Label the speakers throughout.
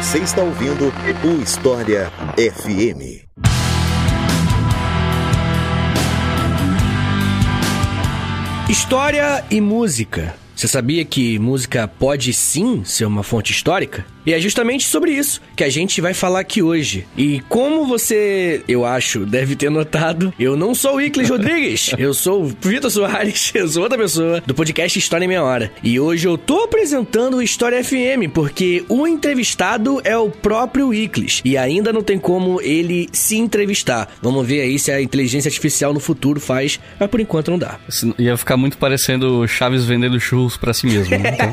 Speaker 1: Você está ouvindo o História FM.
Speaker 2: História e música. Você sabia que música pode sim ser uma fonte histórica? E é justamente sobre isso que a gente vai falar aqui hoje. E como você, eu acho, deve ter notado, eu não sou o Iclis Rodrigues, eu sou o Vitor Soares, eu sou outra pessoa do podcast História em Meia Hora. E hoje eu tô apresentando o História FM, porque o entrevistado é o próprio Iclis. E ainda não tem como ele se entrevistar. Vamos ver aí se a inteligência artificial no futuro faz, mas por enquanto não dá.
Speaker 3: Ia ficar muito parecendo Chaves vendendo churros pra si mesmo. Né? Então...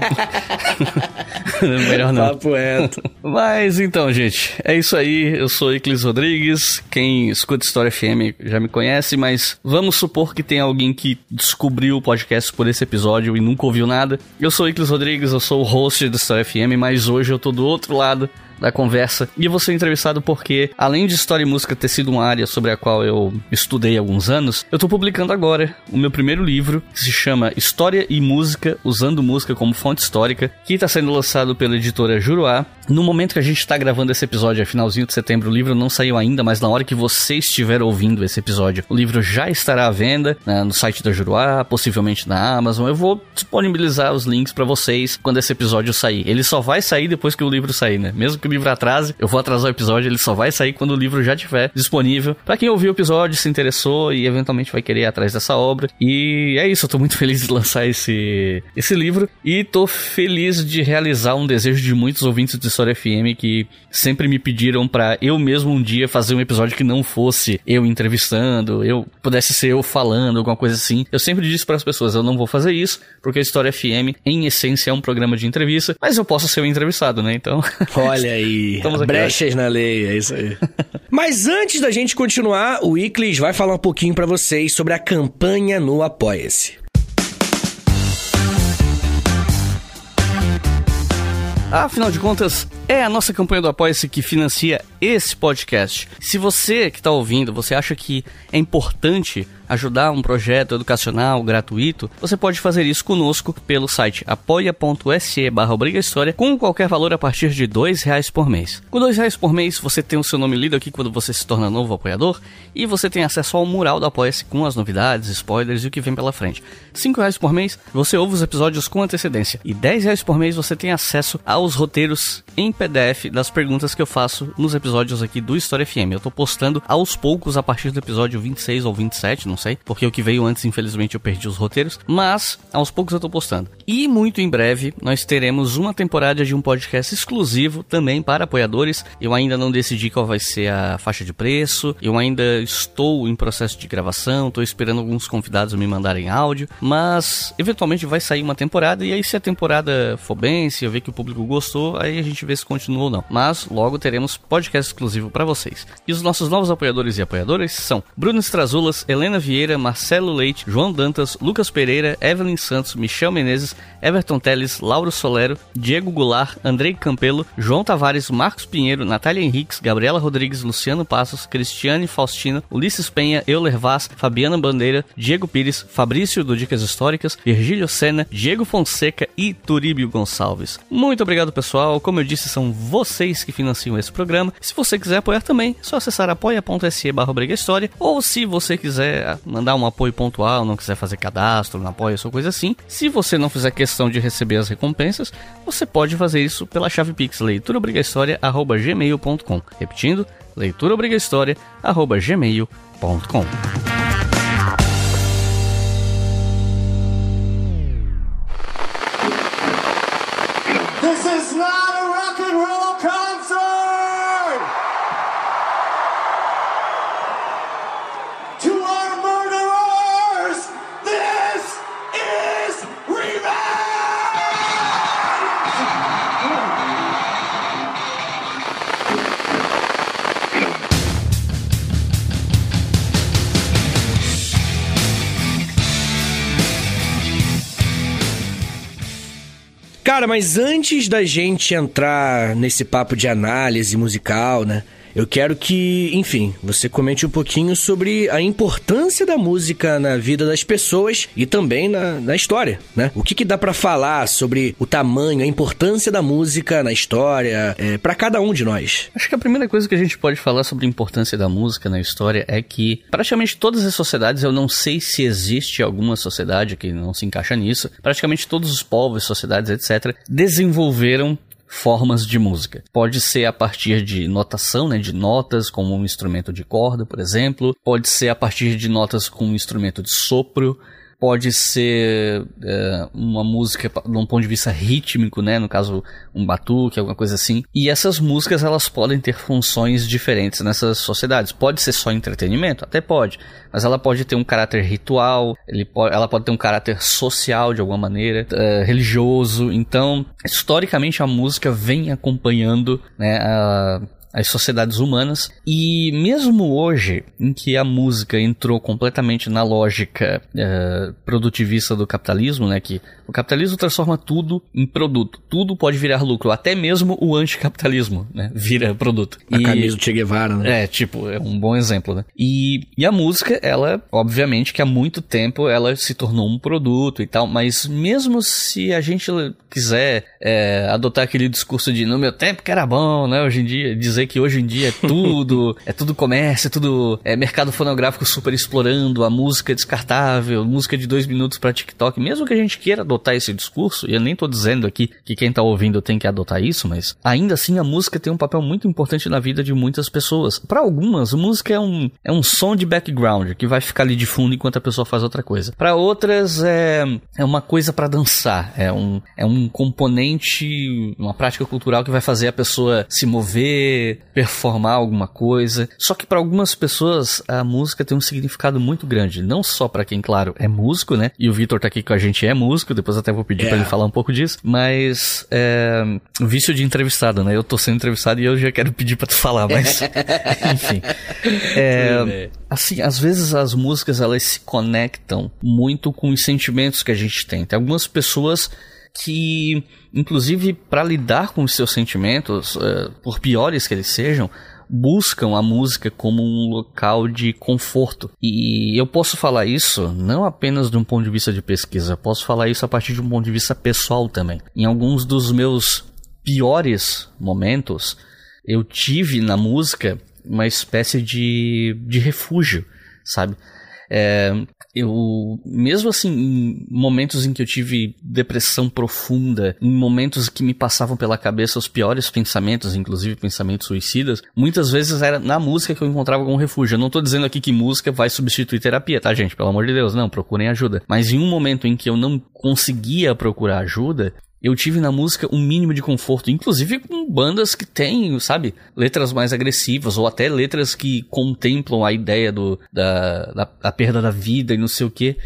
Speaker 3: Melhor não.
Speaker 2: Papo
Speaker 3: Mas então, gente, é isso aí. Eu sou Iclis Rodrigues. Quem escuta História FM já me conhece, mas vamos supor que tem alguém que descobriu o podcast por esse episódio e nunca ouviu nada. Eu sou Iclis Rodrigues, eu sou o host do História FM, mas hoje eu tô do outro lado da conversa. E eu vou ser entrevistado porque, além de história e música ter sido uma área sobre a qual eu estudei há alguns anos, eu tô publicando agora o meu primeiro livro, que se chama História e Música, usando música como fonte histórica, que está sendo lançado pela editora Juruá. No momento que a gente está gravando esse episódio, é finalzinho de setembro, o livro não saiu ainda, mas na hora que você estiver ouvindo esse episódio, o livro já estará à venda né, no site da Juruá, possivelmente na Amazon. Eu vou disponibilizar os links para vocês quando esse episódio sair. Ele só vai sair depois que o livro sair, né? Mesmo que o livro atrase, eu vou atrasar o episódio, ele só vai sair quando o livro já estiver disponível. Para quem ouviu o episódio, se interessou e eventualmente vai querer ir atrás dessa obra. E é isso, eu tô muito feliz de lançar esse, esse livro e tô feliz de realizar um desejo de muitos ouvintes de História FM que sempre me pediram para eu mesmo um dia fazer um episódio que não fosse eu entrevistando, eu pudesse ser eu falando, alguma coisa assim. Eu sempre disse para as pessoas, eu não vou fazer isso, porque a História FM, em essência, é um programa de entrevista, mas eu posso ser o entrevistado, né? Então.
Speaker 2: Olha aí, brechas na lei, é isso aí. Mas antes da gente continuar, o Iclis vai falar um pouquinho para vocês sobre a campanha no Apoia-se.
Speaker 3: Afinal de contas, é a nossa campanha do Apoia-se que financia esse podcast. Se você que está ouvindo, você acha que é importante ajudar um projeto educacional gratuito, você pode fazer isso conosco pelo site apoia.se barra com qualquer valor a partir de dois reais por mês. Com dois reais por mês, você tem o seu nome lido aqui quando você se torna novo apoiador e você tem acesso ao mural do Apoia-se com as novidades, spoilers e o que vem pela frente. Cinco reais por mês, você ouve os episódios com antecedência e dez reais por mês você tem acesso aos roteiros em PDF das perguntas que eu faço nos episódios aqui do História FM. Eu tô postando aos poucos a partir do episódio 26 ou 27, não sei, porque o que veio antes, infelizmente, eu perdi os roteiros, mas aos poucos eu tô postando. E muito em breve nós teremos uma temporada de um podcast exclusivo também para apoiadores. Eu ainda não decidi qual vai ser a faixa de preço, eu ainda estou em processo de gravação, tô esperando alguns convidados me mandarem áudio, mas eventualmente vai sair uma temporada e aí se a temporada for bem, se eu ver que o público gostou, aí a gente vê se continua ou não. Mas logo teremos podcast exclusivo para vocês. E os nossos novos apoiadores e apoiadoras são Bruno Estrazulas, Helena Vieira, Marcelo Leite, João Dantas, Lucas Pereira, Evelyn Santos, Michel Menezes, Everton Teles, Lauro Solero, Diego Goulart, Andrei Campelo, João Tavares, Marcos Pinheiro, Natália Henriques, Gabriela Rodrigues, Luciano Passos, Cristiane Faustino, Ulisses Penha, Euler Vaz, Fabiana Bandeira, Diego Pires, Fabrício do Dicas Históricas, Virgílio Sena, Diego Fonseca e Turíbio Gonçalves. Muito obrigado, pessoal. Como eu disse, são vocês que financiam esse programa. Se você quiser apoiar também, é só acessar apoia.se barra História, ou se você quiser mandar um apoio pontual, não quiser fazer cadastro no apoio ou coisa assim, se você não fizer questão de receber as recompensas, você pode fazer isso pela chave Pix leituraobrigahistoria.gmail.com Repetindo, leituraobrigahistoria.gmail.com
Speaker 2: Mas antes da gente entrar nesse papo de análise musical, né? Eu quero que, enfim, você comente um pouquinho sobre a importância da música na vida das pessoas e também na, na história, né? O que, que dá para falar sobre o tamanho, a importância da música na história, é, para cada um de nós?
Speaker 3: Acho que a primeira coisa que a gente pode falar sobre a importância da música na história é que praticamente todas as sociedades, eu não sei se existe alguma sociedade que não se encaixa nisso, praticamente todos os povos, sociedades, etc., desenvolveram formas de música. Pode ser a partir de notação, né, de notas como um instrumento de corda, por exemplo. Pode ser a partir de notas com um instrumento de sopro pode ser é, uma música de um ponto de vista rítmico, né? No caso, um batuque, alguma coisa assim. E essas músicas, elas podem ter funções diferentes nessas sociedades. Pode ser só entretenimento? Até pode. Mas ela pode ter um caráter ritual, pode, ela pode ter um caráter social de alguma maneira, é, religioso. Então, historicamente, a música vem acompanhando né, a, as sociedades humanas. E mesmo hoje, em que a música entrou completamente na lógica uh, produtivista do capitalismo, né, que o capitalismo transforma tudo em produto, tudo pode virar lucro, até mesmo o anticapitalismo, né, vira produto.
Speaker 2: A e, camisa do Che Guevara, né?
Speaker 3: É, tipo, é um bom exemplo, né? E, e a música, ela, obviamente, que há muito tempo ela se tornou um produto e tal, mas mesmo se a gente quiser é, adotar aquele discurso de no meu tempo que era bom, né, hoje em dia, dizer que hoje em dia é tudo, é tudo comércio, é tudo é mercado fonográfico super explorando, a música descartável, música de dois minutos para TikTok. Mesmo que a gente queira adotar esse discurso, e eu nem tô dizendo aqui que quem tá ouvindo tem que adotar isso, mas ainda assim a música tem um papel muito importante na vida de muitas pessoas. Para algumas, música é um, é um som de background que vai ficar ali de fundo enquanto a pessoa faz outra coisa. Para outras, é, é uma coisa para dançar, é um, é um componente, uma prática cultural que vai fazer a pessoa se mover, performar alguma coisa. Só que para algumas pessoas a música tem um significado muito grande, não só para quem, claro, é músico, né? E o Vitor tá aqui com a gente é músico, depois até vou pedir é. para ele falar um pouco disso, mas é vício de entrevistado, né? Eu tô sendo entrevistado e eu já quero pedir para tu falar, mas enfim. É, assim, às vezes as músicas elas se conectam muito com os sentimentos que a gente tem. Tem algumas pessoas que, inclusive, para lidar com os seus sentimentos, uh, por piores que eles sejam, buscam a música como um local de conforto. E eu posso falar isso não apenas de um ponto de vista de pesquisa, eu posso falar isso a partir de um ponto de vista pessoal também. Em alguns dos meus piores momentos, eu tive na música uma espécie de, de refúgio, sabe? É, eu, mesmo assim, em momentos em que eu tive depressão profunda, em momentos que me passavam pela cabeça os piores pensamentos, inclusive pensamentos suicidas, muitas vezes era na música que eu encontrava algum refúgio. Eu não tô dizendo aqui que música vai substituir terapia, tá, gente? Pelo amor de Deus, não, procurem ajuda. Mas em um momento em que eu não conseguia procurar ajuda, eu tive na música um mínimo de conforto, inclusive com bandas que têm, sabe, letras mais agressivas, ou até letras que contemplam a ideia do, da, da, da perda da vida e não sei o que.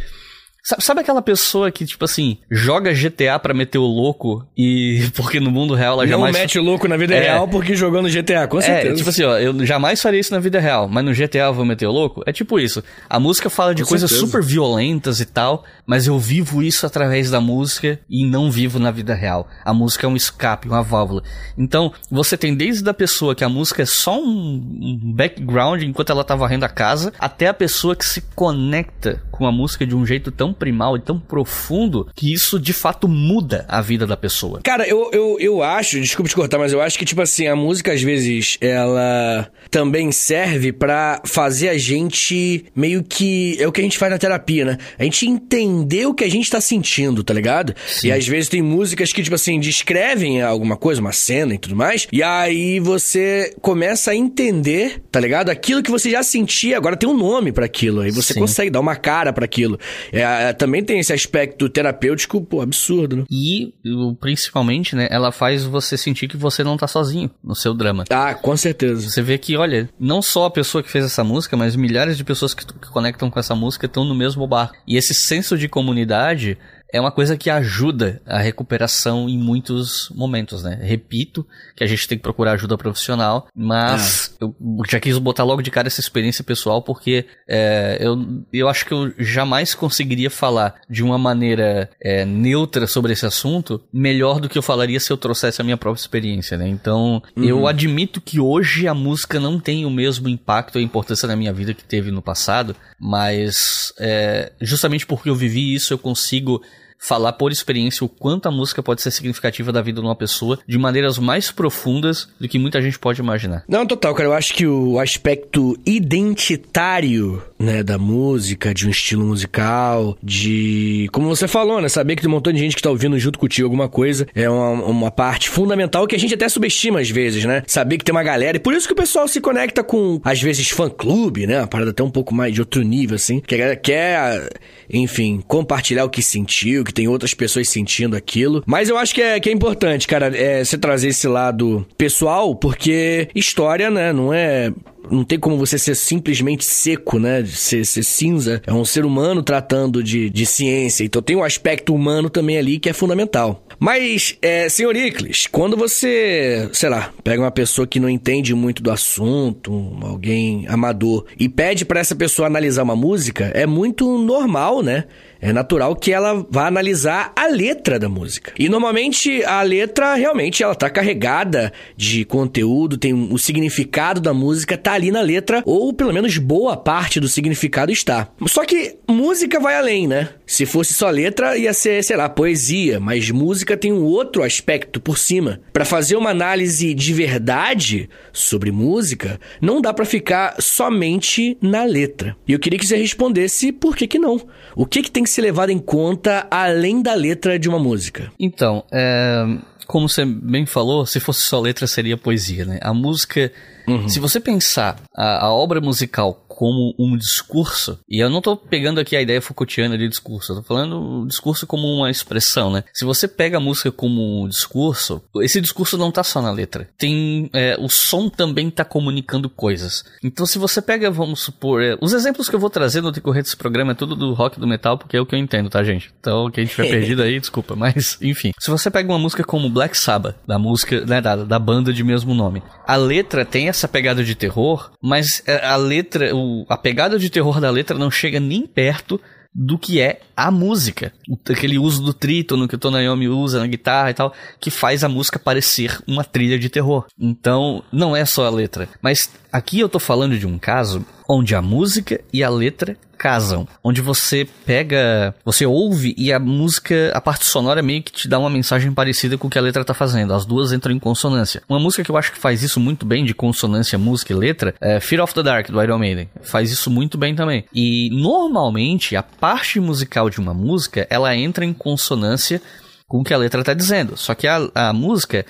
Speaker 3: Sabe, aquela pessoa que, tipo assim, joga GTA pra meter o louco e. Porque no mundo real ela jamais.
Speaker 2: Não mete o louco na vida é, real porque jogou no GTA, com é, certeza.
Speaker 3: É, tipo assim, ó, eu jamais faria isso na vida real, mas no GTA eu vou meter o louco? É tipo isso. A música fala de com coisas certeza. super violentas e tal, mas eu vivo isso através da música e não vivo na vida real. A música é um escape, uma válvula. Então, você tem desde a pessoa que a música é só um, um background enquanto ela tá varrendo a casa, até a pessoa que se conecta com a música de um jeito tão tão primal e tão profundo que isso de fato muda a vida da pessoa.
Speaker 2: Cara, eu, eu, eu acho, desculpa te cortar, mas eu acho que, tipo assim, a música às vezes ela também serve para fazer a gente meio que. É o que a gente faz na terapia, né? A gente entender o que a gente tá sentindo, tá ligado? Sim. E às vezes tem músicas que, tipo assim, descrevem alguma coisa, uma cena e tudo mais. E aí você começa a entender, tá ligado? Aquilo que você já sentia, agora tem um nome para aquilo. Aí você Sim. consegue dar uma cara para aquilo. É, é, também tem esse aspecto terapêutico, pô, absurdo, né?
Speaker 3: E, principalmente, né, ela faz você sentir que você não tá sozinho no seu drama.
Speaker 2: Ah, com certeza.
Speaker 3: Você vê que, olha, não só a pessoa que fez essa música, mas milhares de pessoas que, que conectam com essa música estão no mesmo bar. E esse senso de comunidade é uma coisa que ajuda a recuperação em muitos momentos, né? Repito que a gente tem que procurar ajuda profissional, mas ah. eu já quis botar logo de cara essa experiência pessoal porque é, eu, eu acho que eu jamais conseguiria falar de uma maneira é, neutra sobre esse assunto melhor do que eu falaria se eu trouxesse a minha própria experiência, né? Então, uhum. eu admito que hoje a música não tem o mesmo impacto e importância na minha vida que teve no passado, mas é, justamente porque eu vivi isso, eu consigo falar por experiência o quanto a música pode ser significativa da vida de uma pessoa de maneiras mais profundas do que muita gente pode imaginar.
Speaker 2: Não, total, cara. Eu acho que o aspecto identitário, né, da música, de um estilo musical, de. Como você falou, né? Saber que tem um montão de gente que tá ouvindo junto contigo alguma coisa é uma, uma parte fundamental que a gente até subestima às vezes, né? Saber que tem uma galera. E por isso que o pessoal se conecta com, às vezes, fã-clube, né? Uma parada até um pouco mais de outro nível, assim. Que a galera quer, enfim, compartilhar o que sentiu, que tem outras pessoas sentindo aquilo. Mas eu acho que é, que é importante, cara, é, você trazer esse lado pessoal, porque história, né, não é não tem como você ser simplesmente seco, né? Ser, ser cinza. É um ser humano tratando de, de ciência. Então tem um aspecto humano também ali que é fundamental. Mas, é, senhor Iclis, quando você, sei lá, pega uma pessoa que não entende muito do assunto, alguém amador, e pede para essa pessoa analisar uma música, é muito normal, né? É natural que ela vá analisar a letra da música. E normalmente a letra realmente ela tá carregada de conteúdo, tem o significado da música tá ali na letra ou pelo menos boa parte do significado está. Só que música vai além, né? Se fosse só letra ia ser, sei lá, poesia, mas música tem um outro aspecto por cima. Para fazer uma análise de verdade sobre música, não dá para ficar somente na letra. E eu queria que você respondesse por que que não. O que que tem que ser levado em conta além da letra de uma música?
Speaker 3: Então, é, como você bem falou, se fosse só letra seria poesia, né? A música, uhum. se você pensar a, a obra musical como um discurso, e eu não tô pegando aqui a ideia Foucaultiana de discurso, eu tô falando o discurso como uma expressão, né? Se você pega a música como um discurso, esse discurso não tá só na letra. Tem. É, o som também tá comunicando coisas. Então, se você pega, vamos supor. É, os exemplos que eu vou trazer no decorrer desse programa é tudo do rock do metal, porque é o que eu entendo, tá, gente? Então, quem tiver perdido aí, desculpa. Mas, enfim. Se você pega uma música como Black Sabbath, da música, né, da, da banda de mesmo nome, a letra tem essa pegada de terror, mas é, a letra, o a pegada de terror da letra não chega nem perto do que é a música. Aquele uso do trítono que o Tonayomi usa na guitarra e tal, que faz a música parecer uma trilha de terror. Então, não é só a letra. Mas aqui eu tô falando de um caso onde a música e a letra casam, onde você pega, você ouve e a música, a parte sonora meio que te dá uma mensagem parecida com o que a letra tá fazendo. As duas entram em consonância. Uma música que eu acho que faz isso muito bem de consonância, música e letra é Fear of the Dark do Iron Maiden. Faz isso muito bem também. E normalmente a parte musical de uma música, ela entra em consonância com o que a letra tá dizendo. Só que a, a música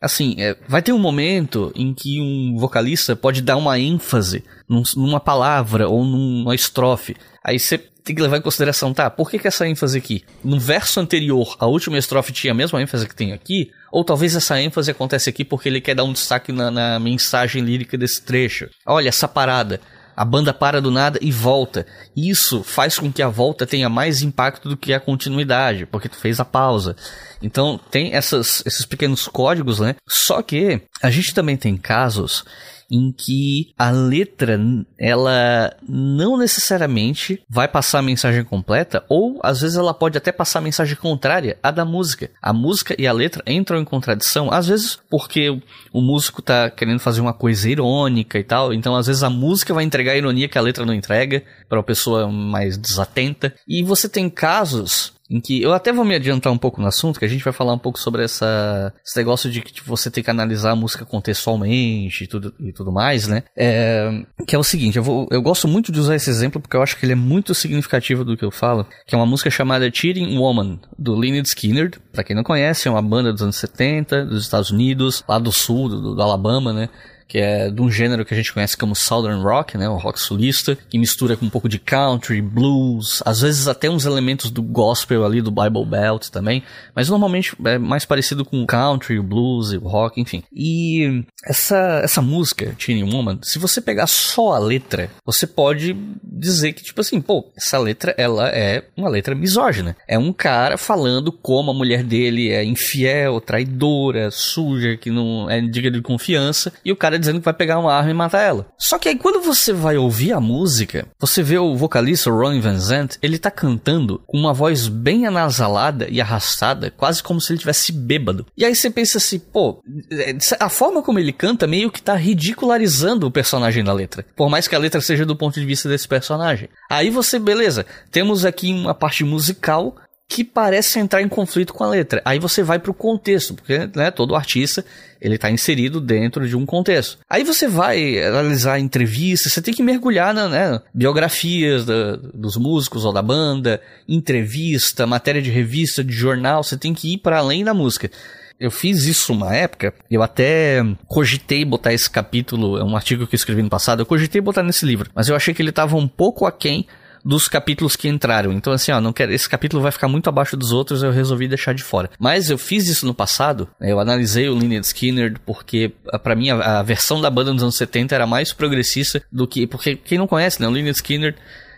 Speaker 3: assim, é, vai ter um momento em que um vocalista pode dar uma ênfase num, numa palavra ou numa estrofe. Aí você tem que levar em consideração, tá, por que, que essa ênfase aqui? No verso anterior, a última estrofe tinha a mesma ênfase que tem aqui? Ou talvez essa ênfase acontece aqui porque ele quer dar um destaque na, na mensagem lírica desse trecho. Olha, essa parada. A banda para do nada e volta. Isso faz com que a volta tenha mais impacto do que a continuidade, porque tu fez a pausa. Então tem essas, esses pequenos códigos, né? Só que a gente também tem casos em que a letra ela não necessariamente vai passar a mensagem completa ou às vezes ela pode até passar a mensagem contrária à da música. A música e a letra entram em contradição, às vezes porque o músico tá querendo fazer uma coisa irônica e tal, então às vezes a música vai entregar a ironia que a letra não entrega para uma pessoa mais desatenta. E você tem casos em que eu até vou me adiantar um pouco no assunto, que a gente vai falar um pouco sobre essa, esse negócio de que tipo, você tem que analisar a música contextualmente e tudo, e tudo mais, né? É, que é o seguinte, eu, vou, eu gosto muito de usar esse exemplo porque eu acho que ele é muito significativo do que eu falo, que é uma música chamada Cheating Woman, do Lynyrd Skynyrd. Pra quem não conhece, é uma banda dos anos 70, dos Estados Unidos, lá do sul, do, do Alabama, né? Que é de um gênero que a gente conhece como Southern Rock, né, o rock sulista, que mistura com um pouco de country, blues, às vezes até uns elementos do gospel ali do Bible Belt também, mas normalmente é mais parecido com o country, o blues, o rock, enfim. E essa essa música, Teeny Woman, se você pegar só a letra, você pode dizer que, tipo assim, pô, essa letra, ela é uma letra misógina. É um cara falando como a mulher dele é infiel, traidora, suja, que não é digna de confiança, e o cara dizendo que vai pegar uma arma e matar ela. Só que aí quando você vai ouvir a música, você vê o vocalista, Ronnie Van Zant, ele tá cantando com uma voz bem anasalada e arrastada, quase como se ele tivesse bêbado. E aí você pensa assim, pô, é, a forma como ele canta meio que tá ridicularizando o personagem da letra. Por mais que a letra seja do ponto de vista desse personagem. Aí você, beleza, temos aqui uma parte musical que parece entrar em conflito com a letra. Aí você vai pro contexto, porque né, todo artista ele está inserido dentro de um contexto. Aí você vai analisar entrevistas, você tem que mergulhar na né, biografias da, dos músicos ou da banda, entrevista, matéria de revista, de jornal, você tem que ir para além da música. Eu fiz isso uma época, eu até cogitei botar esse capítulo, é um artigo que eu escrevi no passado, eu cogitei botar nesse livro, mas eu achei que ele estava um pouco aquém dos capítulos que entraram. Então, assim, ó, não quero, esse capítulo vai ficar muito abaixo dos outros, eu resolvi deixar de fora. Mas eu fiz isso no passado, né, eu analisei o Lynyrd Skinner, porque para mim a, a, versão da banda dos anos 70 era mais progressista do que. Porque quem não conhece, né? O Lynyrd Skinner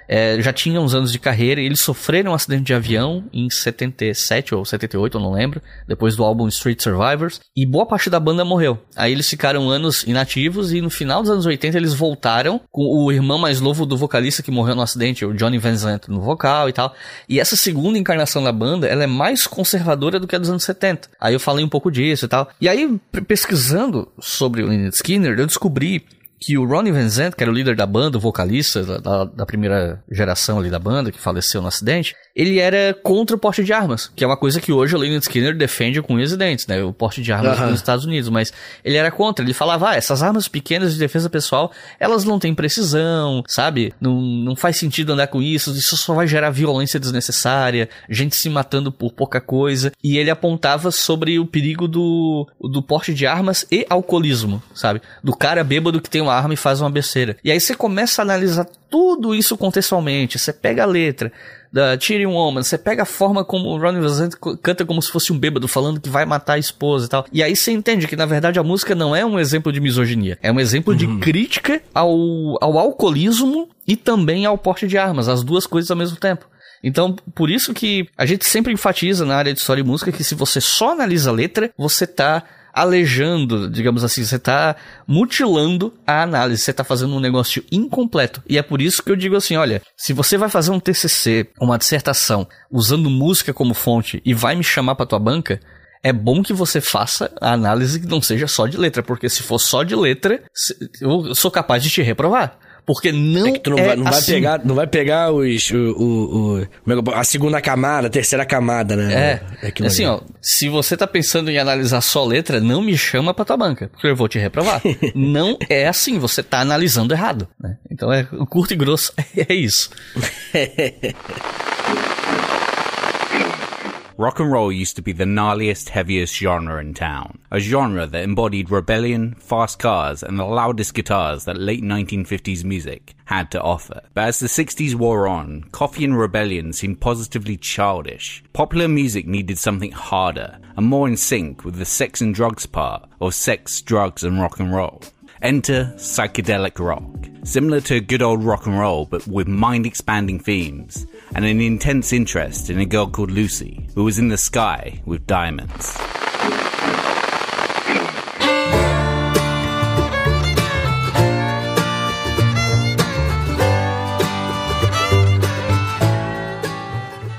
Speaker 3: é, já tinha uns anos de carreira e eles sofreram um acidente de avião em 77 ou 78, eu não lembro, depois do álbum Street Survivors, e boa parte da banda morreu. Aí eles ficaram anos inativos e no final dos anos 80 eles voltaram com o irmão mais novo do vocalista que morreu no acidente, o Johnny Van Zandt, no vocal e tal. E essa segunda encarnação da banda, ela é mais conservadora do que a dos anos 70. Aí eu falei um pouco disso e tal. E aí, pesquisando sobre o Lynyrd Skinner, eu descobri que o Ronnie Van Zant, que era o líder da banda, o vocalista da, da, primeira geração ali da banda, que faleceu no acidente, ele era contra o porte de armas, que é uma coisa que hoje o Leonard Skinner defende com unhas e dentes, né? O porte de armas uhum. nos Estados Unidos, mas ele era contra, ele falava, ah, essas armas pequenas de defesa pessoal, elas não têm precisão, sabe? Não, não faz sentido andar com isso, isso só vai gerar violência desnecessária, gente se matando por pouca coisa, e ele apontava sobre o perigo do, do porte de armas e alcoolismo, sabe? Do cara bêbado que tem uma arma e faz uma besteira. E aí você começa a analisar tudo isso contextualmente, você pega a letra, da Tyrion Woman, você pega a forma como o Ronnie Van canta como se fosse um bêbado, falando que vai matar a esposa e tal. E aí você entende que, na verdade, a música não é um exemplo de misoginia. É um exemplo uhum. de crítica ao, ao alcoolismo e também ao porte de armas. As duas coisas ao mesmo tempo. Então, por isso que a gente sempre enfatiza na área de história e música que se você só analisa a letra, você tá alejando, digamos assim, você está mutilando a análise, você está fazendo um negócio incompleto. E é por isso que eu digo assim, olha, se você vai fazer um TCC, uma dissertação, usando música como fonte e vai me chamar para tua banca, é bom que você faça a análise que não seja só de letra, porque se for só de letra, eu sou capaz de te reprovar. Porque não é que tu
Speaker 2: não,
Speaker 3: é
Speaker 2: vai, não
Speaker 3: assim.
Speaker 2: vai pegar, não vai pegar os, o, o, o, é a segunda camada, a terceira camada, né?
Speaker 3: É. é assim, ó, se você tá pensando em analisar só letra, não me chama pra tua banca, porque eu vou te reprovar. não é assim, você tá analisando errado, né? Então é curto e grosso, é isso.
Speaker 4: Rock and roll used to be the gnarliest, heaviest genre in town. A genre that embodied rebellion, fast cars, and the loudest guitars that late 1950s music had to offer. But as the 60s wore on, coffee and rebellion seemed positively childish. Popular music needed something harder and more in sync with the sex and drugs part of sex, drugs, and rock and roll. Enter psychedelic rock, similar to good old rock and roll but with mind expanding themes and an intense interest in a girl called Lucy who was in the sky with diamonds.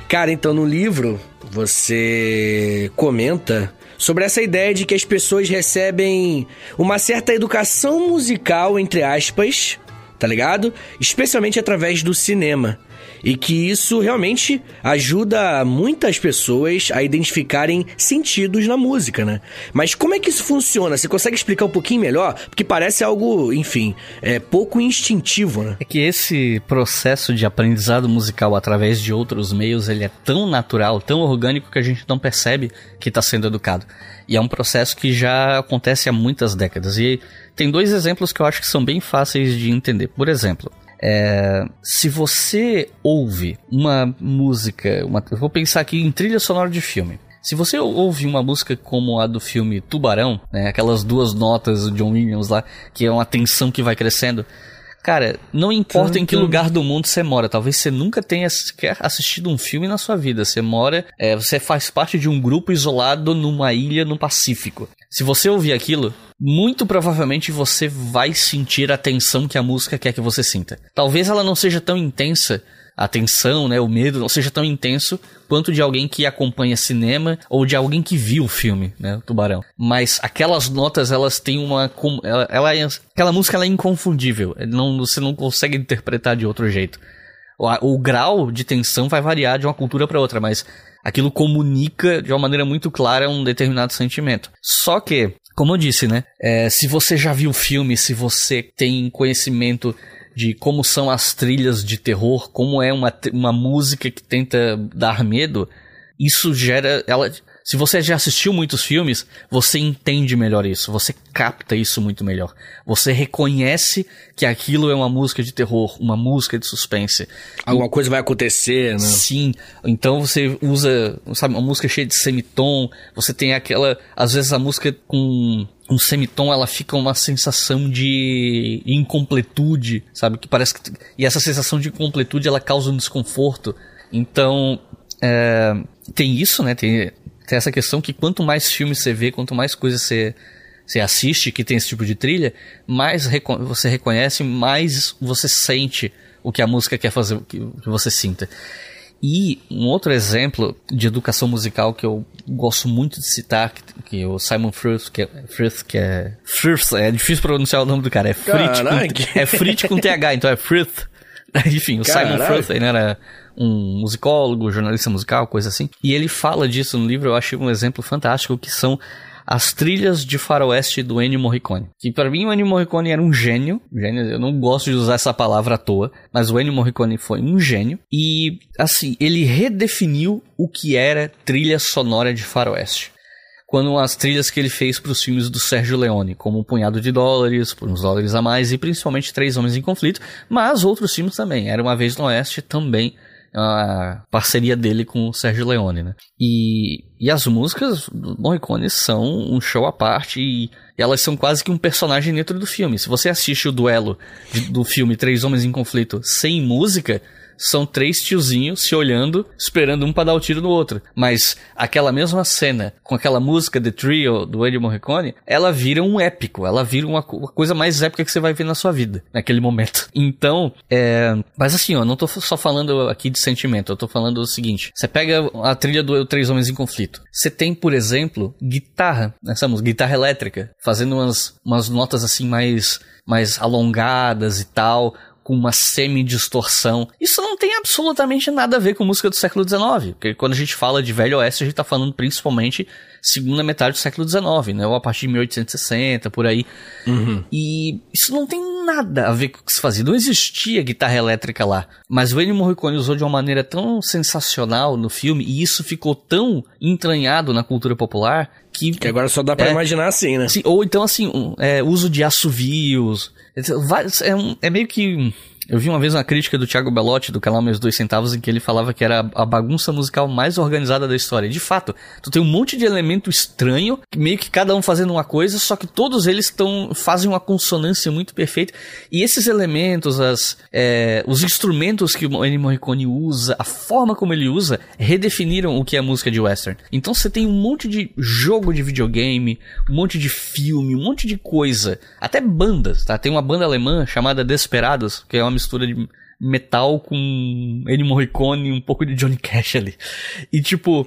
Speaker 2: Cara, então no livro você comenta sobre essa ideia de que as pessoas recebem uma certa educação musical, entre aspas, tá ligado? Especialmente através do cinema. E que isso realmente ajuda muitas pessoas a identificarem sentidos na música, né? Mas como é que isso funciona? Você consegue explicar um pouquinho melhor? Porque parece algo, enfim, é pouco instintivo, né?
Speaker 3: É que esse processo de aprendizado musical através de outros meios, ele é tão natural, tão orgânico que a gente não percebe que está sendo educado. E é um processo que já acontece há muitas décadas. E tem dois exemplos que eu acho que são bem fáceis de entender. Por exemplo, é, se você ouve uma música, uma, eu vou pensar aqui em trilha sonora de filme. Se você ouve uma música como a do filme Tubarão, né, aquelas duas notas do John Williams lá, que é uma tensão que vai crescendo, Cara, não importa em que lugar do mundo você mora, talvez você nunca tenha sequer assistido um filme na sua vida. Você mora, é, você faz parte de um grupo isolado numa ilha no Pacífico. Se você ouvir aquilo, muito provavelmente você vai sentir a tensão que a música quer que você sinta. Talvez ela não seja tão intensa a tensão, né, o medo não seja tão intenso quanto de alguém que acompanha cinema ou de alguém que viu o filme, né, o Tubarão. Mas aquelas notas, elas têm uma ela, ela é, aquela música ela é inconfundível, não você não consegue interpretar de outro jeito. O, o grau de tensão vai variar de uma cultura para outra, mas aquilo comunica de uma maneira muito clara um determinado sentimento. Só que, como eu disse, né, é, se você já viu o filme, se você tem conhecimento de como são as trilhas de terror, como é uma, uma música que tenta dar medo, isso gera. Ela, se você já assistiu muitos filmes, você entende melhor isso, você capta isso muito melhor. Você reconhece que aquilo é uma música de terror, uma música de suspense.
Speaker 2: Alguma coisa vai acontecer, né?
Speaker 3: Sim. Então você usa, sabe, uma música cheia de semitom, você tem aquela, às vezes a música com um semitom, ela fica uma sensação de incompletude, sabe? Que parece que. E essa sensação de incompletude ela causa um desconforto. Então, é, tem isso, né? Tem, tem essa questão que quanto mais filmes você vê, quanto mais coisas você, você assiste que tem esse tipo de trilha, mais reco você reconhece, mais você sente o que a música quer fazer que, que você sinta. E um outro exemplo de educação musical que eu gosto muito de citar, que, que o Simon Frith, que é, Frith, que é Frith, é difícil pronunciar o nome do cara, é Fritz com, é Fritz com TH, então é Frith. Enfim, o. Simon Frith ele era um musicólogo, jornalista musical, coisa assim. E ele fala disso no livro, eu achei um exemplo fantástico, que são as trilhas de faroeste do Ennio Morricone. Que para mim o Ennio Morricone era um gênio, gênio, eu não gosto de usar essa palavra à toa, mas o Ennio Morricone foi um gênio e assim, ele redefiniu o que era trilha sonora de faroeste quando as trilhas que ele fez para os filmes do Sérgio Leone, como Um Punhado de Dólares, Por Uns Dólares a Mais e principalmente Três Homens em Conflito, mas outros filmes também. Era Uma Vez no Oeste também a parceria dele com o Sérgio Leone, né? E, e as músicas do Morricone são um show à parte e elas são quase que um personagem dentro do filme. Se você assiste o duelo de, do filme Três Homens em Conflito sem música, são três tiozinhos se olhando, esperando um para dar o tiro no outro. Mas aquela mesma cena, com aquela música The Trio do Ennio Morricone, ela vira um épico, ela vira uma, uma, coisa mais épica que você vai ver na sua vida, naquele momento. Então, é... Mas assim, ó, não tô só falando aqui de sentimento, eu tô falando o seguinte. Você pega a trilha do Três Homens em Conflito. Você tem, por exemplo, guitarra nessa música, guitarra elétrica, fazendo umas, umas notas assim mais mais alongadas e tal, com uma semi-distorção. Isso não tem absolutamente nada a ver com música do século XIX, porque quando a gente fala de Velho Oeste, a gente tá falando principalmente segunda metade do século XIX, né? Ou a partir de 1860, por aí. Uhum. E isso não tem nada a ver com o que se fazia. Não existia guitarra elétrica lá. Mas o Ennio Morricone usou de uma maneira tão sensacional no filme, e isso ficou tão entranhado na cultura popular, que...
Speaker 2: Que agora só dá pra é, imaginar assim, né?
Speaker 3: Sim, ou então, assim, um, é, uso de assovios é, um, é meio que eu vi uma vez uma crítica do Thiago Belotti, do canal Meus Dois Centavos, em que ele falava que era a bagunça musical mais organizada da história. De fato, tu tem um monte de elemento estranho, meio que cada um fazendo uma coisa, só que todos eles tão, fazem uma consonância muito perfeita. E esses elementos, as, é, os instrumentos que o Ennio Morricone usa, a forma como ele usa, redefiniram o que é música de western. Então você tem um monte de jogo de videogame, um monte de filme, um monte de coisa. Até bandas, tá? Tem uma banda alemã chamada Desperados, que é uma mistura de metal com Ennio Morricone e um pouco de Johnny Cash ali. E tipo,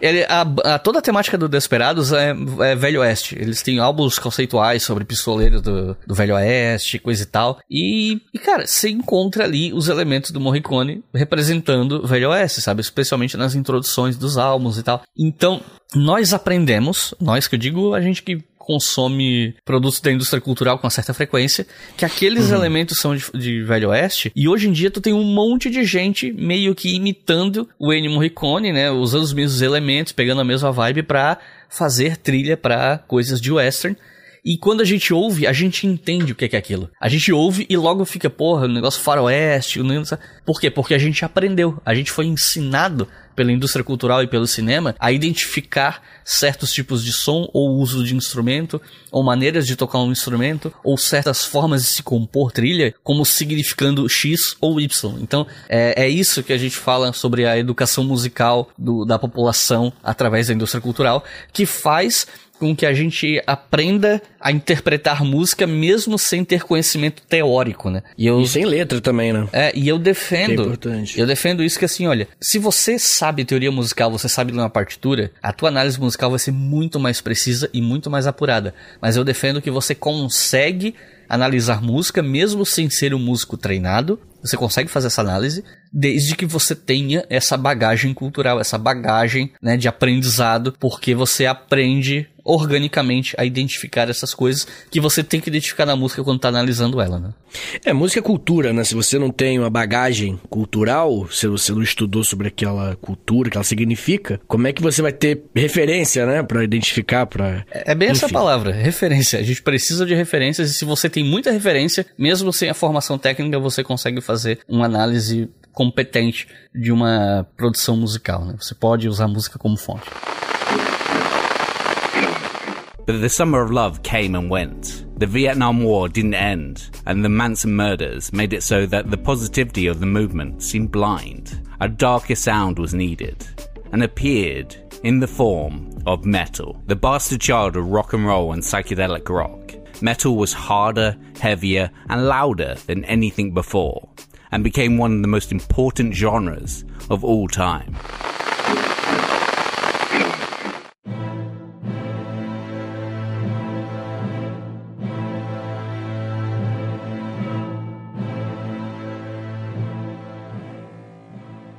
Speaker 3: ele, a, a, toda a temática do Desperados é, é, Velho Oeste. Eles têm álbuns conceituais sobre pistoleiros do, do Velho Oeste, coisa e tal. E, e, cara, você encontra ali os elementos do Morricone representando Velho Oeste, sabe? Especialmente nas introduções dos álbuns e tal. Então, nós aprendemos, nós que eu digo, a gente que consome produtos da indústria cultural com uma certa frequência, que aqueles uhum. elementos são de, de, Velho Oeste, e hoje em dia tu tem um monte de gente meio que imitando o Ennio Morricone, né, usando os mesmos elementos, pegando a mesma vibe pra fazer trilha para coisas de western, E quando a gente ouve, a gente entende o que é aquilo. A gente ouve e logo fica, porra, o negócio faroeste, o negócio... Por quê? Porque a gente aprendeu, a gente foi ensinado pela indústria cultural e pelo cinema a identificar certos tipos de som ou uso de instrumento ou maneiras de tocar um instrumento ou certas formas de se compor trilha como significando X ou Y. Então é, é isso que a gente fala sobre a educação musical do, da população através da indústria cultural que faz com que a gente aprenda a interpretar música mesmo sem ter conhecimento teórico, né?
Speaker 2: E, eu, e sem letra também, né?
Speaker 3: É, e eu defendo. É importante. Eu defendo isso que assim, olha, se você sabe teoria musical, você sabe ler uma partitura, a tua análise musical vai ser muito mais precisa e muito mais apurada. Mas eu defendo que você consegue analisar música mesmo sem ser um músico treinado. Você consegue fazer essa análise desde que você tenha essa bagagem cultural, essa bagagem né, de aprendizado, porque você aprende organicamente a identificar essas coisas que você tem que identificar na música quando está analisando ela, né?
Speaker 2: É, música é cultura, né? Se você não tem uma bagagem cultural, se você não estudou sobre aquela cultura, que ela significa, como é que você vai ter referência, né? Pra identificar, pra...
Speaker 3: É, é bem Enfim. essa palavra, referência. A gente precisa de referências e se você tem muita referência, mesmo sem a formação técnica, você consegue fazer uma análise competente de uma produção musical, né? Você pode usar a música como fonte.
Speaker 4: But the summer of love came and went. The Vietnam War didn't end, and the Manson murders made it so that the positivity of the movement seemed blind. A darker sound was needed, and appeared in the form of metal, the bastard child of rock and roll and psychedelic rock. Metal was harder, heavier, and louder than anything before, and became one of the most important genres of all time.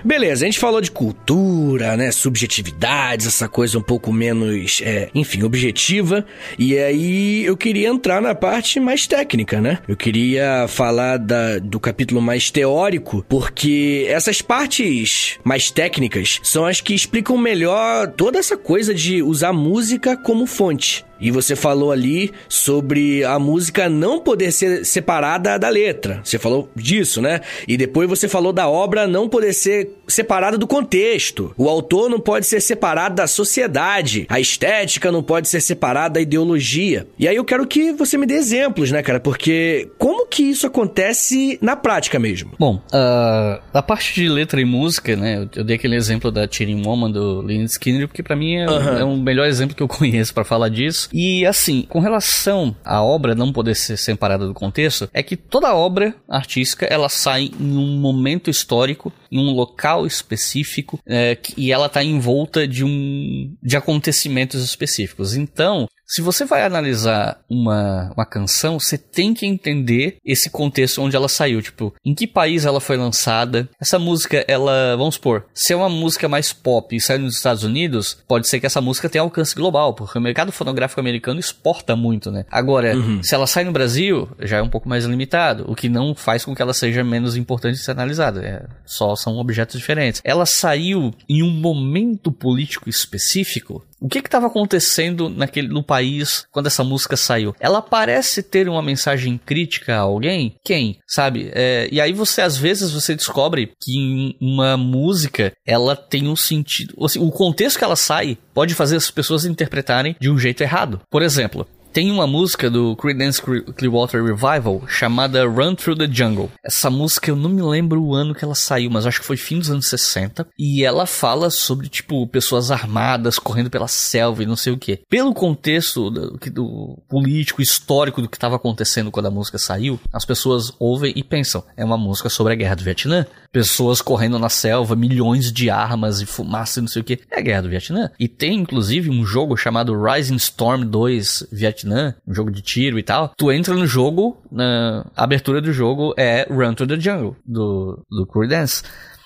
Speaker 2: Beleza, a gente falou de cultura, né? Subjetividades, essa coisa um pouco menos, é, enfim, objetiva. E aí eu queria entrar na parte mais técnica, né? Eu queria falar da, do capítulo mais teórico, porque essas partes mais técnicas são as que explicam melhor toda essa coisa de usar música como fonte. E você falou ali sobre a música não poder ser separada da letra. Você falou disso, né? E depois você falou da obra não poder ser separada do contexto. O autor não pode ser separado da sociedade. A estética não pode ser separada da ideologia. E aí eu quero que você me dê exemplos, né, cara? Porque como que isso acontece na prática mesmo?
Speaker 3: Bom, uh, a parte de letra e música, né? Eu, dei aquele exemplo da Cheating Woman do Lynyrd Skinner, porque para mim é, uhum. é o melhor exemplo que eu conheço para falar disso. E assim, com relação à obra não poder ser separada do contexto, é que toda obra artística ela sai em um momento histórico, em um local específico, é, e ela está envolta de um de acontecimentos específicos. Então, se você vai analisar uma, uma canção, você tem que entender esse contexto onde ela saiu. Tipo, em que país ela foi lançada. Essa música, ela, vamos supor, se é uma música mais pop e sai nos Estados Unidos, pode ser que essa música tenha alcance global, porque o mercado fonográfico americano exporta muito, né? Agora, uhum. se ela sai no Brasil, já é um pouco mais limitado, o que não faz com que ela seja menos importante de ser analisada. É, só são objetos diferentes. Ela saiu em um momento político específico o que estava acontecendo naquele, no país quando essa música saiu? Ela parece ter uma mensagem crítica a alguém? Quem? Sabe? É, e aí você, às vezes, você descobre que uma música, ela tem um sentido... O contexto que ela sai pode fazer as pessoas interpretarem de um jeito errado. Por exemplo, tem uma música do Creedence Clearwater Revival chamada Run Through the Jungle. Essa música eu não me lembro o ano que ela saiu, mas acho que foi fim dos anos 60. E ela fala sobre, tipo, pessoas armadas correndo pela selva e não sei o que. Pelo contexto do, do político, histórico do que estava acontecendo quando a música saiu, as pessoas ouvem e pensam: é uma música sobre a guerra do Vietnã. Pessoas correndo na selva, milhões de armas e fumaça e não sei o que. É a guerra do Vietnã. E tem, inclusive, um jogo chamado Rising Storm 2 Vietnã um jogo de tiro e tal, tu entra no jogo, na abertura do jogo é Run to the Jungle, do, do Creedence.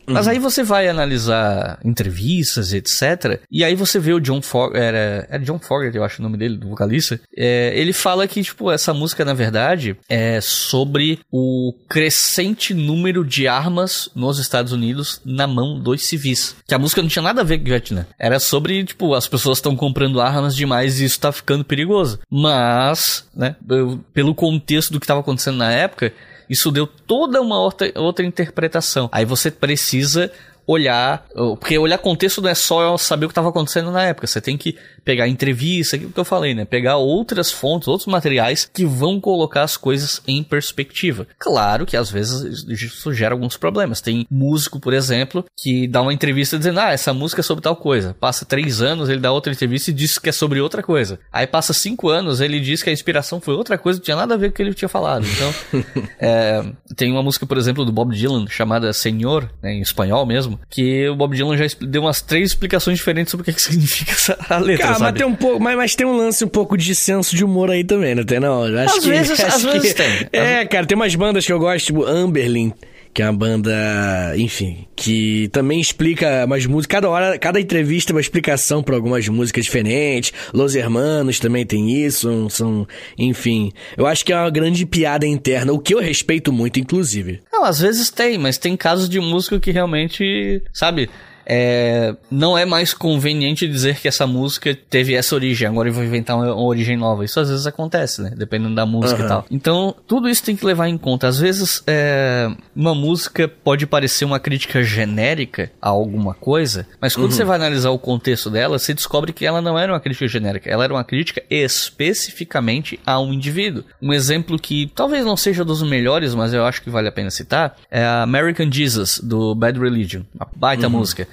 Speaker 3: Mas aí você vai analisar entrevistas, etc. E aí você vê o John Fogerty, era, era John Fogerty, eu acho o nome dele, do vocalista. É, ele fala que, tipo, essa música, na verdade, é sobre o crescente número de armas nos Estados Unidos na mão dos civis. Que a música não tinha nada a ver com o Vietnã. Era sobre, tipo, as pessoas estão comprando armas demais e isso tá ficando perigoso. Mas, né, eu- pelo contexto do que estava acontecendo na época, isso deu toda uma outra, outra interpretação. Aí você precisa olhar, porque olhar contexto não é só saber o que estava acontecendo na época, você tem que pegar entrevista, aquilo que eu falei, né? Pegar outras fontes, outros materiais que vão colocar as coisas em perspectiva. Claro que às vezes isso gera alguns problemas. Tem músico, por exemplo, que dá uma entrevista dizendo, ah, essa música é sobre tal coisa. Passa três anos, ele dá outra entrevista e diz que é sobre outra coisa. Aí passa cinco anos, ele diz que a inspiração foi outra coisa, não tinha nada a ver com o que ele tinha falado. Então, é, tem uma música, por exemplo, do Bob Dylan, chamada Senhor, né, em espanhol mesmo, que o Bob Dylan já deu umas três explicações diferentes sobre o que, que significa essa a letra,
Speaker 2: Cara, mas
Speaker 3: sabe?
Speaker 2: tem um pouco, mas, mas tem um lance um pouco de senso de humor aí também, não tem não? Eu Acho
Speaker 3: Às
Speaker 2: que,
Speaker 3: vezes- às
Speaker 2: que-
Speaker 3: vezes tem.
Speaker 2: É, cara, tem umas bandas que eu gosto, tipo Amberlin, que é uma banda, enfim, que também explica umas músicas, cada hora, cada entrevista é uma explicação pra algumas músicas diferentes. Los Hermanos também tem isso, são, enfim. Eu acho que é uma grande piada interna, o que eu respeito muito, inclusive.
Speaker 3: Não, às vezes tem, mas tem casos de música que realmente, sabe, é, não é mais conveniente dizer que essa música teve essa origem, agora eu vou inventar uma, origem nova. Isso às vezes acontece, né? Dependendo da música e
Speaker 2: Aham.
Speaker 3: tal. Então, tudo isso tem que levar em conta. Às vezes, é, uma música pode parecer uma crítica genérica a alguma coisa, mas quando você vai analisar o contexto dela, você descobre que ela não era uma crítica genérica, ela era uma crítica especificamente a um indivíduo. Um exemplo que talvez não seja dos melhores, mas eu acho que vale a pena citar, é a American Jesus, do Bad Religion. Uma baita música.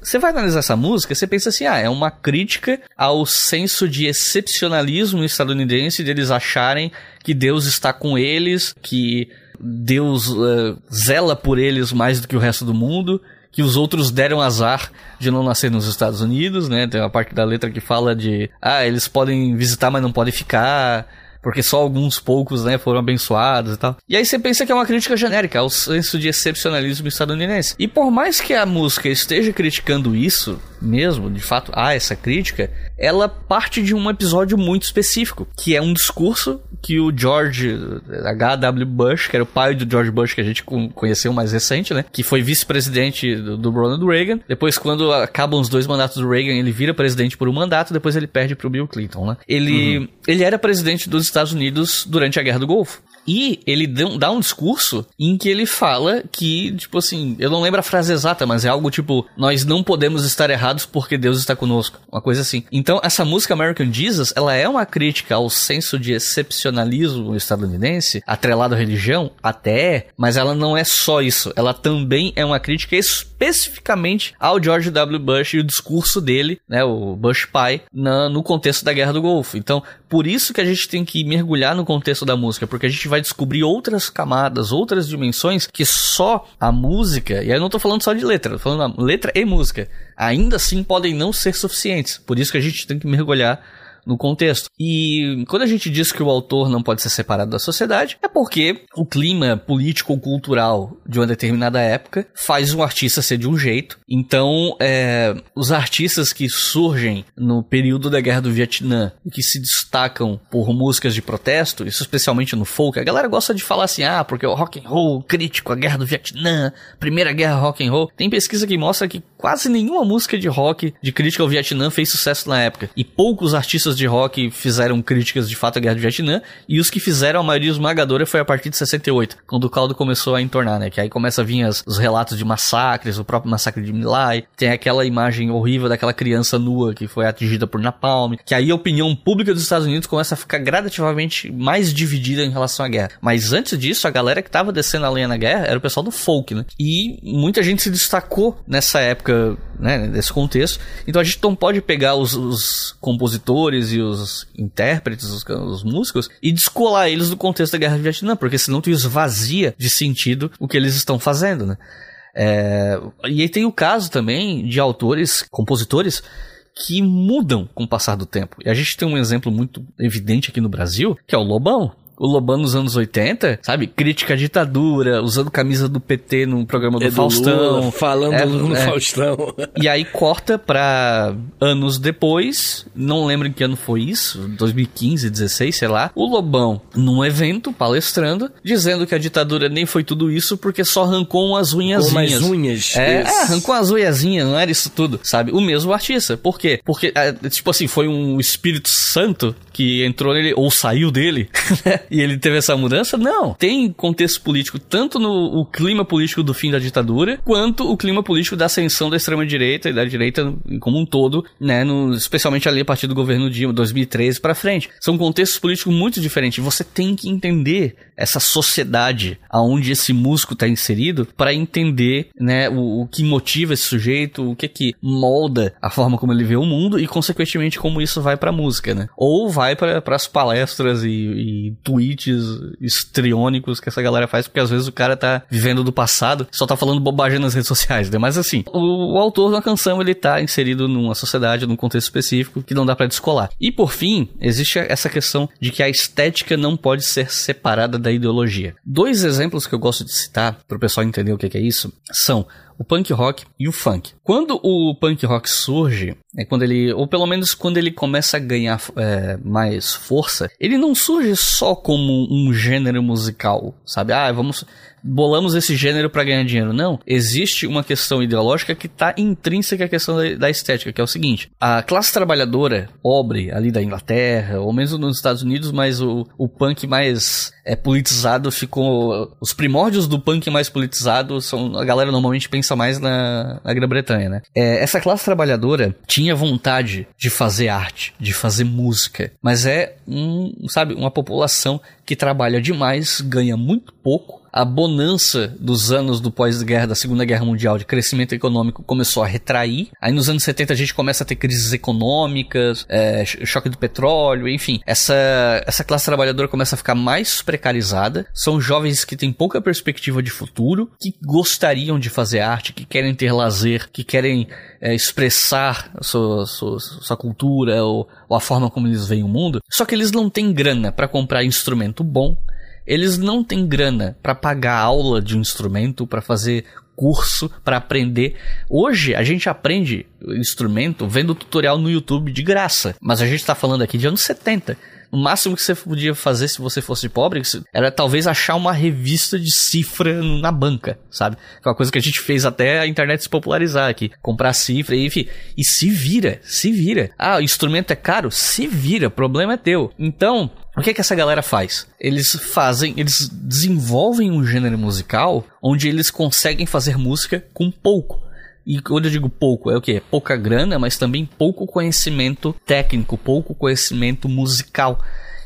Speaker 3: Você, vai analisar essa música, você pensa assim, ah, é uma crítica ao senso de excepcionalismo estadunidense, deles acharem que Deus está com eles, que Deus eh, zela por eles mais do que o resto do mundo, que os outros deram azar de não nascer nos Estados Unidos, né? Tem uma parte da letra que fala de, ah, eles podem visitar, mas não podem ficar. Porque só alguns poucos, né, foram abençoados e tal. E aí você pensa que é uma crítica genérica ao senso de excepcionalismo estadunidense. E por mais que a música esteja criticando isso, mesmo, de fato, há essa crítica, ela parte de um episódio muito específico, que é um discurso que o George H.W. Bush, que era o pai do George Bush que a gente con- conheceu mais recente, né, que foi vice-presidente do, do Ronald Reagan. Depois, quando acabam os dois mandatos do Reagan, ele vira presidente por um mandato, depois ele perde pro Bill Clinton, né? Ele, ele era presidente dos Estados Unidos durante a Guerra do Golfo. E ele dá um- discurso em que ele fala que, tipo assim, eu não lembro a frase exata, mas é algo tipo, nós não podemos estar errados porque Deus está conosco. Uma coisa assim. Então, essa música American Jesus, ela é uma crítica ao senso de excepcionalismo estadunidense, atrelado à religião, até é, mas ela não é só isso. Ela também é uma crítica especificamente ao George W. Bush e o discurso dele, né, o Bush pai, na- no contexto da Guerra do Golfo. Então, por isso que a gente tem que mergulhar no contexto da música, porque a gente vai descobrir outras camadas, outras dimensões que só a música, e aí eu não tô falando só de letra, tô falando letra e música, ainda assim podem não ser suficientes. Por isso que a gente tem que mergulhar no contexto. E quando a gente diz que o autor não pode ser separado da sociedade, é porque o clima político ou cultural de uma determinada época faz um artista ser de um jeito. Então, é, os artistas que surgem no período da Guerra do Vietnã e que se destacam por músicas de protesto, isso especialmente no folk, a galera gosta de falar assim, ah, porque o rock and roll crítico à Guerra do Vietnã, Primeira Guerra rock and roll. Tem pesquisa que mostra que quase nenhuma música de rock de crítica ao Vietnã fez sucesso na época. E poucos artistas de rock fizeram críticas de fato à Guerra do Vietnã. E os que fizeram, a maioria esmagadora, foi a partir de 68, quando o caldo começou a entornar, né? Que aí começa a vir as- os relatos de massacres, o próprio massacre de Milai. Tem aquela imagem horrível daquela criança nua que foi atingida por napalm. Que aí a opinião pública dos Estados Unidos começa a ficar gradativamente mais dividida em relação à guerra. Mas antes disso, a galera que tava descendo a lenha na guerra era o pessoal do folk, né? E muita gente se destacou nessa época, né? Nesse contexto. Então a gente não pode pegar os, os compositores e os intérpretes, os, os músicos, e descolar eles do contexto da guerra do Vietnã, porque senão tu esvazia de sentido o que eles estão fazendo, né? É, e aí tem o caso também de autores, compositores, que mudam com o passar do tempo. E a gente tem um exemplo muito evidente aqui no Brasil, que é o Lobão. O Lobão nos anos 80, sabe? Crítica à ditadura, usando camisa do PT no programa do
Speaker 2: É do
Speaker 3: Faustão.
Speaker 2: Lula, falando
Speaker 3: É,
Speaker 2: no
Speaker 3: é.
Speaker 2: Faustão.
Speaker 3: E aí corta pra anos depois, não lembro em que ano foi isso, 2015, 16, sei lá, o Lobão num evento palestrando, dizendo que a ditadura nem foi tudo isso porque só arrancou umas unhas.
Speaker 2: Com umas unhas.
Speaker 3: É, é, arrancou as unhazinhas, não era isso tudo, sabe? O mesmo artista. Por quê? Porque, é, tipo assim, foi um Espírito Santo que entrou nele, ou saiu dele, né? E ele teve essa mudança? Não. Tem contexto político, tanto no o clima político do fim da ditadura, quanto o clima político da ascensão da extrema-direita e da direita como um todo, né? No, especialmente ali a partir do governo Dilma, 2013 pra frente. São contextos políticos muito diferentes. Você tem que entender essa sociedade aonde esse músico está inserido para entender, né, o, o que motiva esse sujeito, o que que molda a forma como ele vê o mundo e consequentemente como isso vai para música, né? Ou vai para as palestras e, e tweets histriônicos que essa galera faz, porque às vezes o cara tá vivendo do passado, só tá falando bobagem nas redes sociais, né? Mas assim, o, o autor da canção ele tá inserido numa sociedade, num contexto específico que não dá para descolar. E por fim, existe essa questão de que a estética não pode ser separada da ideologia. Dois exemplos que eu gosto de citar para o pessoal entender o que é isso são o punk rock e o funk. Quando o punk rock surge, é quando ele, ou pelo menos quando ele começa a ganhar é, mais força, ele não surge só como um gênero musical, sabe? Ah, vamos bolamos esse gênero para ganhar dinheiro. Não. Existe uma questão ideológica que está intrínseca à questão da, da, estética, que é o seguinte: a classe trabalhadora, pobre, ali da Inglaterra, ou mesmo nos Estados Unidos, mas o, o punk mais é, politizado ficou. Os primórdios do punk mais politizado são. A galera normalmente pensa mais na, na Grã-Bretanha, né? É, essa classe trabalhadora tinha vontade de fazer arte, de fazer música, mas é um, sabe, uma população que trabalha demais, ganha muito pouco a bonança dos anos do pós-guerra, da Segunda Guerra Mundial, de crescimento econômico, começou a retrair. Aí nos anos 70 a gente começa a ter crises econômicas, é, choque do petróleo, enfim. Essa, essa classe trabalhadora começa a ficar mais precarizada. São jovens que têm pouca perspectiva de futuro, que gostariam de fazer arte, que querem ter lazer, que querem é, expressar sua, sua, sua cultura ou, ou a forma como eles veem o mundo. Só que eles não têm grana para comprar instrumento bom eles não têm grana para pagar aula de um instrumento, para fazer curso, para aprender. Hoje a gente aprende instrumento vendo tutorial no YouTube de graça, mas a gente está falando aqui de anos 70. O máximo que você podia fazer se você fosse pobre era talvez achar uma revista de cifra na banca, sabe? Que é uma coisa que a gente fez até a internet se popularizar aqui. Comprar cifra, enfim. E se vira, se vira. Ah, o instrumento é caro? Se vira, problema é teu. Então, o que, que essa galera faz? Eles fazem, eles desenvolvem um gênero musical onde eles conseguem fazer música com pouco. E quando eu digo pouco, é o que? Pouca grana, mas também pouco conhecimento técnico, pouco conhecimento musical.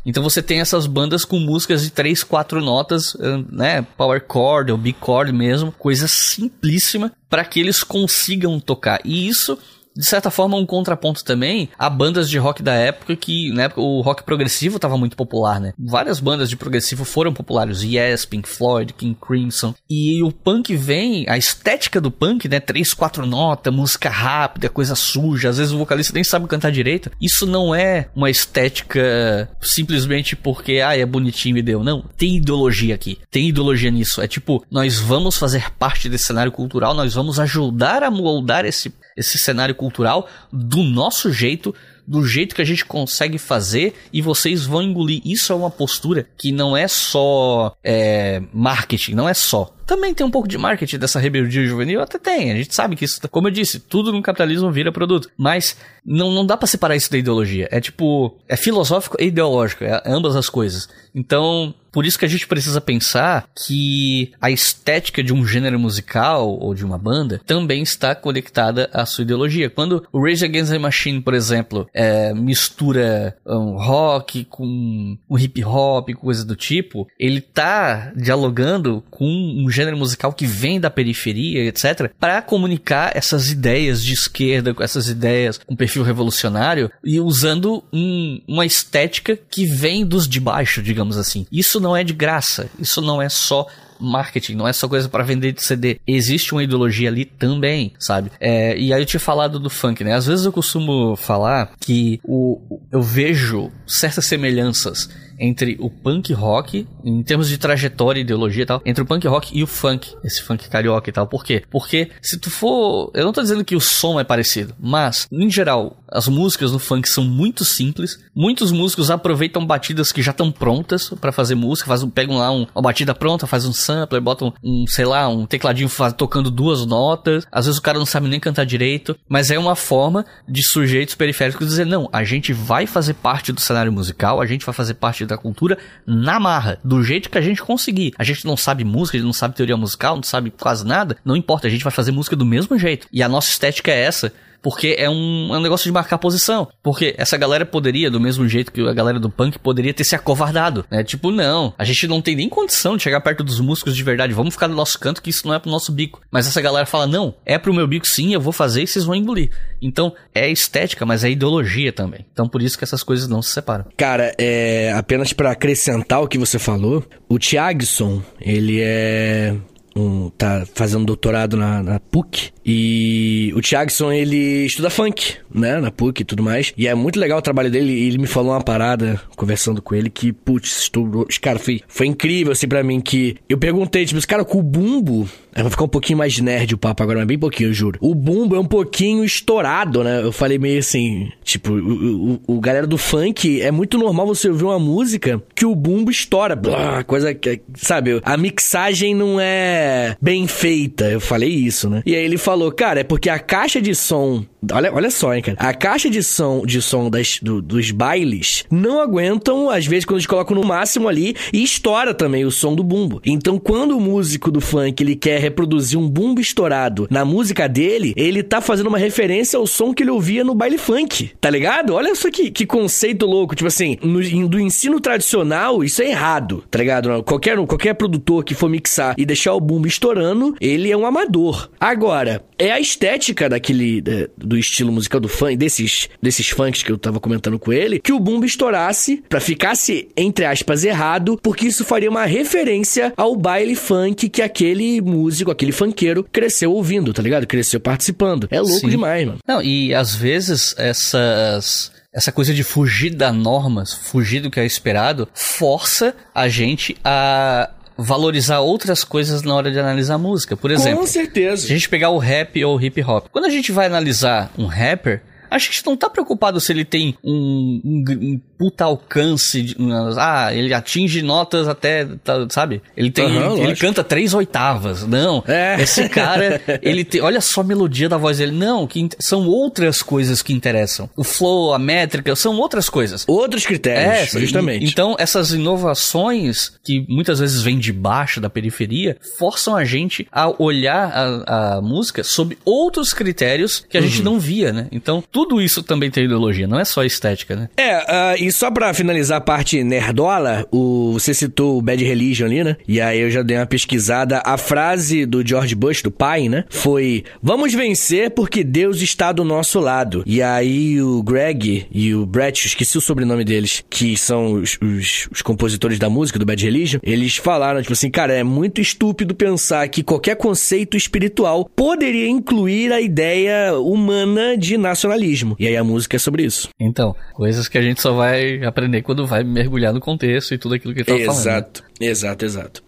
Speaker 3: Então você tem essas bandas com músicas de 3, 4 notas, né? Power chord ou big chord mesmo, coisa simplíssima para que eles consigam tocar. E isso de certa forma, um contraponto também a bandas de rock da época que, na época, o rock progressivo estava muito popular, né? Várias bandas de progressivo foram populares. Yes, Pink Floyd, King Crimson. E o punk vem, a estética do punk, né? Três, quatro notas, música rápida, coisa suja. Às vezes o vocalista nem sabe cantar direito. Isso não é uma estética simplesmente porque, ah, é bonitinho e deu. Não, tem ideologia aqui. Tem ideologia nisso. É tipo, nós vamos fazer parte desse cenário cultural, nós vamos ajudar a moldar esse esse cenário cultural do nosso jeito, do jeito que a gente consegue fazer e vocês vão engolir. Isso é uma postura que não é só é, marketing, não é só. Também tem um pouco de marketing dessa rebeldia juvenil, até tem. A gente sabe que isso, como eu disse, tudo no capitalismo vira produto. Mas não, não dá para separar isso da ideologia. É tipo, é filosófico e ideológico, é ambas as coisas. Então, por isso que a gente precisa pensar que a estética de um gênero musical ou de uma banda também está conectada à sua ideologia. Quando o Rage Against the Machine, por exemplo, é, mistura um rock com um hip hop, coisa do tipo, ele tá dialogando com um gênero musical que vem da periferia, etc, para comunicar essas ideias de esquerda, com essas ideias com perfil revolucionário e usando um, uma estética que vem dos de baixo, digamos assim. Isso não é de graça, isso não é só marketing, não é só coisa para vender de CD. Existe uma ideologia ali também, sabe? É, e aí eu tinha falado do funk, né? Às vezes eu costumo falar que o, eu vejo certas semelhanças entre o punk rock, em termos de trajetória, ideologia e tal, entre o punk rock e o funk, esse funk carioca e tal. Por quê? Porque se tu for. Eu não tô dizendo que o som é parecido, mas, em geral, as músicas no funk são muito simples. Muitos músicos aproveitam batidas que já estão prontas para fazer música, faz, pegam lá um, uma batida pronta, faz um sampler, botam um, sei lá, um tecladinho faz, tocando duas notas. Às vezes o cara não sabe nem cantar direito, mas é uma forma de sujeitos periféricos dizer: não, a gente vai fazer parte do cenário musical, a gente vai fazer parte da cultura na marra, do jeito que a gente conseguir. A gente não sabe música, a gente não sabe teoria musical, não sabe quase nada, não importa, a gente vai fazer música do mesmo jeito. E a nossa estética é essa. Porque é um, é um negócio de marcar posição. Porque essa galera poderia, do mesmo jeito que a galera do punk, poderia ter se acovardado. Né? Tipo, não. A gente não tem nem condição de chegar perto dos músicos de verdade. Vamos ficar no nosso canto que isso não é pro nosso bico. Mas essa galera fala, não, é pro meu bico sim, eu vou fazer e vocês vão engolir. Então, é estética, mas é ideologia também. Então, por isso que essas coisas não se separam.
Speaker 2: Cara, é apenas para acrescentar o que você falou, o Thiagson, ele é um, tá fazendo doutorado na, na, PUC. E o Thiagson, ele estuda funk, né? Na PUC e tudo mais. E é muito legal o trabalho dele. E ele me falou uma parada, conversando com ele, que, putz, estourou. Cara, foi, foi incrível, assim, pra mim, que eu perguntei, tipo, cara, com o bumbo. Vai ficar um pouquinho mais nerd o papo agora, mas bem pouquinho, eu juro. O bumbo é um pouquinho estourado, né? Eu falei meio assim, tipo, o, o, o galera do funk, é muito normal você ouvir uma música que o bumbo estoura. Blá, coisa que, sabe, a mixagem não é bem feita. Eu falei isso, né? E aí ele falou, cara, é porque a caixa de som Olha, olha só, hein, cara. A caixa de som, de som das, do, dos bailes não aguentam, às vezes, quando eles colocam no máximo ali, e estoura também o som do bumbo. Então, quando o músico do funk ele quer reproduzir um bumbo estourado na música dele, ele tá fazendo uma referência ao som que ele ouvia no baile funk. Tá ligado? Olha só que, que conceito louco. Tipo assim, no, do ensino tradicional, isso é errado, tá ligado? Qualquer, qualquer produtor que for mixar e deixar o bumbo estourando, ele é um amador. Agora, é a estética daquele. do do estilo musical do funk, desses, desses funks que eu tava comentando com ele, que o bumbo estourasse pra ficasse, entre aspas, errado, porque isso faria uma referência ao baile funk que aquele músico, aquele funkeiro, cresceu ouvindo, tá ligado? Cresceu participando. É louco Sim. demais, mano.
Speaker 3: Não, e às vezes essas essa coisa de fugir da norma, fugir do que é esperado, força a gente a valorizar outras coisas na hora de analisar música. Por exemplo,
Speaker 2: com certeza.
Speaker 3: Se a gente pegar o rap ou o hip hop, quando a gente vai analisar um rapper, a gente não tá preocupado se ele tem um, um, um puta alcance. De, ah, ele atinge notas até, tá, sabe? Ele tem. Uhum, ele, ele, canta três oitavas. Não. É. Esse cara, ele tem. Olha só a melodia da voz dele. Não, que são outras coisas que interessam. O flow, a métrica, são outras coisas.
Speaker 2: Outros critérios, é, justamente.
Speaker 3: E, então, essas inovações que muitas vezes vêm de baixo da periferia forçam a gente a olhar a, a música sob outros critérios que a uhum. gente não via, né? Então, tudo isso também tem ideologia, não é só estética, né?
Speaker 2: É, uh, e só pra finalizar a parte nerdola, o, você citou o Bad Religion ali, né? E aí eu já dei uma pesquisada. A frase do George Bush, do pai, né? Foi: Vamos vencer porque Deus está do nosso lado. E aí o Greg e o Brett, esqueci o sobrenome deles, que são os, os, os compositores da música do Bad Religion, eles falaram, tipo assim, cara, é muito estúpido pensar que qualquer conceito espiritual poderia incluir a ideia humana de nacionalismo. E aí a música é sobre isso.
Speaker 3: Então, coisas que a gente só vai vai aprender quando vai mergulhar no contexto e tudo aquilo que ele tava
Speaker 2: exato,
Speaker 3: falando.
Speaker 2: Exato, exato, exato.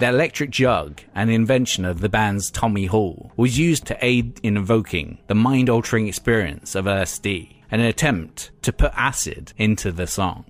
Speaker 4: The electric jug, an invention of the band's Tommy Hall, was used to aid in evoking the mind altering experience of LSD, an attempt to put acid into the song.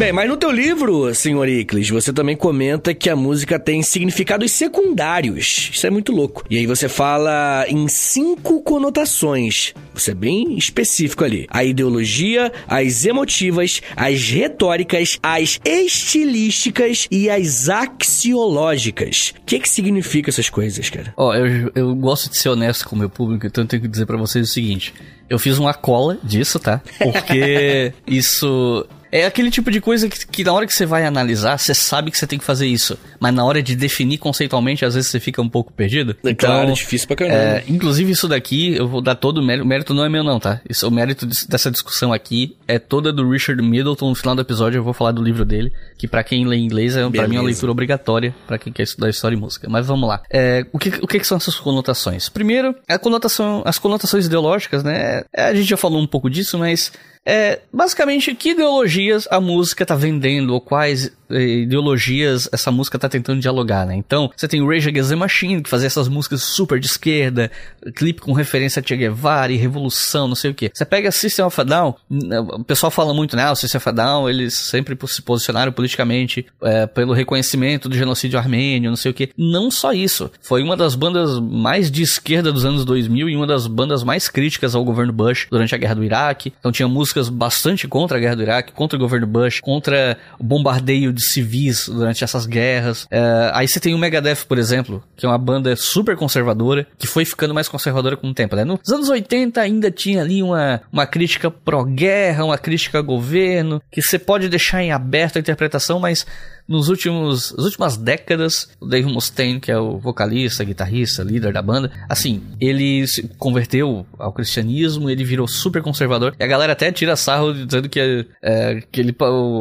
Speaker 2: Bem, mas no teu livro, senhor Iclis, você também comenta que a música tem significados secundários. Isso é muito louco. E aí você fala em cinco conotações. Você é bem específico ali. A ideologia, as emotivas, as retóricas, as estilísticas e as axiológicas. O que que significa essas coisas, cara?
Speaker 3: Ó, oh, eu, eu gosto de ser honesto com o meu público, então eu tenho que dizer para vocês o seguinte. Eu fiz uma cola disso, tá? Porque isso É aquele tipo de coisa que, que na hora que você vai analisar, você sabe que você tem que fazer isso. Mas na hora de definir conceitualmente, às vezes você fica um pouco perdido.
Speaker 2: É claro, difícil pra caramba.
Speaker 3: É, inclusive isso daqui, eu vou dar todo o mérito. O mérito não é meu não, tá? Isso, o mérito dessa discussão aqui é toda do Richard Middleton. No final do episódio eu vou falar do livro dele, que pra quem lê inglês é pra mim é uma leitura obrigatória pra quem quer estudar história e música. Mas vamos lá. É, o que, o que que são essas conotações? Primeiro, a conotação, as conotações ideológicas, né? É, A gente já falou um pouco disso, mas é, basicamente, que ideologias a música tá vendendo, ou quais ideologias essa música tá tentando dialogar, né? Então, você tem o Rage Against the Machine, que fazia essas músicas super de esquerda, clipe com referência a Che Guevara e revolução, não sei o que. Você pega System of a Down, n- o pessoal fala muito, né? O System of a Down, eles sempre se posicionaram politicamente eh, pelo reconhecimento do genocídio armênio, não sei o que. Não só isso, foi uma das bandas mais de esquerda dos anos 2000 e uma das bandas mais críticas ao governo Bush durante a guerra do Iraque. Então tinha músicas bastante contra a guerra do Iraque, contra o governo Bush, contra o bombardeio de civis durante essas guerras. É, aí você tem o Megadeth, por exemplo, que é uma banda super conservadora, que foi ficando mais conservadora com o tempo, né? Nos anos 80 ainda tinha ali uma, uma crítica pró-guerra, uma crítica ao governo, que você pode deixar em aberto a interpretação, mas nos últimos, as últimas décadas, o Dave Mustaine, que é o vocalista, guitarrista, líder da banda, assim, ele se converteu ao cristianismo, ele virou super conservador, e a galera até tira sarro dizendo que, é, que ele,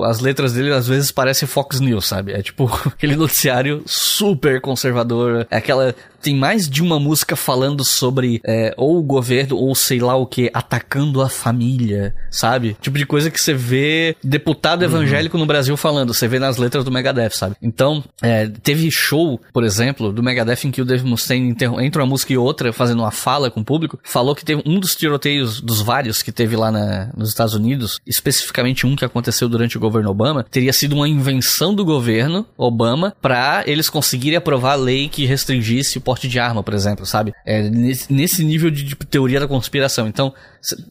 Speaker 3: as letras dele às vezes parecem Fox News, sabe? É tipo aquele noticiário super conservador, é aquela... Tem mais de uma música falando sobre é, ou o governo ou sei lá o que, atacando a família, sabe? Tipo de coisa que você vê deputado evangélico no Brasil falando, você vê nas letras do Megadeth, sabe? Então, é, teve show, por exemplo, do Megadeth em que o Dave Mustaine, entre uma música e outra, fazendo uma fala com o público, falou que teve um dos tiroteios, dos vários que teve lá na- nos Estados Unidos, especificamente um que aconteceu durante o governo Obama, teria sido uma invenção do governo Obama pra eles conseguirem aprovar a lei que restringisse o porte de arma, por exemplo, sabe? É nesse, nesse nível de, de teoria da conspiração. Então,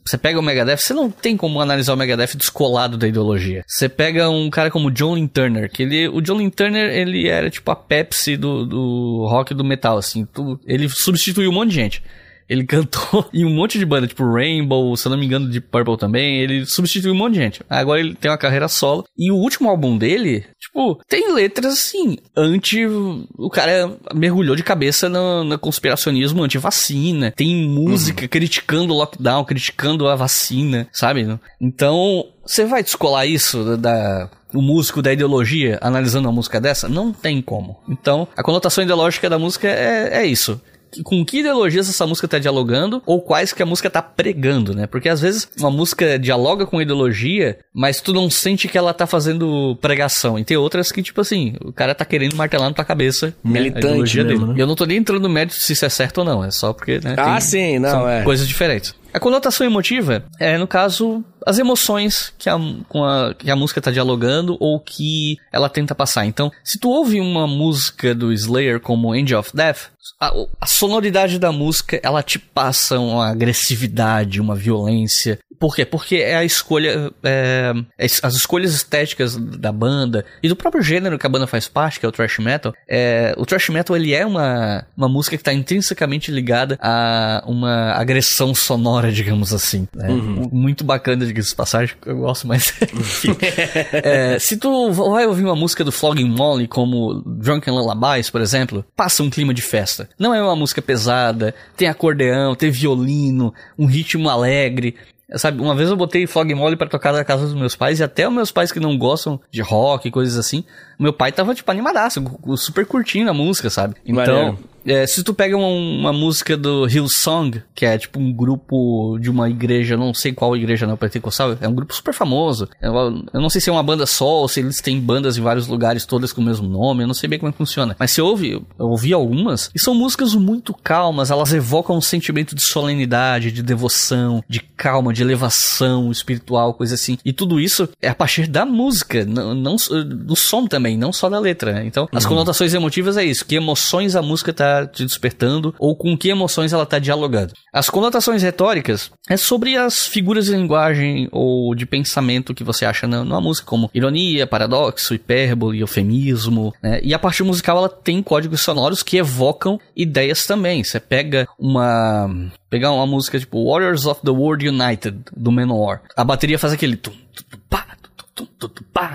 Speaker 3: você pega o Megadeth, você não tem como analisar o Megadeth descolado da ideologia. Você pega um cara como John Lynn Turner, que ele, o John Lynn Turner, ele era tipo a Pepsi do, do rock do metal, assim. Ele substituiu um monte de gente. Ele cantou em um monte de banda, tipo Rainbow, se eu não me engano, de Purple também. Ele substituiu um monte de gente. Agora ele tem uma carreira solo. E o último álbum dele, tipo, tem letras assim, anti. O cara mergulhou de cabeça no, no conspiracionismo anti-vacina. Tem música criticando o lockdown, criticando a vacina, sabe? Então, você vai descolar isso da. da- o músico da ideologia analisando uma música dessa? Não tem como. Então, a conotação ideológica da música é, é isso com que ideologias essa música tá dialogando ou quais que a música tá pregando, né? Porque às vezes uma música dialoga com ideologia, mas tu não sente que ela tá fazendo pregação. E tem outras que, tipo assim, o cara tá querendo martelar na tua cabeça né,
Speaker 2: Militante mesmo, né?
Speaker 3: E eu não tô nem entrando no mérito se isso é certo ou não, é só porque, né?
Speaker 2: Ah, sim, não,
Speaker 3: são
Speaker 2: é.
Speaker 3: coisas diferentes. A conotação emotiva é, no caso, as emoções que a, com a, que a música tá dialogando ou que ela tenta passar. Então, se tu ouve uma música do Slayer como Angel of Death, a, a sonoridade da música, ela te passa uma agressividade, uma violência. Por quê? Porque é a escolha, é, es- as escolhas estéticas da banda e do próprio gênero que a banda faz parte, que é o thrash metal. É, o thrash metal ele é uma, uma música que está intrinsecamente ligada a uma agressão sonora, digamos assim. né? Muito bacana, diga-se passagem, eu gosto, mas enfim. É, se tu vai ouvir uma música do Flogging Molly, como Drunken Lullabies, por exemplo, passa um clima de festa. Não é uma música pesada, tem acordeão, tem violino, um ritmo alegre. Sabe, uma vez eu botei Fog Molly pra tocar na casa dos meus pais, e até os meus pais que não gostam de rock e coisas assim, meu pai tava, tipo, animadaço, super curtindo a música, sabe? Então, é, se tu pega uma, uma música do Hillsong, que é tipo um grupo de uma igreja, não sei qual igreja não pentecostal, é um grupo super famoso. Eu, eu não sei se é uma banda só ou se eles têm bandas em vários lugares, todas com o mesmo nome, eu não sei bem como é que funciona. Mas se ouve, eu ouvi algumas, e são músicas muito calmas, elas evocam um sentimento de solenidade, de devoção, de calma, de elevação espiritual, coisa assim. E tudo isso é a partir da música, não, não do som também, não só da letra. né? Então, as conotações emotivas é isso, que emoções a música tá te despertando ou com que emoções ela tá dialogando. As conotações retóricas é sobre as figuras de linguagem ou de pensamento que você acha na, numa música, como ironia, paradoxo, hipérbole, eufemismo, né? E a parte musical ela tem códigos sonoros que evocam ideias também. Você pega uma pegar uma música tipo Warriors of the World United do Manowar. A bateria faz aquele tum, tum, pá,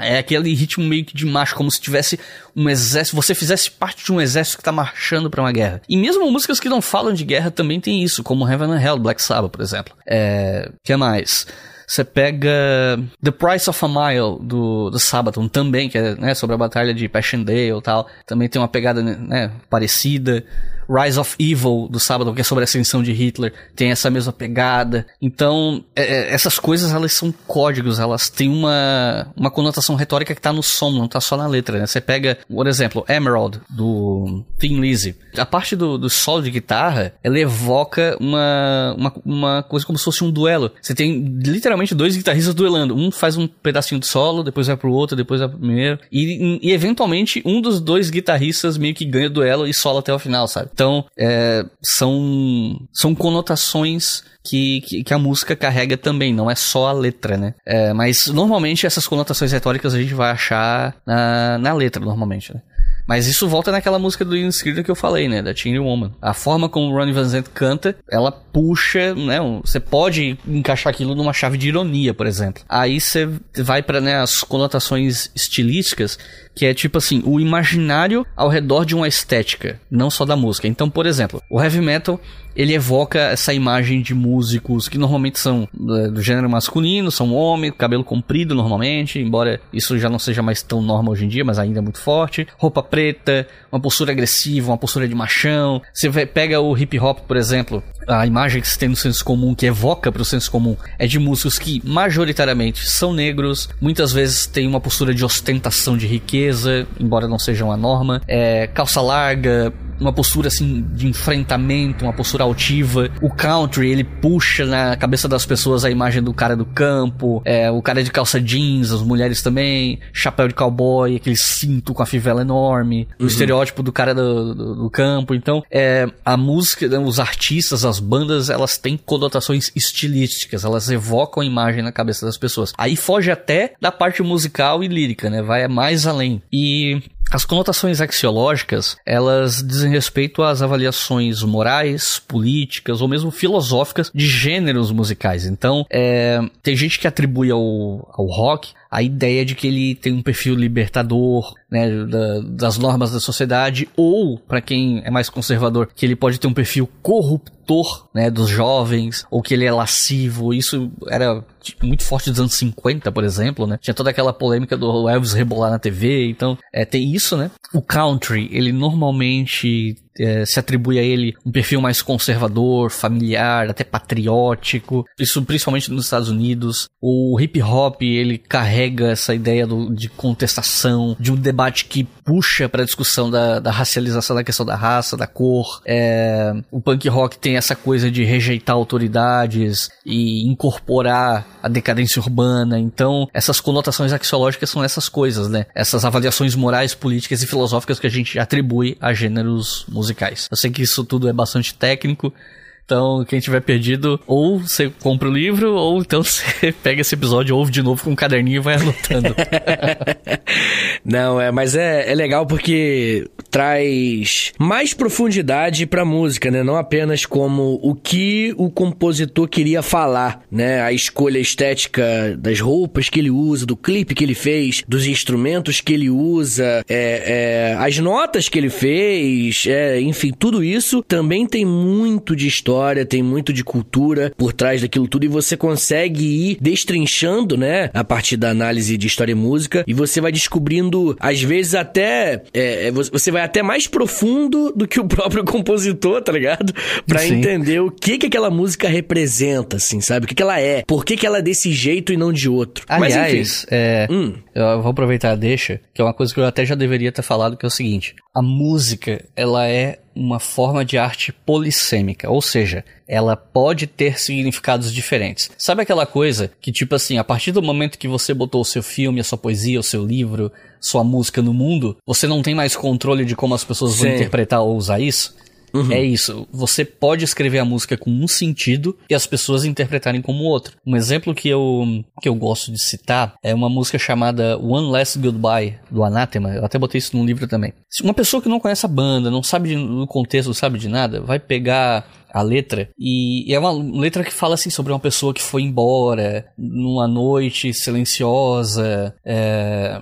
Speaker 3: é aquele ritmo meio que de marcha, como se tivesse um exército, você fizesse parte de um exército que tá marchando pra uma guerra. E mesmo músicas que não falam de guerra também tem isso, como Heaven and Hell, Black Sabbath, por exemplo. É, que mais? Você pega The Price of a Mile do, do Sabaton também, que é né, sobre a batalha de Passchendaele e tal. Também tem uma pegada né, parecida. Rise of Evil do sábado, que é sobre a ascensão de Hitler, tem essa mesma pegada. Então, é, é, essas coisas, elas são códigos, elas têm uma, uma conotação retórica que tá no som, não tá só na letra, né? Você pega, por exemplo, Emerald, do Thin Lizzy. A parte do, do solo de guitarra, ela evoca uma, uma, uma coisa como se fosse um duelo. Você tem literalmente dois guitarristas duelando. Um faz um pedacinho de solo, depois vai pro outro, depois vai pro primeiro. E, e eventualmente, um dos dois guitarristas meio que ganha o duelo e sola até o final, sabe? Então, é, são, são conotações que, que, que, a música carrega também, não é só a letra, né? É, mas normalmente essas conotações retóricas a gente vai achar na, na letra, normalmente, né? Mas isso volta naquela música do Inscrito que eu falei, né? Da Teen Woman. A forma como o Ronnie Van Zant canta, ela puxa, né? Você pode encaixar aquilo numa chave de ironia, por exemplo. Aí você vai para né, as conotações estilísticas que é tipo assim, o imaginário ao redor de uma estética, não só da música. Então, por exemplo, o heavy metal ele evoca essa imagem de músicos que normalmente são é, do gênero masculino, são homens, cabelo comprido normalmente, embora isso já não seja mais tão normal hoje em dia, mas ainda é muito forte. Roupa preta, uma postura agressiva, uma postura de machão. Você pega o hip hop, por exemplo, a imagem que se tem no senso comum, que evoca para o senso comum, é de músicos que majoritariamente são negros, muitas vezes tem uma postura de ostentação de riqueza, embora não seja uma norma, é, calça larga, uma postura assim de enfrentamento, uma postura altiva. O country, ele puxa na cabeça das pessoas a imagem do cara do campo, é, o cara de calça jeans, as mulheres também, chapéu de cowboy, aquele cinto com a fivela enorme, uhum. o estereótipo do cara do, do, do campo. Então, é, a música, né, os artistas, as bandas, elas têm conotações estilísticas, elas evocam a imagem na cabeça das pessoas. Aí foge até da parte musical e lírica, né? Vai mais além. E as conotações axiológicas, elas dizem respeito às avaliações morais, políticas ou mesmo filosóficas de gêneros musicais. Então, é, tem gente que atribui ao, ao rock a ideia de que ele tem um perfil libertador, né, da, das normas da sociedade, ou, para quem é mais conservador, que ele pode ter um perfil corruptor, né, dos jovens, ou que ele é lascivo. Isso era muito forte dos anos 50, por exemplo, né? Tinha toda aquela polêmica do Elvis rebolar na TV, então é, tem isso, né? O country, ele normalmente é, se atribui a ele um perfil mais conservador, familiar, até patriótico. Isso principalmente nos Estados Unidos. O hip hop ele carrega essa ideia do, de contestação, de um debate que puxa para a discussão da, da, racialização da questão da raça, da cor. É, o punk rock tem essa coisa de rejeitar autoridades e incorporar a decadência urbana. Então, essas conotações axiológicas são essas coisas, né? Essas avaliações morais, políticas e filosóficas que a gente atribui a gêneros musicais musicais. Eu sei que isso tudo é bastante técnico, então, quem tiver perdido, ou você compra o livro, ou então você pega esse episódio, ouve de novo com um caderninho e vai anotando.
Speaker 2: Não, é, mas é, é legal porque traz mais profundidade pra música, né? Não apenas como o que o compositor queria falar, né? A escolha estética das roupas que ele usa, do clipe que ele fez, dos instrumentos que ele usa, é, é, as notas que ele fez, é, enfim, tudo isso também tem muito de história história, tem muito de cultura por trás daquilo tudo e você consegue ir destrinchando, né, a partir da análise de história e música e você vai descobrindo, às vezes até, é, é você vai até mais profundo do que o próprio compositor, tá ligado? Pra Sim. entender o que que aquela música representa, assim, sabe? O que que ela é, por que que ela é desse jeito e não de outro.
Speaker 3: Aliás, Mas, enfim, é, hum. eu vou aproveitar a deixa, que é uma coisa que eu até já deveria ter falado, que é o seguinte, a música, ela é uma forma de arte polissêmica, ou seja, ela pode ter significados diferentes. Sabe aquela coisa que, tipo assim, a partir do momento que você botou o seu filme, a sua poesia, o seu livro, sua música no mundo, você não tem mais controle de como as pessoas Sim. vão interpretar ou usar isso? Uhum. É isso. Você pode escrever a música com um sentido e as pessoas interpretarem como outro. Um exemplo que eu, que eu gosto de citar é uma música chamada One Last Goodbye, do Anathema. Eu até botei isso num livro também. Uma pessoa que não conhece a banda, não sabe do contexto, não sabe de nada, vai pegar a letra. E, é uma letra que fala assim sobre uma pessoa que foi embora numa noite silenciosa, é,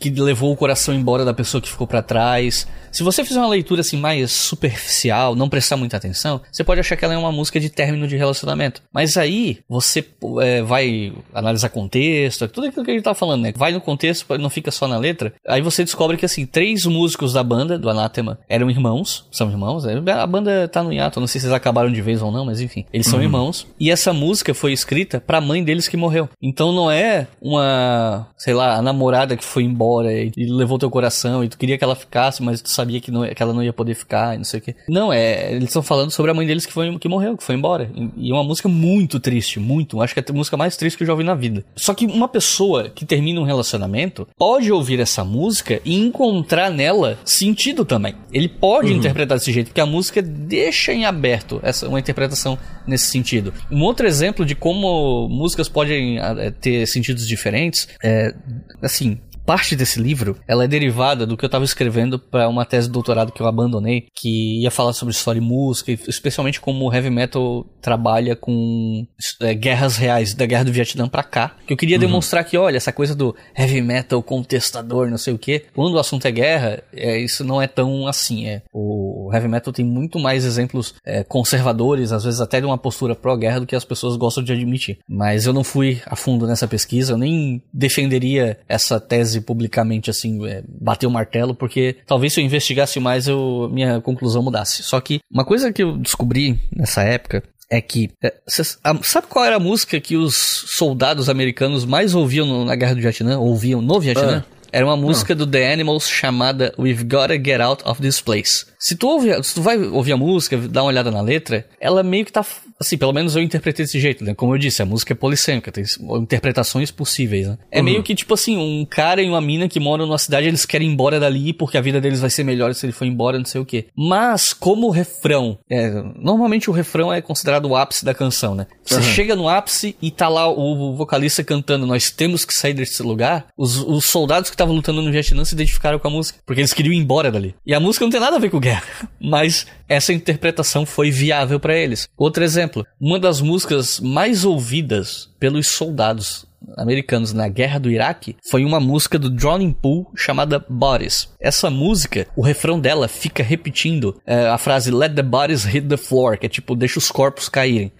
Speaker 3: que, levou o coração embora da pessoa que ficou para trás. Se você fizer uma leitura assim mais superficial, não prestar muita atenção, você pode achar que ela é uma música de término de relacionamento. Mas aí você é, vai analisar contexto, tudo aquilo que a gente tá falando, né? Vai no contexto, não fica só na letra. Aí você descobre que assim, três músicos da banda, do Anathema, eram irmãos, são irmãos. É, a banda tá no hiato, não sei se eles acabaram de vez ou não, mas enfim, eles são uhum. irmãos. E essa música foi escrita pra mãe deles que morreu. Então não é uma, sei lá, a namorada que foi embora e, e levou teu coração e tu queria que ela ficasse, mas tu sabia que, não, que ela não ia poder ficar e não sei o que. Não, é, eles estão falando sobre a mãe deles que, foi, que morreu, que foi embora. E, e é uma música muito triste, muito. Acho que é a música mais triste que eu já ouvi na vida. Só que uma pessoa que termina um relacionamento pode ouvir essa música e encontrar nela sentido também. Ele pode uhum. interpretar desse jeito, porque a música deixa em aberto essa, uma interpretação nesse sentido. Um outro exemplo de como músicas podem é, ter sentidos diferentes é, assim, parte desse livro, ela é derivada do que eu estava escrevendo para uma tese de doutorado que eu abandonei, que ia falar sobre história e música, especialmente como o heavy metal trabalha com é, guerras reais, da guerra do Vietnã para cá. Que eu queria uhum. demonstrar que, olha, essa coisa do heavy metal contestador, não sei o que, quando o assunto é guerra, é, isso não é tão assim. É. O heavy metal tem muito mais exemplos é, conservadores, às vezes até de uma postura pró-guerra, do que as pessoas gostam de admitir. Mas eu não fui a fundo nessa pesquisa, eu nem defenderia essa tese tese publicamente, assim, é, bater o martelo, porque talvez se eu investigasse mais, eu, minha conclusão mudasse. Só que uma coisa que eu descobri nessa época é que. É, sabe qual era a música que os soldados americanos mais ouviam no, na Guerra do Vietnã? Ouviam no Vietnã? Ah. Era uma música do The Animals chamada We've Gotta Get Out of This Place. Se tu, ouve, se tu vai ouvir a música, dar uma olhada na letra, ela meio que tá Assim, pelo menos eu interpretei desse jeito, né? Como eu disse, a música é polissêmica, tem interpretações possíveis, né? É uhum. meio que tipo assim, um cara e uma mina que moram numa cidade, eles querem ir embora dali porque a vida deles vai ser melhor se ele for embora, não sei o quê. Mas, como o refrão, é, normalmente o refrão é considerado o ápice da canção, né? Você uhum. chega no ápice e tá lá o vocalista cantando, nós temos que sair desse lugar, os, os soldados que estavam lutando no Vietnã se identificaram com a música, porque eles queriam ir embora dali. E a música não tem nada a ver com guerra, mas essa interpretação foi viável para eles. Outro exemplo, uma das músicas mais ouvidas pelos soldados americanos na guerra do Iraque foi uma música do Drowning Pool chamada Bodies. Essa música, o refrão dela fica repetindo é, a frase Let the bodies hit the floor, que é tipo, deixa os corpos caírem.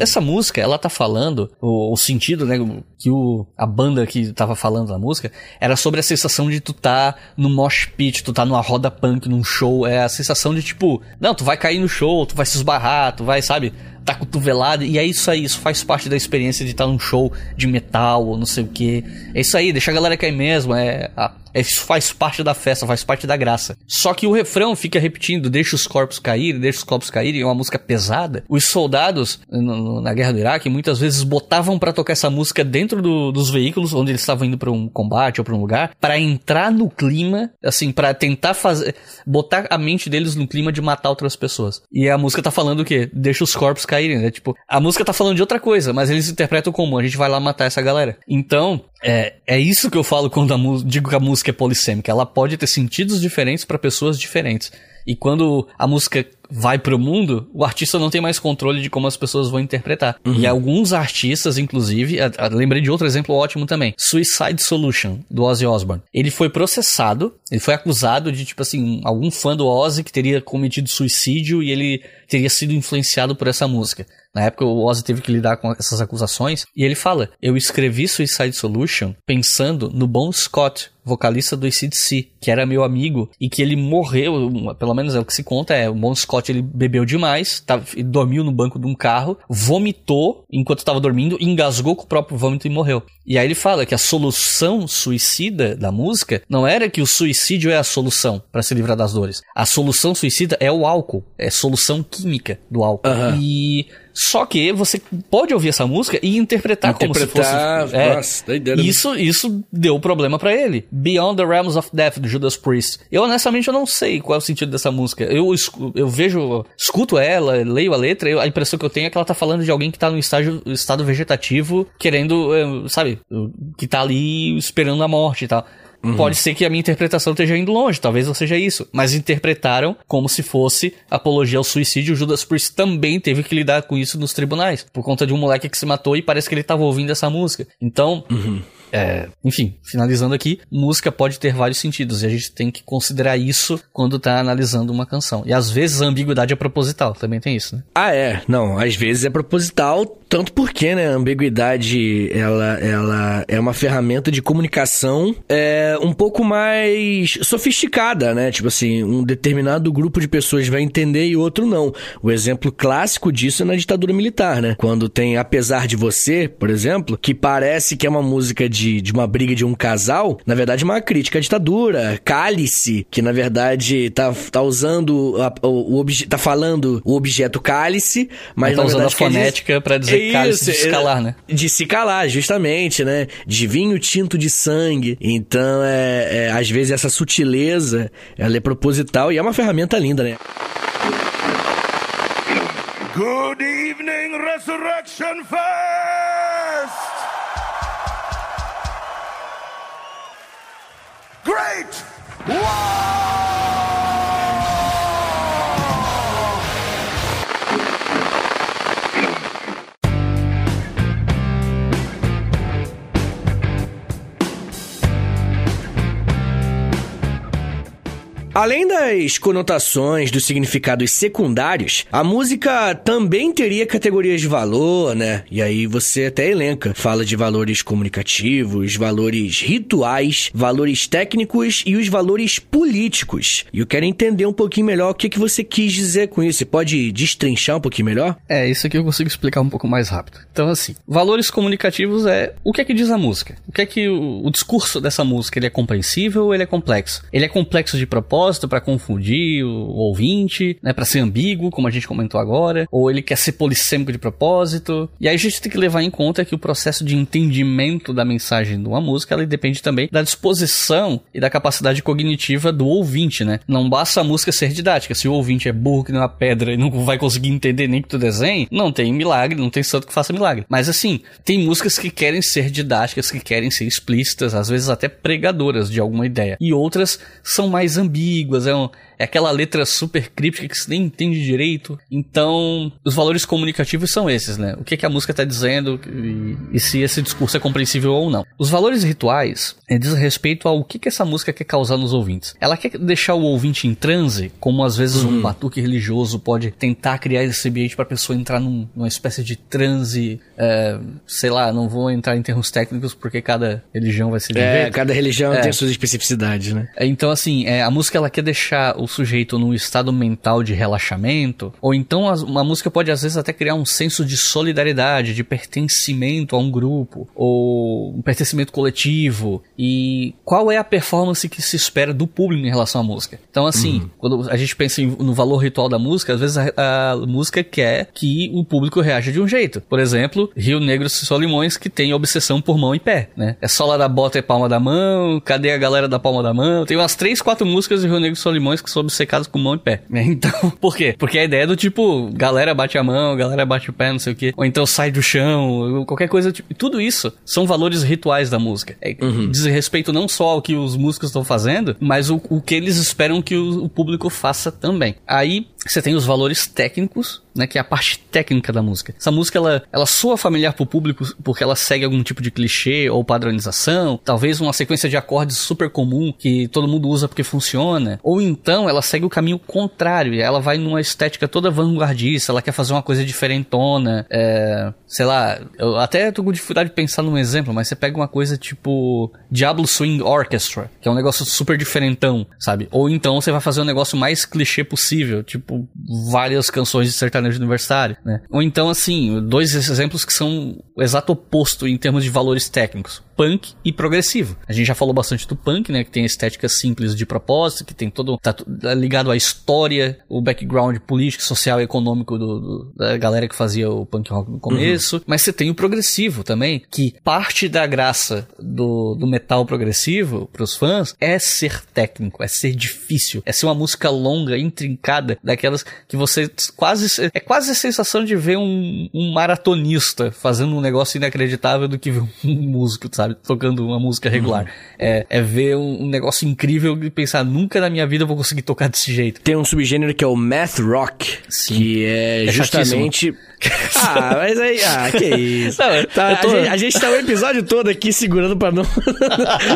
Speaker 3: essa música, ela tá falando, o, o sentido, né, que o, a banda que tava falando na música, era sobre a sensação de tu tá no mosh pit, tu tá numa roda punk, num show, é a sensação de tipo, não, tu vai cair no show, tu vai se esbarrar, tu vai, sabe, tá cotovelado, e é isso aí, isso faz parte da experiência de estar num show de metal ou não sei o que. É isso aí, deixa a galera cair mesmo, é a, isso faz parte da festa, faz parte da graça. Só que o refrão fica repetindo: deixa os corpos caírem, deixa os corpos caírem, é uma música pesada. Os soldados na guerra do Iraque muitas vezes botavam para tocar essa música dentro do, dos veículos onde eles estavam indo para um combate ou para um lugar, para entrar no clima, assim, para tentar fazer, botar a mente deles no clima de matar outras pessoas. E a música tá falando o quê? Deixa os corpos caírem, né? Tipo, a música tá falando de outra coisa, mas eles interpretam como a gente vai lá matar essa galera. Então, é, é isso que eu falo quando a digo que a música é polissêmica. Ela pode ter sentidos diferentes para pessoas diferentes. E quando a música vai pro mundo, o artista não tem mais controle de como as pessoas vão interpretar. Uhum. E alguns artistas, inclusive, lembrei de outro exemplo ótimo também. Suicide Solution, do Ozzy Osbourne. Ele foi processado, ele foi acusado de, tipo assim, algum fã do Ozzy que teria cometido suicídio e ele teria sido influenciado por essa música. Na época o Ozzy teve que lidar com essas acusações e ele fala: "Eu escrevi Suicide Solution pensando no Bon Scott, vocalista do ACDC, que era meu amigo e que ele morreu, pelo menos é o que se conta, é o Bon Scott ele bebeu demais, tá, dormiu no banco de um carro, vomitou enquanto estava dormindo, engasgou com o próprio vômito e morreu. E aí ele fala que a solução suicida da música não era que o suicídio é a solução para se livrar das dores. A solução suicida é o álcool, é solução química do álcool. Uhum. E só que você pode ouvir essa música e interpretar, interpretar como se fosse. É, nossa, doideira. Isso, isso deu problema para ele. Beyond the Realms of Death, do Judas Priest. Eu, honestamente, eu não sei qual é o sentido dessa música. Eu, eu vejo, escuto ela, leio a letra, eu, a impressão que eu tenho é que ela tá falando de alguém que tá no estágio, estado vegetativo, querendo, eh, sabe, que tá ali esperando a morte e tal. Pode ser que a minha interpretação esteja indo longe, talvez não seja isso. Mas interpretaram como se fosse apologia ao suicídio. O Judas Priest também teve que lidar com isso nos tribunais, por conta de um moleque que se matou e parece que ele estava ouvindo essa música. Então, é, enfim, finalizando aqui, música pode ter vários sentidos e a gente tem que considerar isso quando tá analisando uma canção. E às vezes a ambiguidade é proposital, também tem isso, né?
Speaker 2: Ah, é. Não, às vezes é proposital, tanto porque, né, a ambiguidade, ela, ela é uma ferramenta de comunicação é, um pouco mais sofisticada, né? Tipo assim, um determinado grupo de pessoas vai entender e outro não. O exemplo clássico disso é na ditadura militar, né? Quando tem Apesar de Você, por exemplo, que parece que é uma música de, de uma briga de um casal, na verdade é uma crítica à ditadura. Cálice, que na verdade tá, tá usando, a, o, o obje, tá falando o objeto cálice, mas
Speaker 3: Mas tá usando a
Speaker 2: verdade dizer-
Speaker 3: fonética pra dizer cálice de
Speaker 2: Isso,
Speaker 3: se calar,
Speaker 2: é,
Speaker 3: né?
Speaker 2: De se calar, justamente, né? De vinho tinto de sangue. Então, é, é, às vezes essa sutileza, ela é proposital e é uma ferramenta linda, né?
Speaker 5: Good evening, Resurrection Fest! Great Wall!
Speaker 2: Além das conotações dos significados secundários, a música também teria categorias de valor, né? E aí você até elenca. Fala de valores comunicativos, valores rituais, valores técnicos e os valores políticos. E eu quero entender um pouquinho melhor o que, que você quis dizer com isso. Você pode destrinchar um pouquinho melhor?
Speaker 3: É, isso aqui eu consigo explicar um pouco mais rápido. Então, assim, valores comunicativos é o que é que diz a música? O que é que o, o discurso dessa música, ele é compreensível ou ele é complexo? Ele é complexo de propósito para confundir o, o ouvinte, né, para ser ambíguo, como a gente comentou agora, ou ele quer ser polissêmico de propósito? E aí a gente tem que levar em conta que o processo de entendimento da mensagem de uma música, ela depende também da disposição e da capacidade cognitiva do ouvinte, né? Não basta a música ser didática. Se o ouvinte é burro que nem uma pedra e não vai conseguir entender nem que tu desenhe, não tem milagre, não tem santo que faça milagre. Mas assim, tem músicas que querem ser didáticas, que querem ser explícitas, às vezes até pregadoras de alguma ideia. E outras são mais ambíguas, é, um- é aquela letra super críptica que você nem entende direito. Então, os valores comunicativos são esses, né? O que, que a música tá dizendo e, e se esse discurso é compreensível ou não. Os valores rituais é, diz respeito ao que, que essa música quer causar nos ouvintes. Ela quer deixar o ouvinte em transe, como às vezes um batuque religioso pode tentar criar esse ambiente pra pessoa entrar num- numa espécie de transe, é, sei lá, não vou entrar em termos técnicos porque cada religião vai ser de
Speaker 2: É,
Speaker 3: jeito.
Speaker 2: cada religião
Speaker 3: É.
Speaker 2: tem suas especificidades, né?
Speaker 3: É, Então, assim, é, a música ela quer deixar o sujeito num estado mental de relaxamento, ou então uma música pode às vezes até criar um senso de solidariedade, de pertencimento a um grupo, ou um pertencimento coletivo. E qual é a performance que se espera do público em relação à música? Então, assim, quando a gente pensa no valor ritual da música, às vezes a, a música quer que o público reaja de um jeito. Por exemplo, Rio Negro e Solimões, que tem obsessão por mão e pé, né? É sola da bota e palma da mão, cadê a galera da palma da mão? Tem umas três, quatro músicas de Rio Negro e Solimões que são obcecadas com mão e pé. né? Então, por quê? Porque a ideia é do tipo, galera bate a mão, galera bate o pé, não sei o quê. Ou então sai do chão, qualquer coisa. Tipo, tudo isso são valores rituais da música. É, Diz respeito não só ao que os músicos estão fazendo, mas o, o que eles esperam que o, o público faça também. Aí você tem os valores técnicos, né, que é a parte técnica da música. Essa música ela, ela soa familiar pro público porque ela segue algum tipo de clichê ou padronização, talvez uma sequência de acordes super comum que todo mundo usa porque funciona, ou então ela segue o caminho contrário, ela vai numa estética toda vanguardista, ela quer fazer uma coisa diferentona, é, sei lá, eu até tô com dificuldade de pensar num exemplo, mas você pega uma coisa tipo Diablo Swing Orchestra, que é um negócio super diferentão, sabe? Ou então você vai fazer um negócio mais clichê possível, tipo várias canções de sertanejo universitário, né? Ou então, assim, dois exemplos que são o exato oposto em termos de valores técnicos. Punk e progressivo. A gente já falou bastante do punk, né? Que tem a estética simples de propósito, que tem todo. tá tu- ligado à história, o background político, social e econômico do, do- da galera que fazia o punk rock no começo. Mas você tem o progressivo também, que parte da graça do, do metal progressivo pros fãs é ser técnico, é ser difícil, é ser uma música longa, intrincada, Aquelas que você quase. É quase a sensação de ver um, um maratonista fazendo um negócio inacreditável do que ver um músico, sabe? Tocando uma música regular. Uhum. É, é ver um, um negócio incrível e pensar, nunca na minha vida eu vou conseguir tocar desse jeito.
Speaker 2: Tem um subgênero que é o math rock, Sim. que é, é justamente ah, mas aí, ah, que isso. Não, tá, tô... a, gente, a, gente, tá o episódio todo aqui segurando pra não,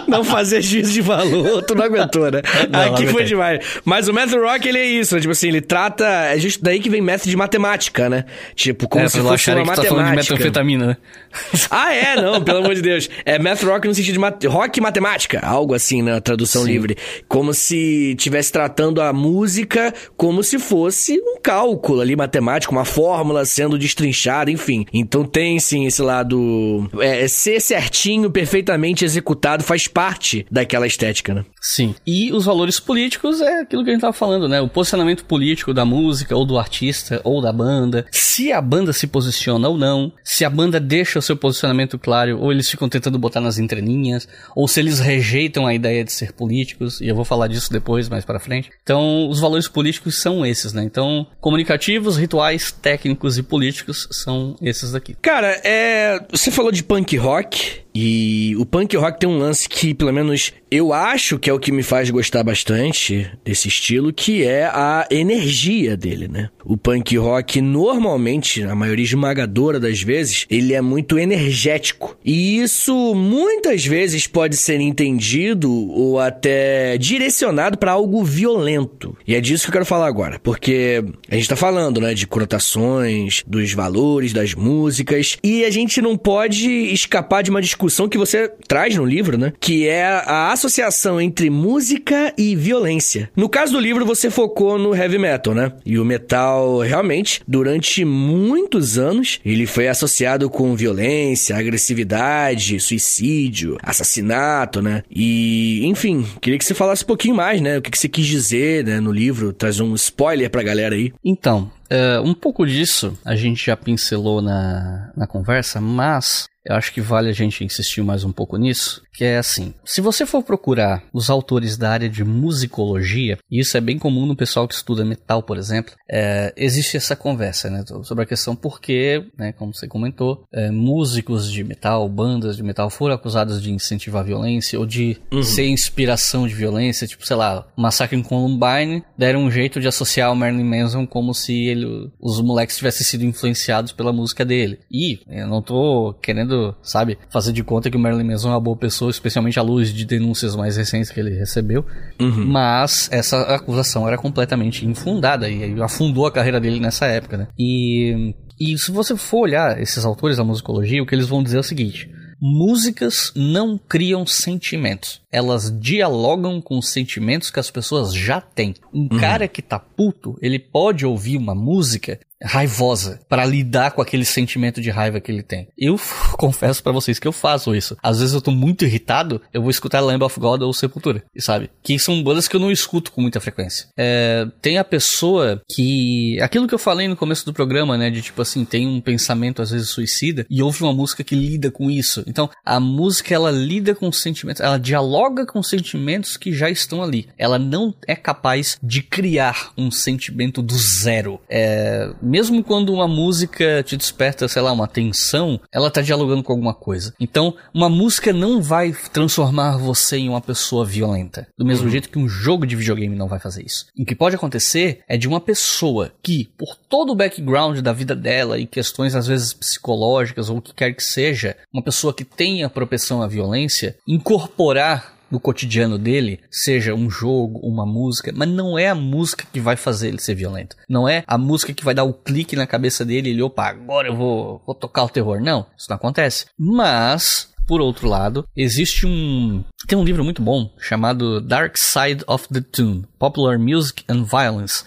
Speaker 2: não fazer juízo de valor. Tu não aguentou, né? Não, aqui foi demais. Mas o Math Rock, ele é isso, né? Tipo assim, ele trata. É justo daí que vem método de matemática, né? Tipo, como é, se fosse uma matemática. Tá falando de
Speaker 3: metanfetamina, né?
Speaker 2: ah, é? Não, pelo amor de Deus. É Math Rock no sentido de mat... rock e matemática. Algo assim, na tradução Sim. livre. Como se tivesse tratando a música como se fosse um cálculo ali matemático, uma fórmula sendo destrinchado, enfim. Então tem sim esse lado. É, ser certinho, perfeitamente executado, faz parte daquela estética, né?
Speaker 3: Sim. E os valores políticos é aquilo que a gente tava falando, né? O posicionamento político da música, ou do artista, ou da banda. Se a banda se posiciona ou não. Se a banda deixa o seu posicionamento claro, ou eles ficam tentando botar nas entrelinhas, ou se eles rejeitam a ideia de ser políticos, e eu vou falar disso depois, mais para frente. Então, os valores políticos são esses, né? Então, comunicativos, rituais, técnicos e políticos são esses daqui.
Speaker 2: Cara, é. Você falou de punk rock. E o punk rock tem um lance que, pelo menos, eu acho que é o que me faz gostar bastante desse estilo, que é a energia dele, né? O punk rock, normalmente, a maioria esmagadora das vezes, ele é muito energético. E isso, muitas vezes, pode ser entendido ou até direcionado para algo violento. E é disso que eu quero falar agora, porque a gente tá falando, né, de conotações, dos valores das músicas, e a gente não pode escapar de uma discussão discussão que você traz no livro, né? Que é a associação entre música e violência. No caso do livro, você focou no heavy metal, né? E o metal, realmente, durante muitos anos, ele foi associado com violência, agressividade, suicídio, assassinato, né? E, enfim, queria que você falasse um pouquinho mais, né? O que, você quis dizer, né, no livro, traz um spoiler pra galera aí.
Speaker 3: Então, Uh, um pouco disso a gente já pincelou na, na conversa, mas eu acho que vale a gente insistir mais um pouco nisso, que é assim, se você for procurar os autores da área de musicologia, e isso é bem comum no pessoal que estuda metal, por exemplo, é, existe essa conversa, né, sobre a questão porque, né, como você comentou, é, músicos de metal, bandas de metal foram acusados de incentivar a violência ou de uhum. ser inspiração de violência, tipo, sei lá, Massacre em Columbine, deram um jeito de associar o Marilyn Manson como se ele, os moleques tivessem sido influenciados pela música dele. E eu não tô querendo sabe, fazer de conta que o Marilyn Manson é uma boa pessoa, especialmente à luz de denúncias mais recentes que ele recebeu. Uhum. Mas essa acusação era completamente infundada e afundou a carreira dele nessa época, né? E, e se você for olhar esses autores da musicologia, o que eles vão dizer é o seguinte. Músicas não criam sentimentos. Elas dialogam com os sentimentos que as pessoas já têm. Um uhum. cara que tá puto, ele pode ouvir uma música raivosa para lidar com aquele sentimento de raiva que ele tem. Eu confesso para vocês que eu faço isso. Às vezes eu tô muito irritado, eu vou escutar Lamb of God ou Sepultura, sabe? Que são bandas que eu não escuto com muita frequência. É, tem a pessoa que aquilo que eu falei no começo do programa, né, de tipo assim, tem um pensamento às vezes suicida e ouve uma música que lida com isso. Então, a música ela lida com sentimentos, ela dialoga com sentimentos que já estão ali. Ela não é capaz de criar um sentimento do zero. É, mesmo quando uma música te desperta, sei lá, uma tensão, ela tá dialogando com alguma coisa. Então, uma música não vai transformar você em uma pessoa violenta. Do mesmo uhum. jeito que um jogo de videogame não vai fazer isso. O que pode acontecer é de uma pessoa que, por todo o background da vida dela e questões às vezes psicológicas ou o que quer que seja, uma pessoa que tenha propensão à violência, incorporar no cotidiano dele, seja um jogo, uma música, mas não é a música que vai fazer ele ser violento. Não é a música que vai dar o clique na cabeça dele e ele, opa, agora eu vou, vou tocar o terror. Não, isso não acontece. Mas, por outro lado, existe um. Tem um livro muito bom chamado Dark Side of the Tune: Popular Music and Violence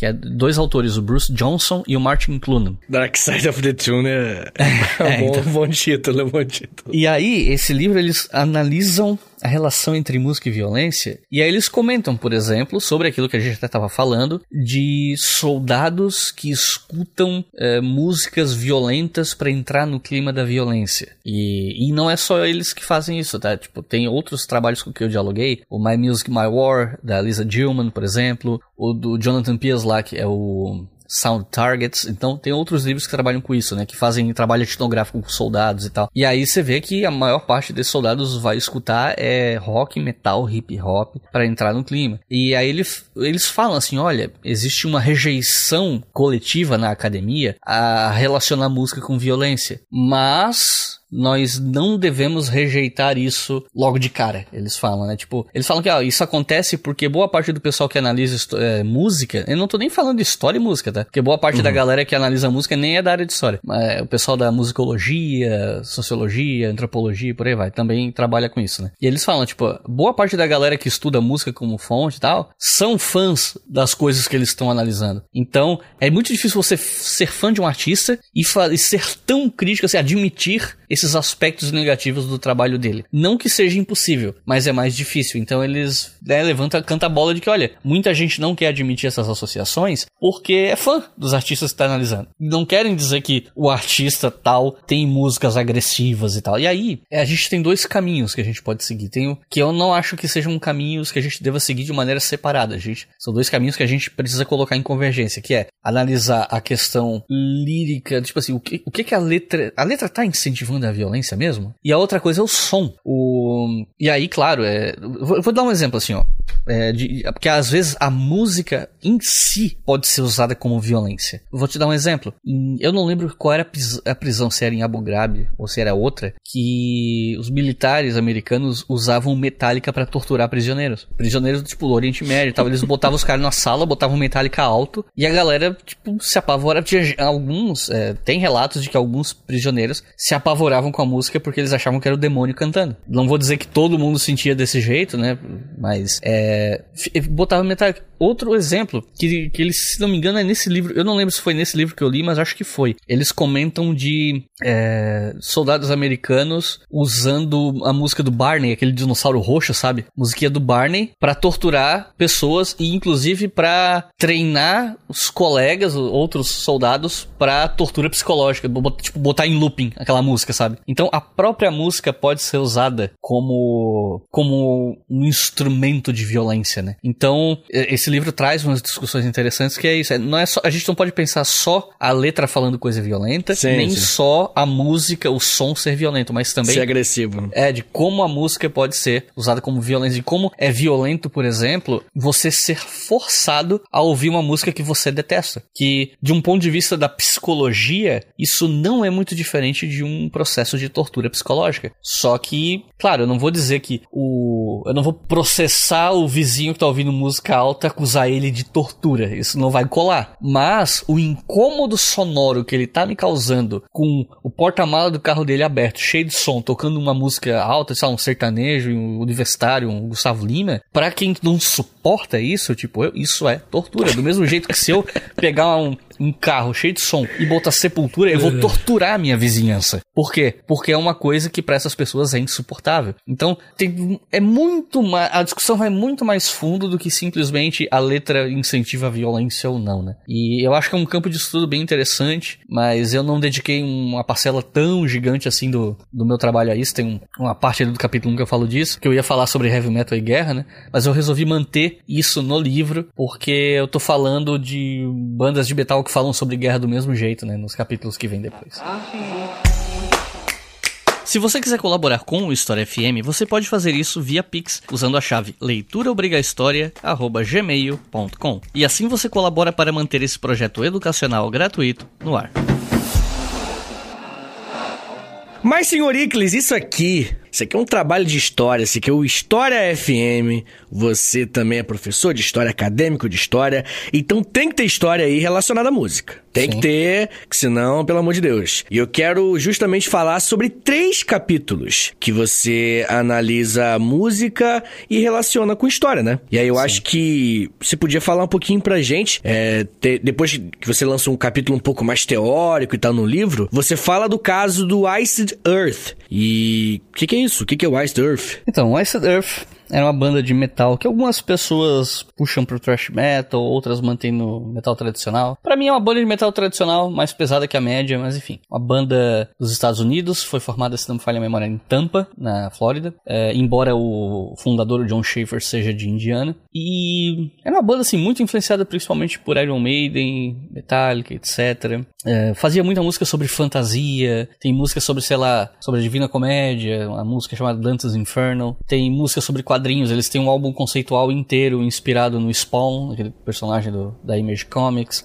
Speaker 3: que é dois autores, o Bruce Johnson e o Martin Clunan.
Speaker 2: Dark Side of the Tune é, é, é bom, então. bom título, é bom título.
Speaker 3: E aí, esse livro, eles analisam a relação entre música e violência. E aí eles comentam, por exemplo, sobre aquilo que a gente até estava falando, de soldados que escutam é, músicas violentas para entrar no clima da violência. E, e não é só eles que fazem isso, tá? Tipo, tem outros trabalhos com que eu dialoguei, o My Music, My War, da Lisa Gilman, por exemplo, o do Jonathan Pieslak, é o Sound Targets. Então tem outros livros que trabalham com isso, né? Que fazem trabalho etnográfico com soldados e tal. E aí você vê que a maior parte desses soldados vai escutar é rock, metal, hip hop para entrar no clima. E aí ele, eles falam assim, olha, existe uma rejeição coletiva na academia a relacionar música com violência. Mas nós não devemos rejeitar isso logo de cara. Eles falam, né? Tipo, eles falam que ó, isso acontece porque boa parte do pessoal que analisa é, música, eu não tô nem falando de história e música, tá? Porque boa parte uhum. da galera que analisa música nem é da área de história. Mas o pessoal da musicologia, sociologia, antropologia, por aí vai, também trabalha com isso, né? E eles falam, tipo, boa parte da galera que estuda música como fonte e tal, são fãs das coisas que eles estão analisando. Então, é muito difícil você ser fã de um artista e, e ser tão crítico, assim, admitir esses aspectos negativos do trabalho dele. Não que seja impossível, mas é mais difícil. Então eles né, levantam, canta a bola de que, olha, muita gente não quer admitir essas associações porque é fã dos artistas que está analisando. Não querem dizer que o artista tal tem músicas agressivas e tal. E aí, a gente tem dois caminhos que a gente pode seguir. Tem o que eu não acho que sejam caminhos que a gente deva seguir de maneira separada, gente. São dois caminhos que a gente precisa colocar em convergência, que é analisar a questão lírica, tipo assim, o que, o que, que a letra. A letra tá incentivando a violência mesmo? E a outra coisa é o som. O, e aí, claro, é, eu vou dar um exemplo assim, ó. É, de, porque às vezes a música em si pode ser usada como violência. vou te dar um exemplo. Eu não lembro qual era a prisão, se era em Abu Ghraib ou se era outra, que os militares americanos usavam Metallica para torturar prisioneiros. Prisioneiros, tipo, do Oriente Médio e tal. Eles botavam os caras na sala, botavam Metallica alto e a galera, tipo, se apavorava. Tinha alguns, é, tem relatos de que alguns prisioneiros se apavoravam com a música porque eles achavam que era o demônio cantando. Não vou dizer que todo mundo sentia desse jeito, né? Mas, é, botava Metallica. Outro exemplo, que, que eles, se não me engano, é nesse livro. Eu não lembro se foi nesse livro que eu li, mas acho que foi. Eles comentam de é, soldados americanos usando a música do Barney, aquele dinossauro roxo, sabe? Musiquinha do Barney, para torturar pessoas e inclusive para treinar os colegas, outros soldados, para tortura psicológica. Tipo, botar em looping aquela música, sabe? Então a própria música pode ser usada como, como um instrumento de violência, né? Então, esse livro traz umas discussões interessantes que é isso. É, não é só, a gente não pode pensar só a letra falando coisa violenta, sim, nem sim. só a música, o som ser violento, mas também.
Speaker 2: Ser agressivo.
Speaker 3: É, de como a música pode ser usada como violência. De como é violento, por exemplo, você ser forçado a ouvir uma música que você detesta. Que, de um ponto de vista da psicologia, isso não é muito diferente de um processo de tortura psicológica. Só que, claro, eu não vou dizer que o. Eu não vou processar o vizinho que tá ouvindo música alta e acusar ele de tortura. Isso não vai colar. Mas o incômodo sonoro que ele tá me causando com o porta-mala do carro dele aberto, cheio de som, tocando uma música alta, sei lá, um sertanejo, um universitário, um Gustavo Lima, pra quem não suporta isso, tipo, eu, isso é tortura. Do mesmo jeito que se eu pegar um, um carro cheio de som e botar sepultura, eu vou é. torturar a minha vizinhança. Por quê? Porque é uma coisa que para essas pessoas é insuportável. Então, tem, é muito mais. A discussão vai muito mais fundo do que simplesmente a letra incentiva a violência ou não, né? E eu acho que é um campo de estudo bem interessante, mas eu não dediquei uma parcela tão gigante assim do, do meu trabalho a isso. Tem uma parte do capítulo 1 que eu falo disso, que eu ia falar sobre heavy metal e guerra, né? Mas eu resolvi manter isso no livro, porque eu tô falando de bandas de metal que falam sobre guerra do mesmo jeito, né? Nos capítulos que vem depois. Se você quiser colaborar com o História FM, você pode fazer isso via Pix usando a chave leituraobrigahistoria@gmail.com. E assim você colabora para manter esse projeto educacional gratuito no ar.
Speaker 2: Mas, senhor Icles, isso aqui, isso aqui é um trabalho de história, isso aqui é o História FM. Você também é professor de história, acadêmico de história, então tem que ter história aí relacionada à música. Tem
Speaker 3: Sim.
Speaker 2: que ter, que senão, pelo amor de Deus. E eu quero justamente falar sobre três capítulos que você analisa a música e relaciona com história, né? E aí eu acho que você podia falar um pouquinho pra gente, é, te- depois que você lança um capítulo um pouco mais teórico e tal no livro, você fala do caso do Iced Earth. E o que, que é isso? O que, que é o Iced Earth?
Speaker 3: Então, Iced Earth era uma banda de metal que algumas pessoas puxam pro thrash metal, outras mantêm no metal tradicional. Pra mim é uma banda de metal tradicional, mais pesada que a média, mas enfim. Uma banda dos Estados Unidos, foi formada, se não me falha a memória, em Tampa, na Flórida. É, embora o fundador, o John Schaefer, seja de Indiana. E era uma banda, assim, muito influenciada principalmente por Iron Maiden, Metallica, etc. É, fazia muita música sobre fantasia, tem música sobre, sei lá, sobre a Divina Comédia, uma música chamada Dante's Inferno, tem música sobre quadrinhos, eles têm um álbum conceitual inteiro inspirado no Spawn, aquele personagem do, da Image Comics.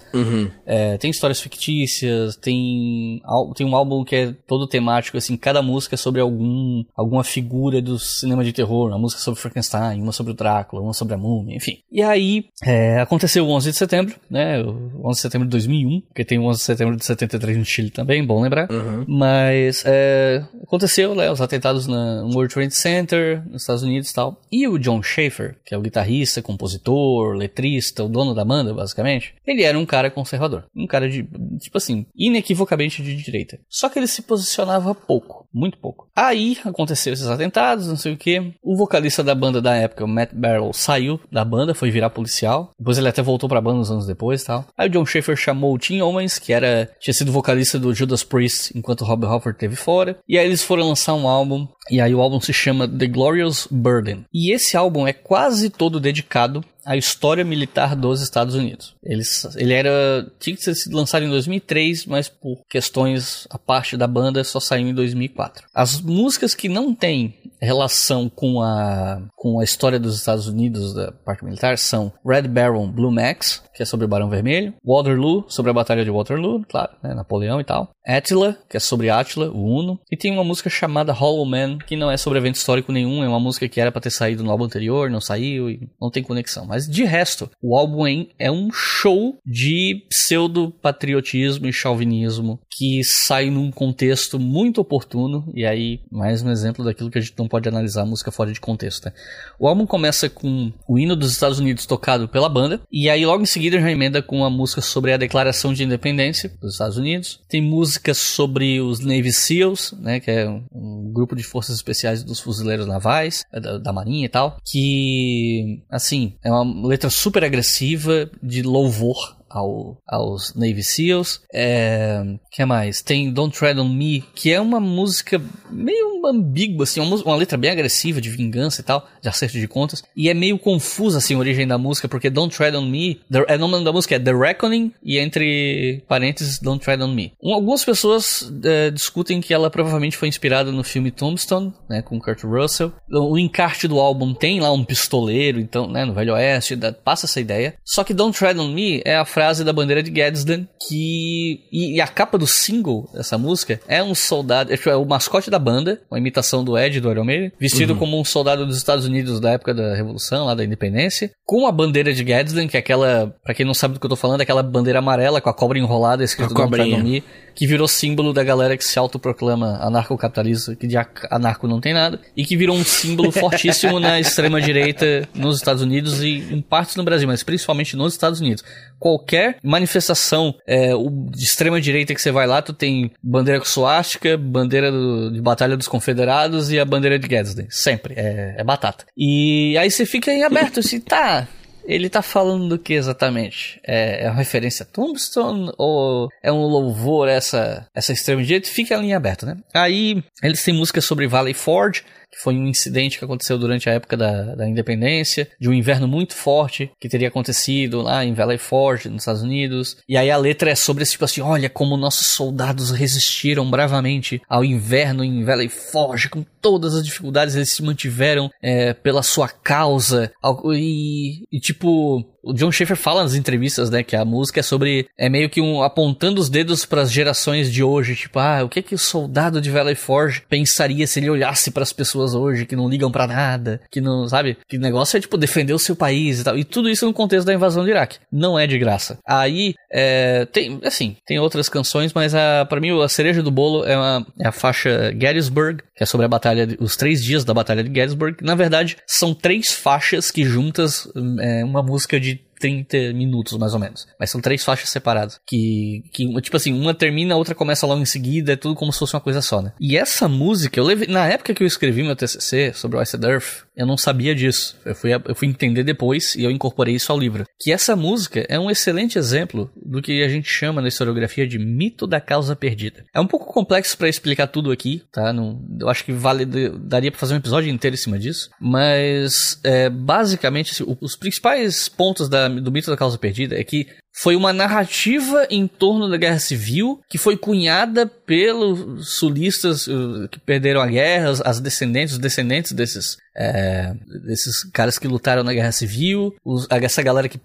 Speaker 3: É, tem histórias fictícias, tem, tem um álbum que é todo temático, assim, cada música é sobre algum, alguma figura do cinema de terror, uma música sobre Frankenstein, uma sobre o Drácula, uma sobre a múmia, enfim. E aí, é, aconteceu o 11 de setembro, né, o 11 de setembro de 2001, porque tem o 11 de setembro de 73 no Chile também, bom lembrar. Mas, é, aconteceu, né, os atentados na, no World Trade Center, nos Estados Unidos e tal. E o John Schaefer, que é o guitarrista, compositor, letrista, o dono da banda, basicamente, ele era um cara conservador. Um cara de, tipo assim, inequivocamente de direita. Só que ele se posicionava pouco, muito pouco. Aí aconteceu esses atentados, não sei o que. O vocalista da banda da época, o Matt Barrow, saiu da banda, foi virar policial. Depois ele até voltou pra banda uns anos depois tal. Aí o John Schaefer chamou o Tim Owens, que era tinha sido vocalista do Judas Priest enquanto o Rob Halford esteve fora. E aí eles foram lançar um álbum. E aí o álbum se chama The Glorious Burden. E esse álbum é quase todo dedicado à história militar dos Estados Unidos. Eles, ele era tinha que ter sido lançado em 2003, mas por questões a parte da banda só saiu em 2004. As músicas que não têm relação com a com a história dos Estados Unidos da parte militar são Red Baron Blue Max, que é sobre o Barão Vermelho, Waterloo, sobre a Batalha de Waterloo, claro, né, Napoleão e tal, Attila, que é sobre Attila, o Uno, e tem uma música chamada Hollow Man, que não é sobre evento histórico nenhum, é uma música que era pra ter saído no álbum anterior, não saiu e não tem conexão. Mas de resto, o álbum é, um show de pseudo-patriotismo e chauvinismo que sai num contexto muito oportuno, e aí mais um exemplo daquilo que a gente não pode analisar a música fora de contexto. Né? O álbum começa com o hino dos Estados Unidos tocado pela banda, e aí logo em seguida já emenda com uma música sobre a declaração de independência dos Estados Unidos. Tem músicas sobre os Navy SEALs, né, que é um grupo de forças especiais dos fuzileiros navais, é da, da marinha e tal, que, assim, é uma letra super agressiva de louvor ao, aos Navy SEALs. É, que mais? Tem Don't Tread on Me, que é uma música meio ambígua, assim, uma, uma letra bem agressiva de vingança e tal, de acerto de contas. E é meio confusa, assim, a origem da música, porque Don't Tread on Me, the, é, o nome da música é The Reckoning, e entre parênteses, Don't Tread on Me. Um, algumas pessoas é, discutem que ela provavelmente foi inspirada no filme Tombstone, né, com Kurt Russell. O encarte do álbum tem lá um pistoleiro, então, né, no Velho Oeste, dá- passa essa ideia. Só que Don't Tread on Me é a frase da bandeira de Gadsden, que. E, e a capa do single dessa música é um soldado. É, tipo, é o mascote da banda, uma imitação do Ed do Iron Maiden, vestido como um soldado dos Estados Unidos da época da Revolução, lá da Independência, com a bandeira de Gadsden, que é aquela. Pra quem não sabe do que eu tô falando, aquela bandeira amarela com a cobra enrolada escrito
Speaker 2: a cobrinha.
Speaker 3: Me, que virou símbolo da galera que se autoproclama anarcocapitalista, que de anarco não tem nada, e que virou um símbolo fortíssimo na extrema-direita nos Estados Unidos e em partes no Brasil, mas principalmente nos Estados Unidos. Qualquer manifestação é, de extrema-direita que você vai lá, tu tem bandeira com suástica, bandeira do- de Batalha dos Confederados e a bandeira de Gadsden. Sempre. É, é batata. E aí você fica em aberto, assim, tá... Ele tá falando do que exatamente? É, é uma referência a Tombstone ou é um louvor a essa, essa extrema direita? Fica a linha aberta, né? Aí eles têm música sobre Valley Forge, foi um incidente que aconteceu durante a época da, da independência, de um inverno muito forte que teria acontecido lá em Valley Forge, nos Estados Unidos. E aí a letra é sobre esse tipo assim: olha como nossos soldados resistiram bravamente ao inverno em Valley Forge, com todas as dificuldades, eles se mantiveram é, pela sua causa. E, e tipo, o John Schaefer fala nas entrevistas, né, que a música é sobre é meio que um apontando os dedos para as gerações de hoje, tipo, ah, o que que o soldado de Valley Forge pensaria se ele olhasse para as pessoas hoje que não ligam para nada, que não, sabe? Que negócio é tipo defender o seu país e tal. E tudo isso no contexto da invasão do Iraque. Não é de graça. Aí, é, tem, assim, tem outras canções, mas a para mim a cereja do bolo é, uma, é a faixa Gettysburg, que é sobre a batalha, de, os três dias da batalha de Gettysburg. Na verdade, são três faixas que juntas é uma música de need 30 minutos, mais ou menos. Mas são três faixas separadas. Que, que, tipo assim, uma termina, a outra começa logo em seguida, é tudo como se fosse uma coisa só, né? E essa música, eu levei, na época que eu escrevi meu TCC sobre o Iced Earth, eu não sabia disso. Eu fui, eu fui entender depois e eu incorporei isso ao livro. Que essa música é um excelente exemplo do que a gente chama na historiografia de mito da causa perdida. É um pouco complexo para explicar tudo aqui, tá? Não, eu acho que vale, daria para fazer um episódio inteiro em cima disso. Mas, é, basicamente, assim, os principais pontos da do mito da causa perdida é que foi uma narrativa em torno da guerra civil que foi cunhada pelos sulistas uh, que perderam a guerra, as descendentes, os descendentes desses é, desses caras que lutaram na guerra civil, os, essa galera que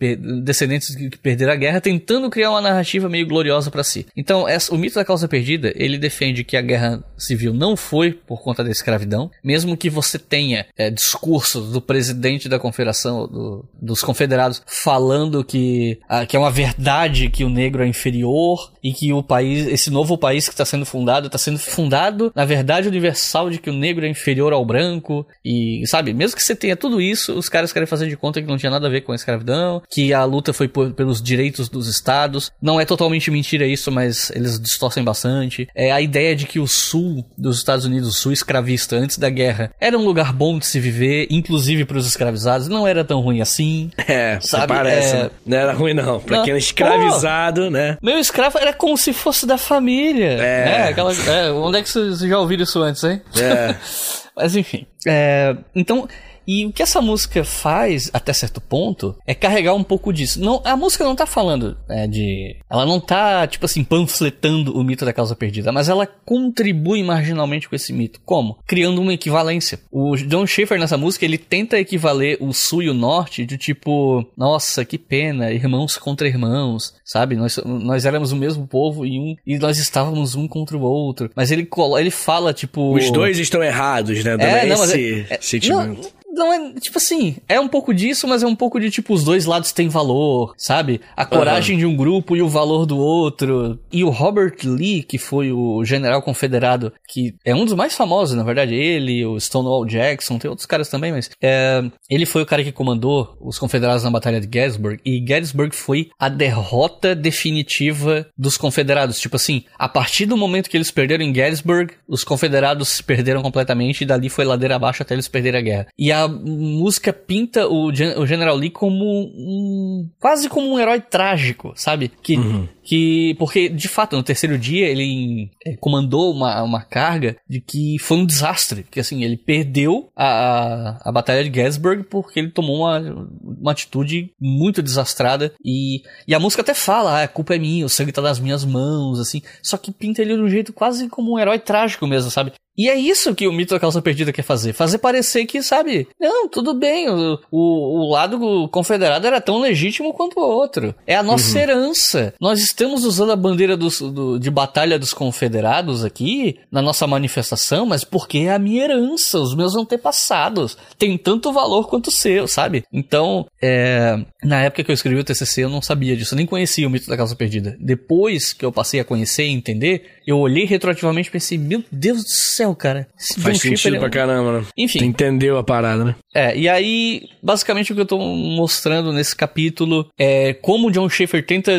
Speaker 3: descendentes que, perderam a guerra, tentando criar uma narrativa meio gloriosa para si. Então, essa, o mito da causa perdida, ele defende que a guerra civil não foi por conta da escravidão, mesmo que você tenha é, discursos do presidente da confederação, do, dos confederados, falando que, a, que é uma verdade que o negro é inferior e que o país, esse novo país que está sendo fundado, está sendo fundado na verdade universal de que o negro é inferior ao branco e sabe, mesmo que você tenha tudo isso, os caras querem fazer de conta que não tinha nada a ver com a escravidão, que a luta foi por, pelos direitos dos estados. Não é totalmente mentira isso, mas eles distorcem bastante. É a ideia de que o sul dos Estados Unidos, o sul escravista, antes da guerra, era um lugar bom de se viver, inclusive para os escravizados, não era tão ruim assim.
Speaker 2: É, sabe? Parece. É... Né? Não era ruim, não. Pra não. Era escravizado, Pô, né?
Speaker 3: Meu escravo era como se fosse da família. É. Né? Aquela, é, onde é que vocês já ouviram isso antes, hein? É. Mas enfim. É, então, e o que essa música faz, até certo ponto, é carregar um pouco disso. Não, a música não tá falando é, de. Ela não tá, tipo assim, panfletando o mito da causa perdida, mas ela contribui marginalmente com esse mito. Como? Criando uma equivalência. O John Schaefer nessa música, ele tenta equivaler o sul e o norte de tipo, nossa, que pena, irmãos contra irmãos, sabe? Nós, nós éramos o mesmo povo e, um, e nós estávamos um contra o outro. Mas ele, ele fala, tipo.
Speaker 2: Os dois estão errados, né?
Speaker 3: é, não, esse é, é, sentimento. Não, não é, tipo assim, é um pouco disso, mas é um pouco de tipo, os dois lados têm valor, sabe? A coragem uhum. de um grupo e o valor do outro. E o Robert Lee, que foi o general confederado, que é um dos mais famosos, na verdade, ele, o Stonewall Jackson, tem outros caras também, mas é, ele foi o cara que comandou os confederados na Batalha de Gettysburg, e Gettysburg foi a derrota definitiva dos confederados. Tipo assim, a partir do momento que eles perderam em Gettysburg, os confederados se perderam completamente, e dali foi ladeira abaixo até eles perderem a guerra. E a a música pinta o, Gen o General Lee como um. quase como um herói trágico, sabe? Que, uhum. Que. Porque, de fato, no terceiro dia ele é, comandou uma, uma carga de que foi um desastre. Que assim, ele perdeu a, a, a Batalha de Gettysburg porque ele tomou uma, uma atitude muito desastrada. E, e a música até fala: ah, a culpa é minha, o sangue tá nas minhas mãos, assim. Só que pinta ele de um jeito quase como um herói trágico mesmo, sabe? E é isso que o mito da calça perdida quer fazer. Fazer parecer que, sabe, não, tudo bem, o, o, o lado confederado era tão legítimo quanto o outro. É a nossa uhum. herança. Nós estamos usando a bandeira dos, do, de batalha dos confederados aqui, na nossa manifestação, mas porque é a minha herança, os meus antepassados. Tem tanto valor quanto o seu, sabe? Então, é, na época que eu escrevi o TCC, eu não sabia disso, eu nem conhecia o mito da calça perdida. Depois que eu passei a conhecer e entender, eu olhei retroativamente e pensei, meu Deus do céu, cara.
Speaker 2: Esse Faz John sentido é pra caramba, né?
Speaker 3: Enfim.
Speaker 2: Tu entendeu a parada, né?
Speaker 3: É, e aí, basicamente o que eu tô mostrando nesse capítulo é como o John Schaefer tenta,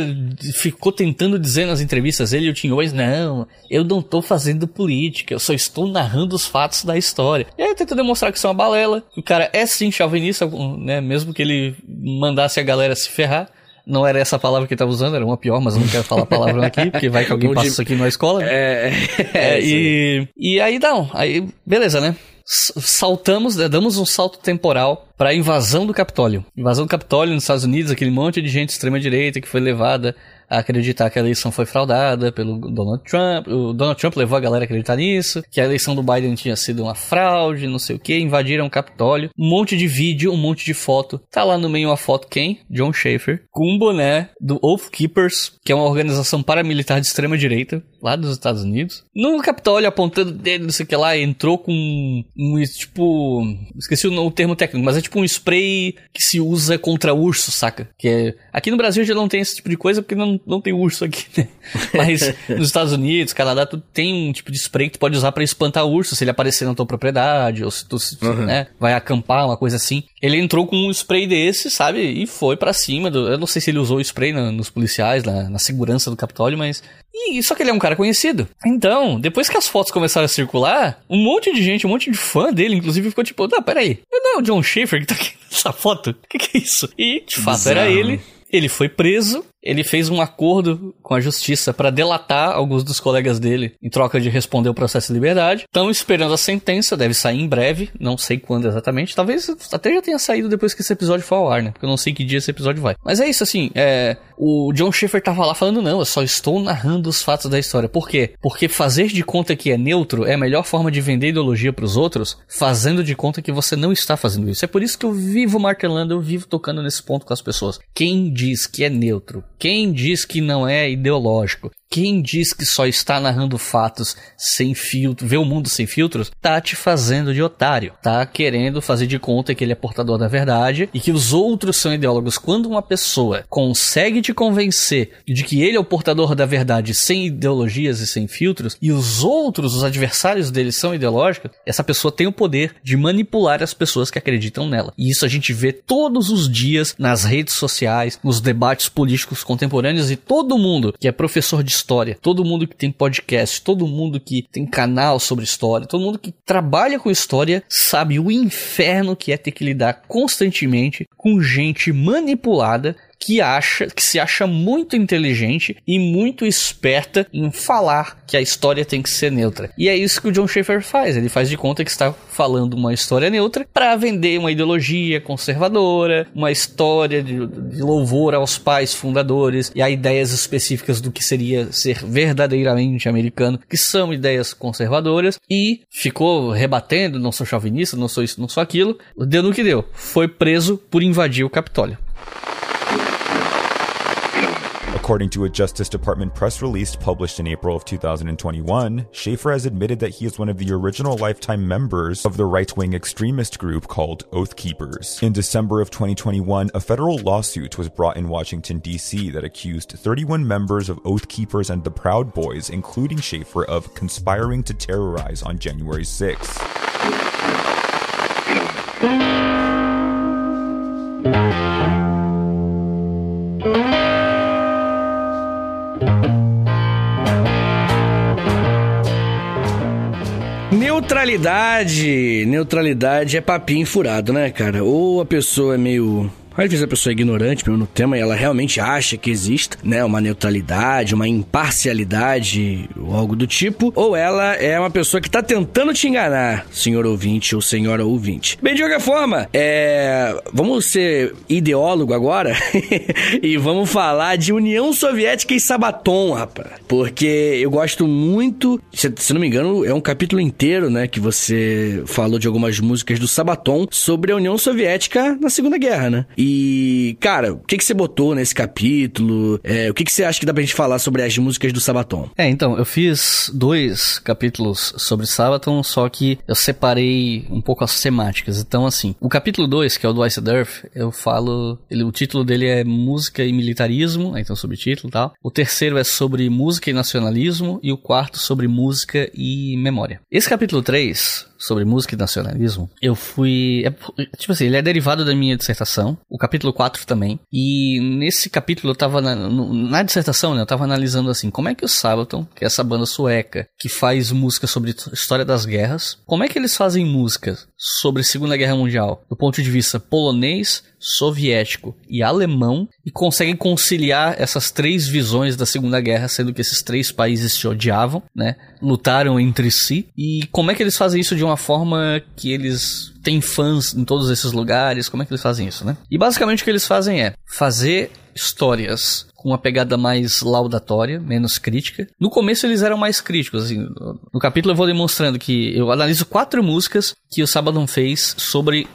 Speaker 3: ficou tentando dizer nas entrevistas, ele e o Tim Owens, não, eu não tô fazendo política, eu só estou narrando os fatos da história. E aí tenta demonstrar que isso é uma balela, que o cara é sim chauvinista, né, mesmo que ele mandasse a galera se ferrar. Não era essa palavra que ele estava usando, era uma pior, mas eu não quero falar a palavra aqui, porque vai que alguém passa isso aqui na escola.
Speaker 2: É, é, é
Speaker 3: e, e aí não, aí beleza, né? saltamos, né, damos um salto temporal para a invasão do Capitólio. Invasão do Capitólio nos Estados Unidos, aquele monte de gente extrema direita que foi levada a acreditar que a eleição foi fraudada pelo Donald Trump. O Donald Trump levou a galera a acreditar nisso, que a eleição do Biden tinha sido uma fraude, não sei o que, invadiram o Capitólio. Um monte de vídeo, um monte de foto. Tá lá no meio uma foto quem? John Schaefer, com um boné do Oath Keepers, que é uma organização paramilitar de extrema direita, lá dos Estados Unidos. No Capitólio, apontando dele, não sei o que lá, entrou com um, um tipo. Esqueci o, o termo técnico, mas é tipo um spray que se usa contra urso, saca? Que é. Aqui no Brasil já não tem esse tipo de coisa porque não, não tem urso aqui, né? Mas nos Estados Unidos, Canadá, tu tem um tipo de spray que tu pode usar para espantar urso se ele aparecer na tua propriedade, ou se tu uhum. né, vai acampar, uma coisa assim. Ele entrou com um spray desse, sabe? E foi para cima. Do, eu não sei se ele usou o spray na, nos policiais, na, na segurança do Capitólio, mas e só que ele é um cara conhecido. Então, depois que as fotos começaram a circular, um monte de gente, um monte de fã dele, inclusive, ficou tipo, não, peraí, não é o John Schaefer que tá aqui nessa foto? O que, que é isso? E, de fato, Bizarro. era ele. Ele foi preso ele fez um acordo com a justiça para delatar alguns dos colegas dele em troca de responder o processo de liberdade. Estão esperando a sentença, deve sair em breve, não sei quando exatamente. Talvez até já tenha saído depois que esse episódio for ao ar, né? Porque eu não sei que dia esse episódio vai. Mas é isso, assim, é, o John Schaefer tava lá falando, não, eu só estou narrando os fatos da história. Por quê? Porque fazer de conta que é neutro é a melhor forma de vender ideologia para os outros, fazendo de conta que você não está fazendo isso. É por isso que eu vivo martelando, eu vivo tocando nesse ponto com as pessoas. Quem diz que é neutro, quem diz que não é ideológico? Quem diz que só está narrando fatos sem filtro, vê o mundo sem filtros, tá te fazendo de otário. Tá querendo fazer de conta que ele é portador da verdade e que os outros são ideólogos. Quando uma pessoa consegue te convencer de que ele é o portador da verdade sem ideologias e sem filtros, e os outros, os adversários dele, são ideológicos, essa pessoa tem o poder de manipular as pessoas que acreditam nela. E isso a gente vê todos os dias nas redes sociais, nos debates políticos contemporâneos e todo mundo que é professor de história, todo mundo que tem podcast, todo mundo que tem canal sobre história, todo mundo que trabalha com história sabe o inferno que é ter que lidar constantemente com gente manipulada que acha, que se acha muito inteligente e muito esperta em falar que a história tem que ser neutra. E é isso que o John Schaefer faz. Ele faz de conta que está falando uma história neutra para vender uma ideologia conservadora, uma história de, de, louvor aos pais fundadores e a ideias específicas do que seria ser verdadeiramente americano, que são ideias conservadoras, e ficou rebatendo, não sou chauvinista, não sou isso, não sou aquilo. Deu no que deu. Foi preso por invadir o Capitólio.
Speaker 6: According to a Justice Department press release published in April of 2021, Schaefer has admitted that he is one of the original lifetime members of the right wing extremist group called Oath Keepers. In December of 2021, a federal lawsuit was brought in Washington, D.C. that accused 31 members of Oath Keepers and the Proud Boys, including Schaefer, of conspiring to terrorize on January 6th.
Speaker 2: Neutralidade. Neutralidade é papinho furado, né, cara? Ou a pessoa é meio às vezes a pessoa é ignorante mesmo no tema e ela realmente acha que existe, né, uma neutralidade, uma imparcialidade ou algo do tipo, ou ela é uma pessoa que tá tentando te enganar, senhor ouvinte ou senhora ouvinte. Bem, de qualquer forma, é... vamos ser ideólogo agora e vamos falar de União Soviética e Sabaton, rapaz. Porque eu gosto muito, se, se não me engano, é um capítulo inteiro, né, que você falou de algumas músicas do Sabaton sobre a União Soviética na Segunda Guerra, né? E, cara, o que, que você botou nesse capítulo? É, o que, que você acha que dá pra gente falar sobre as músicas do Sabaton?
Speaker 3: É, então, eu fiz dois capítulos sobre Sabaton, só que eu separei um pouco as temáticas. Então, assim, o capítulo 2, que é o do Ice Earth, eu falo. Ele, o título dele é Música e Militarismo, então subtítulo e tal. O terceiro é sobre música e nacionalismo, e o quarto sobre música e memória. Esse capítulo 3, sobre música e nacionalismo, eu fui. É, tipo assim, ele é derivado da minha dissertação, o capítulo 4 também. E nesse capítulo eu tava. Na, na dissertação, né, eu tava analisando assim, como é que o Sabaton, que é essa banda sueca que faz música sobre história das guerras, como é que eles fazem música sobre Segunda Guerra Mundial do ponto de vista polonês, soviético e alemão e conseguem conciliar essas três visões da Segunda Guerra, sendo que esses três países se odiavam, né? Lutaram entre si. E como é que eles fazem isso de uma forma que eles têm fãs em todos esses lugares? Como é que eles fazem isso, né? E basicamente o que eles fazem é fazer histórias com uma pegada mais laudatória, menos crítica. No começo eles eram mais críticos, assim, no capítulo eu vou demonstrando que eu analiso quatro músicas que o Sabaton fez sobre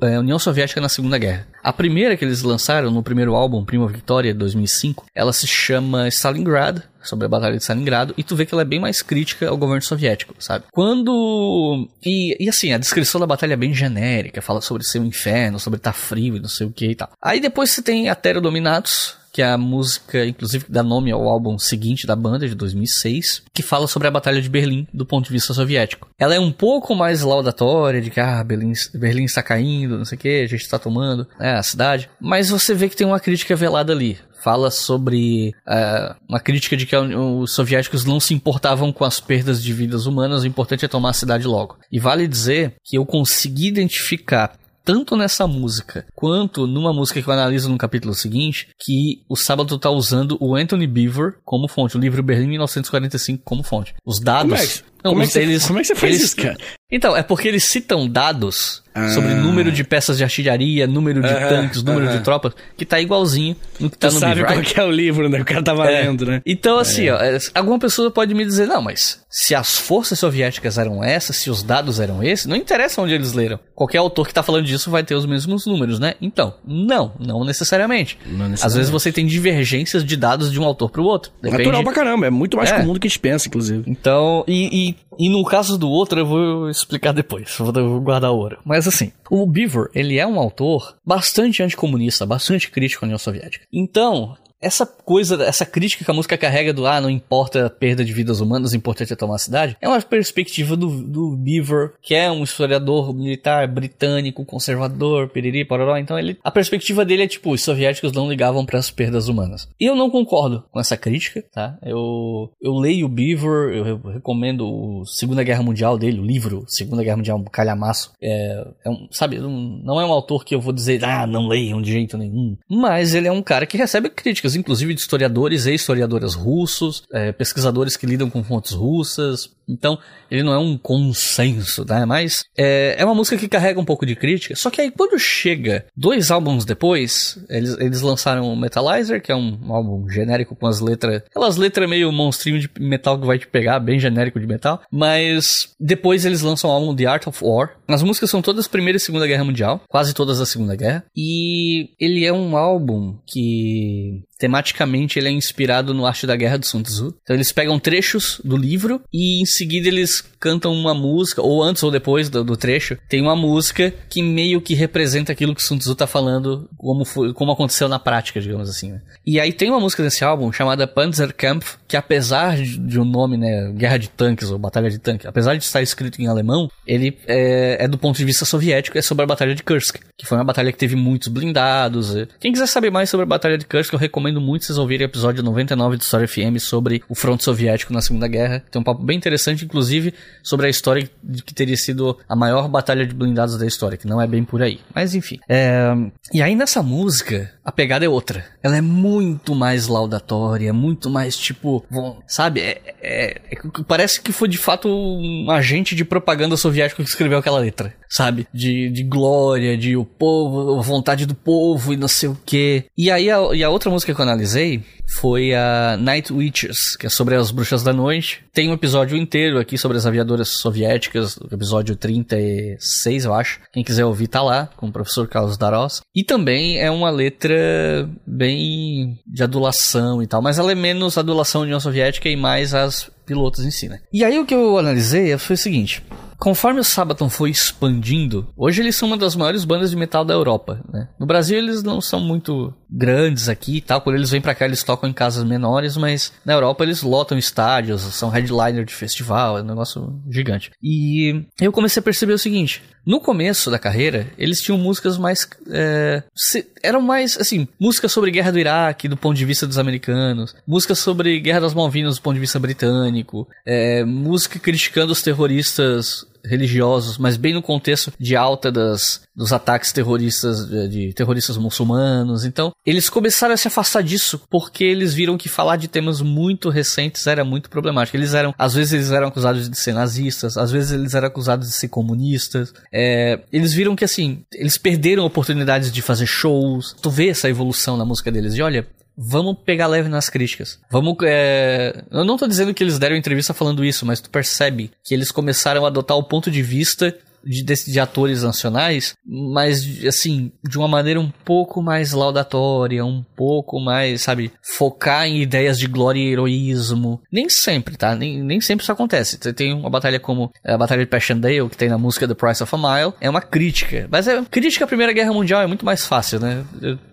Speaker 3: é, a União Soviética na Segunda Guerra. A primeira que eles lançaram no primeiro álbum, Prima Victoria, 2005, ela se chama Stalingrad, sobre a Batalha de Stalingrado, e tu vê que ela é bem mais crítica ao governo soviético, sabe? Quando. E, e assim, a descrição da batalha é bem genérica, fala sobre ser um inferno, sobre estar tá frio e não sei o que e tal. Aí depois você tem a Terra Dominatus, que é a música, inclusive, dá nome ao álbum seguinte da banda, de 2006, que fala sobre a Batalha de Berlim do ponto de vista soviético. Ela é um pouco mais laudatória, de que, ah, Berlim, Berlim está caindo, não sei o que, a gente está tomando né, a cidade, mas você vê que tem uma crítica velada ali fala sobre uh, uma crítica de que os soviéticos não se importavam com as perdas de vidas humanas, o importante é tomar a cidade logo. E vale dizer que eu consegui identificar tanto nessa música quanto numa música que eu analiso no capítulo seguinte, que o Sábado tá usando o Anthony Beaver como fonte, o livro Berlim 1945 como fonte. Os dados. Que,
Speaker 2: não, como, é que eles, você, como é que você faz
Speaker 3: eles,
Speaker 2: isso, cara?
Speaker 3: Então, é porque eles citam dados ah. sobre número de peças de artilharia, número de uh -huh, tanques, número uh -huh. de tropas, que tá igualzinho no que tá
Speaker 2: tu
Speaker 3: no
Speaker 2: sabe
Speaker 3: livro.
Speaker 2: qual que é o livro, né? O cara tá valendo, é. né?
Speaker 3: Então, assim, é. ó, alguma pessoa pode me dizer, não, mas se as forças soviéticas eram essas, se os dados eram esses, não interessa onde eles leram. Qualquer autor que tá falando disso vai ter os mesmos números, né? Então, não, não necessariamente. Não necessariamente. Às vezes você tem divergências de dados de um autor pro outro.
Speaker 2: Depende... Natural pra caramba, é muito mais é. comum do que a gente pensa, inclusive.
Speaker 3: Então, e, e, e no caso do outro, eu vou explicar depois, vou, guardar a hora. Mas assim, o Beaver, ele é um autor bastante anticomunista, bastante crítico à União Soviética. Então, essa coisa, essa crítica que a música carrega do ah, não importa a perda de vidas humanas, o importante é tomar a cidade, é uma perspectiva do, do Beaver, que é um historiador militar britânico, conservador, piriri, pororó. Então ele, a perspectiva dele é tipo, os soviéticos não ligavam para as perdas humanas. E eu não concordo com essa crítica, tá? Eu, eu leio o Beaver, eu, recomendo o Segunda Guerra Mundial dele, o livro Segunda Guerra Mundial, um calhamaço. É, é um, sabe, não é um autor que eu vou dizer, ah, não leiam de jeito nenhum. Mas ele é um cara que recebe críticas inclusive de historiadores e historiadoras russos, é, pesquisadores que lidam com fontes russas. Então, ele não é um consenso, né? Mas é, é uma música que carrega um pouco de crítica. Só que aí, quando chega dois álbuns depois, eles, eles lançaram o Metalizer, que é um, um álbum genérico com as letras. Aquelas letras meio monstrinho de metal que vai te pegar, bem genérico de metal. Mas depois eles lançam o álbum The Art of War. As músicas são todas Primeira e Segunda Guerra Mundial, quase todas da Segunda Guerra. E ele é um álbum que tematicamente ele é inspirado no Arte da Guerra do Sun Tzu. Então eles pegam trechos do livro e seguida eles cantam uma música, ou antes ou depois do, do trecho, tem uma música que meio que representa aquilo que Sun Tzu tá falando, como, foi, como aconteceu na prática, digamos assim. Né? E aí tem uma música desse álbum chamada Panzerkampf, que apesar de, de um nome, né, Guerra de Tanques ou Batalha de Tanque, apesar de estar escrito em alemão, ele é, é do ponto de vista soviético, é sobre a Batalha de Kursk, que foi uma batalha que teve muitos blindados. Quem quiser saber mais sobre a Batalha de Kursk, eu recomendo muito vocês ouvirem o episódio 99 do História FM sobre o fronte soviético na Segunda Guerra. Tem um papo bem interessante, inclusive, sobre a história de que teria sido a maior batalha de blindados da história, que não é bem por aí. Mas enfim. É... E aí nessa música, a pegada é outra. Ela é muito mais laudatória, muito mais tipo, sabe? É, é, é, parece que foi de fato um agente de propaganda soviético que escreveu aquela letra, sabe? De, de glória, de o povo, a vontade do povo e não sei o que. E aí a, e a outra música que eu analisei foi a Night Witches, que é sobre as bruxas da noite. Tem um episódio inteiro aqui sobre as aviadoras soviéticas, episódio 36, eu acho. Quem quiser ouvir tá lá, com o professor Carlos Darós. E também é uma letra bem de adulação e tal, mas ela é menos adulação União Soviética e mais as pilotos em si, né? E aí o que eu analisei foi o seguinte: Conforme o Sabaton foi expandindo, hoje eles são uma das maiores bandas de metal da Europa, né? No Brasil eles não são muito grandes aqui e tal, quando eles vêm para cá eles tocam em casas menores, mas na Europa eles lotam estádios, são headliner de festival, é um negócio gigante. E eu comecei a perceber o seguinte, no começo da carreira, eles tinham músicas mais. É, se, eram mais, assim, músicas sobre guerra do Iraque, do ponto de vista dos americanos, músicas sobre guerra das Malvinas, do ponto de vista britânico, é, música criticando os terroristas religiosos, mas bem no contexto de alta das, dos ataques terroristas, de, de terroristas muçulmanos. Então, eles começaram a se afastar disso porque eles viram que falar de temas muito recentes era muito problemático. Eles eram, às vezes eles eram acusados de ser nazistas, às vezes eles eram acusados de ser comunistas. É, eles viram que assim, eles perderam oportunidades de fazer shows. Tu vê essa evolução na música deles. E olha, vamos pegar leve nas críticas. Vamos. É... Eu não tô dizendo que eles deram entrevista falando isso, mas tu percebe que eles começaram a adotar o ponto de vista de, de, de, atores nacionais, mas assim, de uma maneira um pouco mais laudatória, um pouco mais, sabe, focar em ideias de glória e heroísmo. Nem sempre, tá? Nem, nem sempre isso acontece. Você tem uma batalha como a Batalha de Passchendaele, que tem na música The Price of a Mile, é uma crítica. Mas é crítica à Primeira Guerra Mundial é muito mais fácil, né?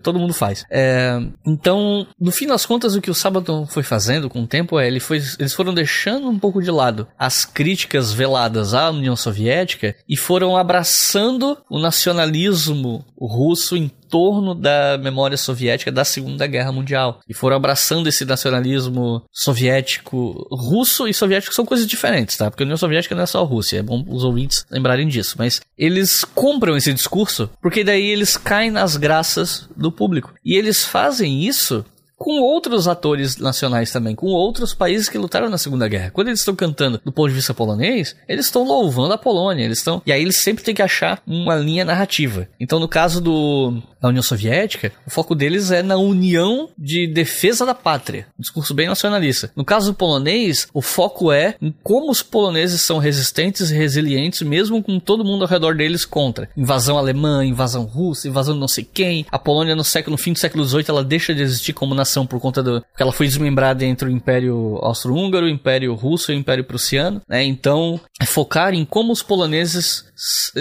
Speaker 3: Todo mundo faz. É, então, no fim das contas, o que o Sabaton foi fazendo com o tempo é, ele foi, eles foram deixando um pouco de lado as críticas veladas à União Soviética e foram abraçando o nacionalismo russo em torno da memória soviética da Segunda Guerra Mundial. E foram abraçando esse nacionalismo soviético. Russo e soviético são coisas diferentes, tá? Porque a União Soviética não é só a Rússia, é bom os ouvintes lembrarem disso. Mas eles compram esse discurso porque daí eles caem nas graças do público. E eles fazem isso com outros atores nacionais também, com outros países que lutaram na Segunda Guerra. Quando eles estão cantando do ponto de vista polonês, eles estão louvando a Polônia, eles estão. E aí eles sempre têm que achar uma linha narrativa. Então, no caso do da União Soviética, o foco deles é na união de defesa da pátria, um discurso bem nacionalista. No caso do polonês, o foco é em como os poloneses são resistentes e resilientes, mesmo com todo mundo ao redor deles contra. Invasão alemã, invasão russa, invasão não sei quem. A Polônia no século, no fim do século XVIII, ela deixa de existir como nação por conta do. Porque ela foi desmembrada entre o Império Austro-Húngaro, o Império Russo e o Império Prussiano. Né? Então, é focar em como os poloneses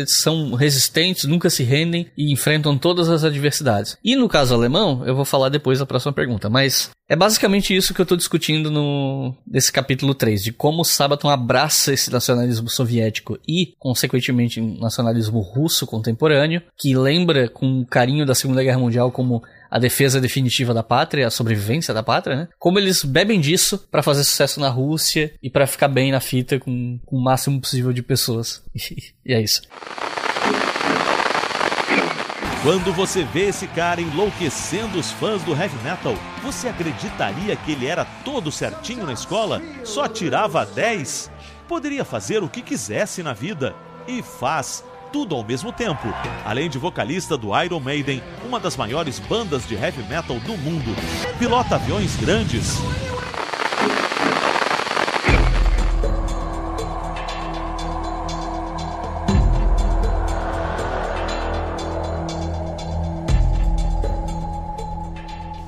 Speaker 3: são resistentes, nunca se rendem e enfrentam todas as adversidades. E no caso alemão, eu vou falar depois da próxima pergunta, mas é basicamente isso que eu estou discutindo no nesse capítulo 3, de como o Sabaton abraça esse nacionalismo soviético e, consequentemente, nacionalismo russo contemporâneo, que lembra com carinho da Segunda Guerra Mundial como a defesa definitiva da pátria, a sobrevivência da pátria, né? Como eles bebem disso para fazer sucesso na Rússia e para ficar bem na fita com, com o máximo possível de pessoas. e é isso.
Speaker 7: Quando você vê esse cara enlouquecendo os fãs do heavy metal, você acreditaria que ele era todo certinho na escola? Só tirava 10? Poderia fazer o que quisesse na vida e faz tudo ao mesmo tempo. Além de vocalista do Iron Maiden, uma das maiores bandas de heavy metal do mundo. Pilota aviões grandes.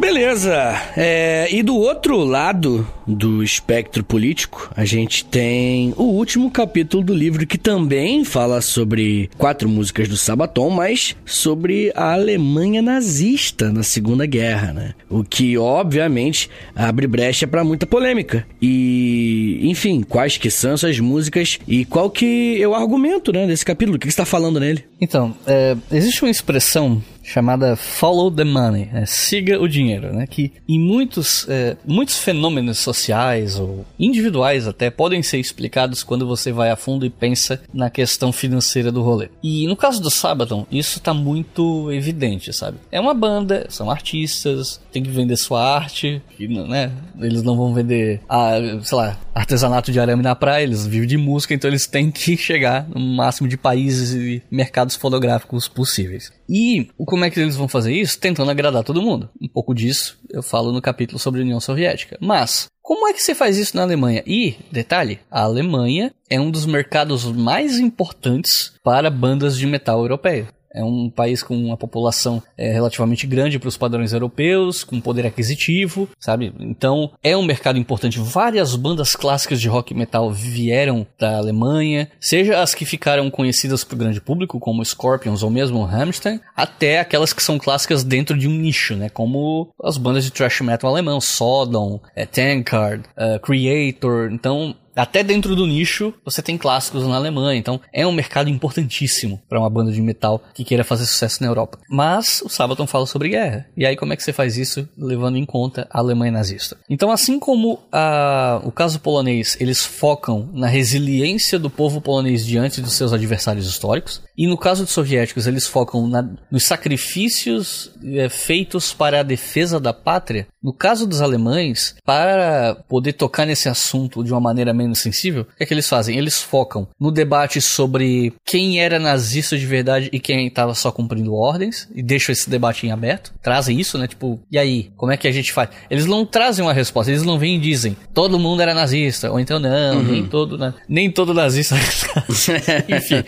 Speaker 2: Beleza. É, e do outro lado do espectro político, a gente tem o último capítulo do livro que também fala sobre quatro músicas do Sabaton, mas sobre a Alemanha nazista na Segunda Guerra, né? O que obviamente abre brecha para muita polêmica. E, enfim, quais que são essas músicas e qual que é o argumento, né, desse capítulo? O que está falando nele?
Speaker 3: Então, é, existe uma expressão chamada Follow the Money, é, siga o dinheiro, né? Que em muitos, é, muitos fenômenos sociais ou individuais até podem ser explicados quando você vai a fundo e pensa na questão financeira do rolê. E no caso do Sabaton, isso tá muito evidente, sabe? É uma banda, são artistas, tem que vender sua arte, e, né? Eles não vão vender, a, sei lá, artesanato de arame na praia, eles vivem de música, então eles têm que chegar no máximo de países e mercados fotográficos possíveis. E como é que eles vão fazer isso? Tentando agradar todo mundo. Um pouco disso eu falo no capítulo sobre a União Soviética. Mas, como é que você faz isso na Alemanha? E, detalhe, a Alemanha é um dos mercados mais importantes para bandas de metal europeia. É um país com uma população é, relativamente grande para os padrões europeus, com poder aquisitivo, sabe? Então é um mercado importante. Várias bandas clássicas de rock metal vieram da Alemanha, seja as que ficaram conhecidas para o grande público, como Scorpions ou mesmo Rammstein, até aquelas que são clássicas dentro de um nicho, né? Como as bandas de thrash metal alemão, Sodom, é, Tankard, uh, Creator. Então até dentro do nicho, você tem clássicos na Alemanha, então é um mercado importantíssimo para uma banda de metal que queira fazer sucesso na Europa. Mas o Sabaton fala sobre guerra. E aí como é que você faz isso levando em conta a Alemanha nazista? Então assim como a, o caso polonês, eles focam na resiliência do povo polonês diante dos seus adversários históricos, e no caso dos soviéticos, eles focam na, nos sacrifícios é, feitos para a defesa da pátria. No caso dos alemães, para poder tocar nesse assunto de uma maneira menos sensível, o que é que eles fazem? Eles focam no debate sobre quem era nazista de verdade e quem estava só cumprindo ordens, e deixam esse debate em aberto. Trazem isso, né? Tipo, e aí? Como é que a gente faz? Eles não trazem uma resposta, eles não vêm e dizem todo mundo era nazista, ou então não, uhum. nem todo, né? nem todo nazista. Enfim,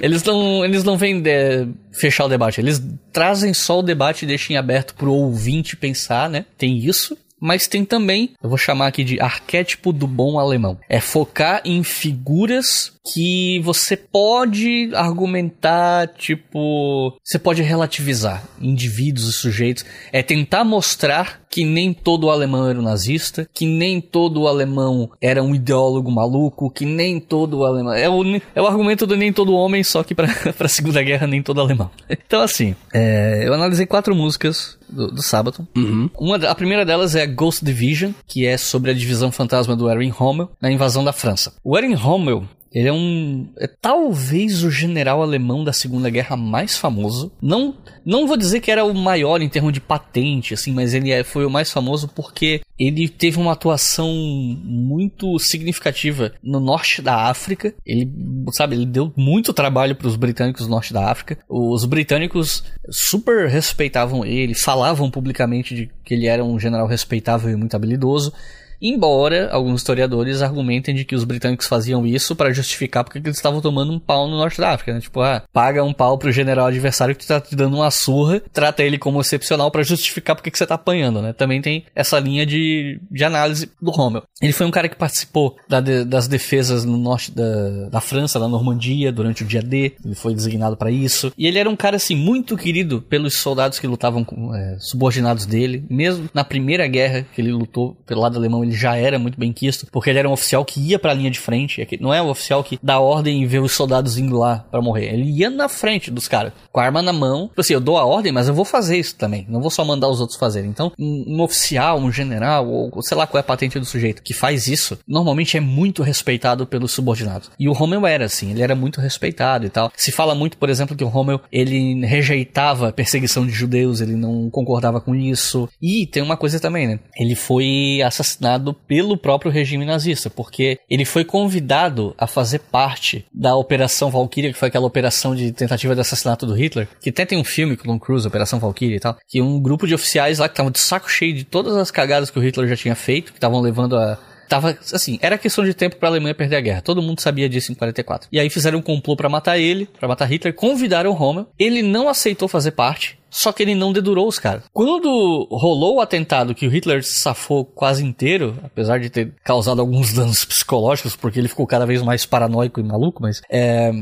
Speaker 3: eles não, eles não vêm de, fechar o debate, eles trazem só o debate e deixam em aberto pro ouvinte pensar, né? Tem isso mas tem também, eu vou chamar aqui de arquétipo do bom alemão. É focar em figuras que você pode argumentar, tipo, você pode relativizar indivíduos e sujeitos, é tentar mostrar que nem todo alemão era um nazista, que nem todo alemão era um ideólogo maluco, que nem todo alemão é o, é o argumento do nem todo homem, só que para a Segunda Guerra nem todo alemão. Então assim, é, eu analisei quatro músicas do, do sábado. Uhum. Uma, a primeira delas é Ghost Division, que é sobre a divisão fantasma do Erwin Rommel na invasão da França. O Erwin Rommel ele é um. É talvez o general alemão da Segunda Guerra mais famoso. Não, não vou dizer que era o maior em termos de patente, assim, mas ele é, foi o mais famoso porque ele teve uma atuação muito significativa no norte da África. Ele, sabe, ele deu muito trabalho para os britânicos no norte da África. Os britânicos super respeitavam ele, falavam publicamente de que ele era um general respeitável e muito habilidoso. Embora alguns historiadores argumentem de que os britânicos faziam isso para justificar porque eles estavam tomando um pau no norte da África, né? Tipo, ah, paga um pau pro general adversário que tá te dando uma surra, trata ele como excepcional para justificar porque que você tá apanhando, né? Também tem essa linha de, de análise do Rommel. Ele foi um cara que participou da de, das defesas no norte da, da França, na Normandia, durante o dia D. Ele foi designado para isso. E ele era um cara, assim, muito querido pelos soldados que lutavam com, é, subordinados dele. Mesmo na primeira guerra que ele lutou pelo lado alemão, ele já era muito bem quisto, porque ele era um oficial que ia pra linha de frente. Não é um oficial que dá ordem e vê os soldados indo lá para morrer. Ele ia na frente dos caras, com a arma na mão. Tipo assim, eu dou a ordem, mas eu vou fazer isso também. Não vou só mandar os outros fazerem. Então, um, um oficial, um general, ou sei lá qual é a patente do sujeito, que faz isso, normalmente é muito respeitado pelos subordinados. E o Rommel era assim, ele era muito respeitado e tal. Se fala muito, por exemplo, que o Rommel, ele rejeitava a perseguição de judeus, ele não concordava com isso. E tem uma coisa também, né? Ele foi assassinado pelo próprio regime nazista, porque ele foi convidado a fazer parte da Operação Valkyria, que foi aquela operação de tentativa de assassinato do Hitler, que até tem um filme com Tom Cruise, Operação Valkyria e tal, que um grupo de oficiais lá que estavam de saco cheio de todas as cagadas que o Hitler já tinha feito, que estavam levando a tava assim, era questão de tempo para a Alemanha perder a guerra. Todo mundo sabia disso em 44. E aí fizeram um complô para matar ele, para matar Hitler, convidaram Rommel. Ele não aceitou fazer parte. Só que ele não dedurou os caras. Quando rolou o atentado que o Hitler se safou quase inteiro, apesar de ter causado alguns danos psicológicos, porque ele ficou cada vez mais paranoico e maluco, mas é,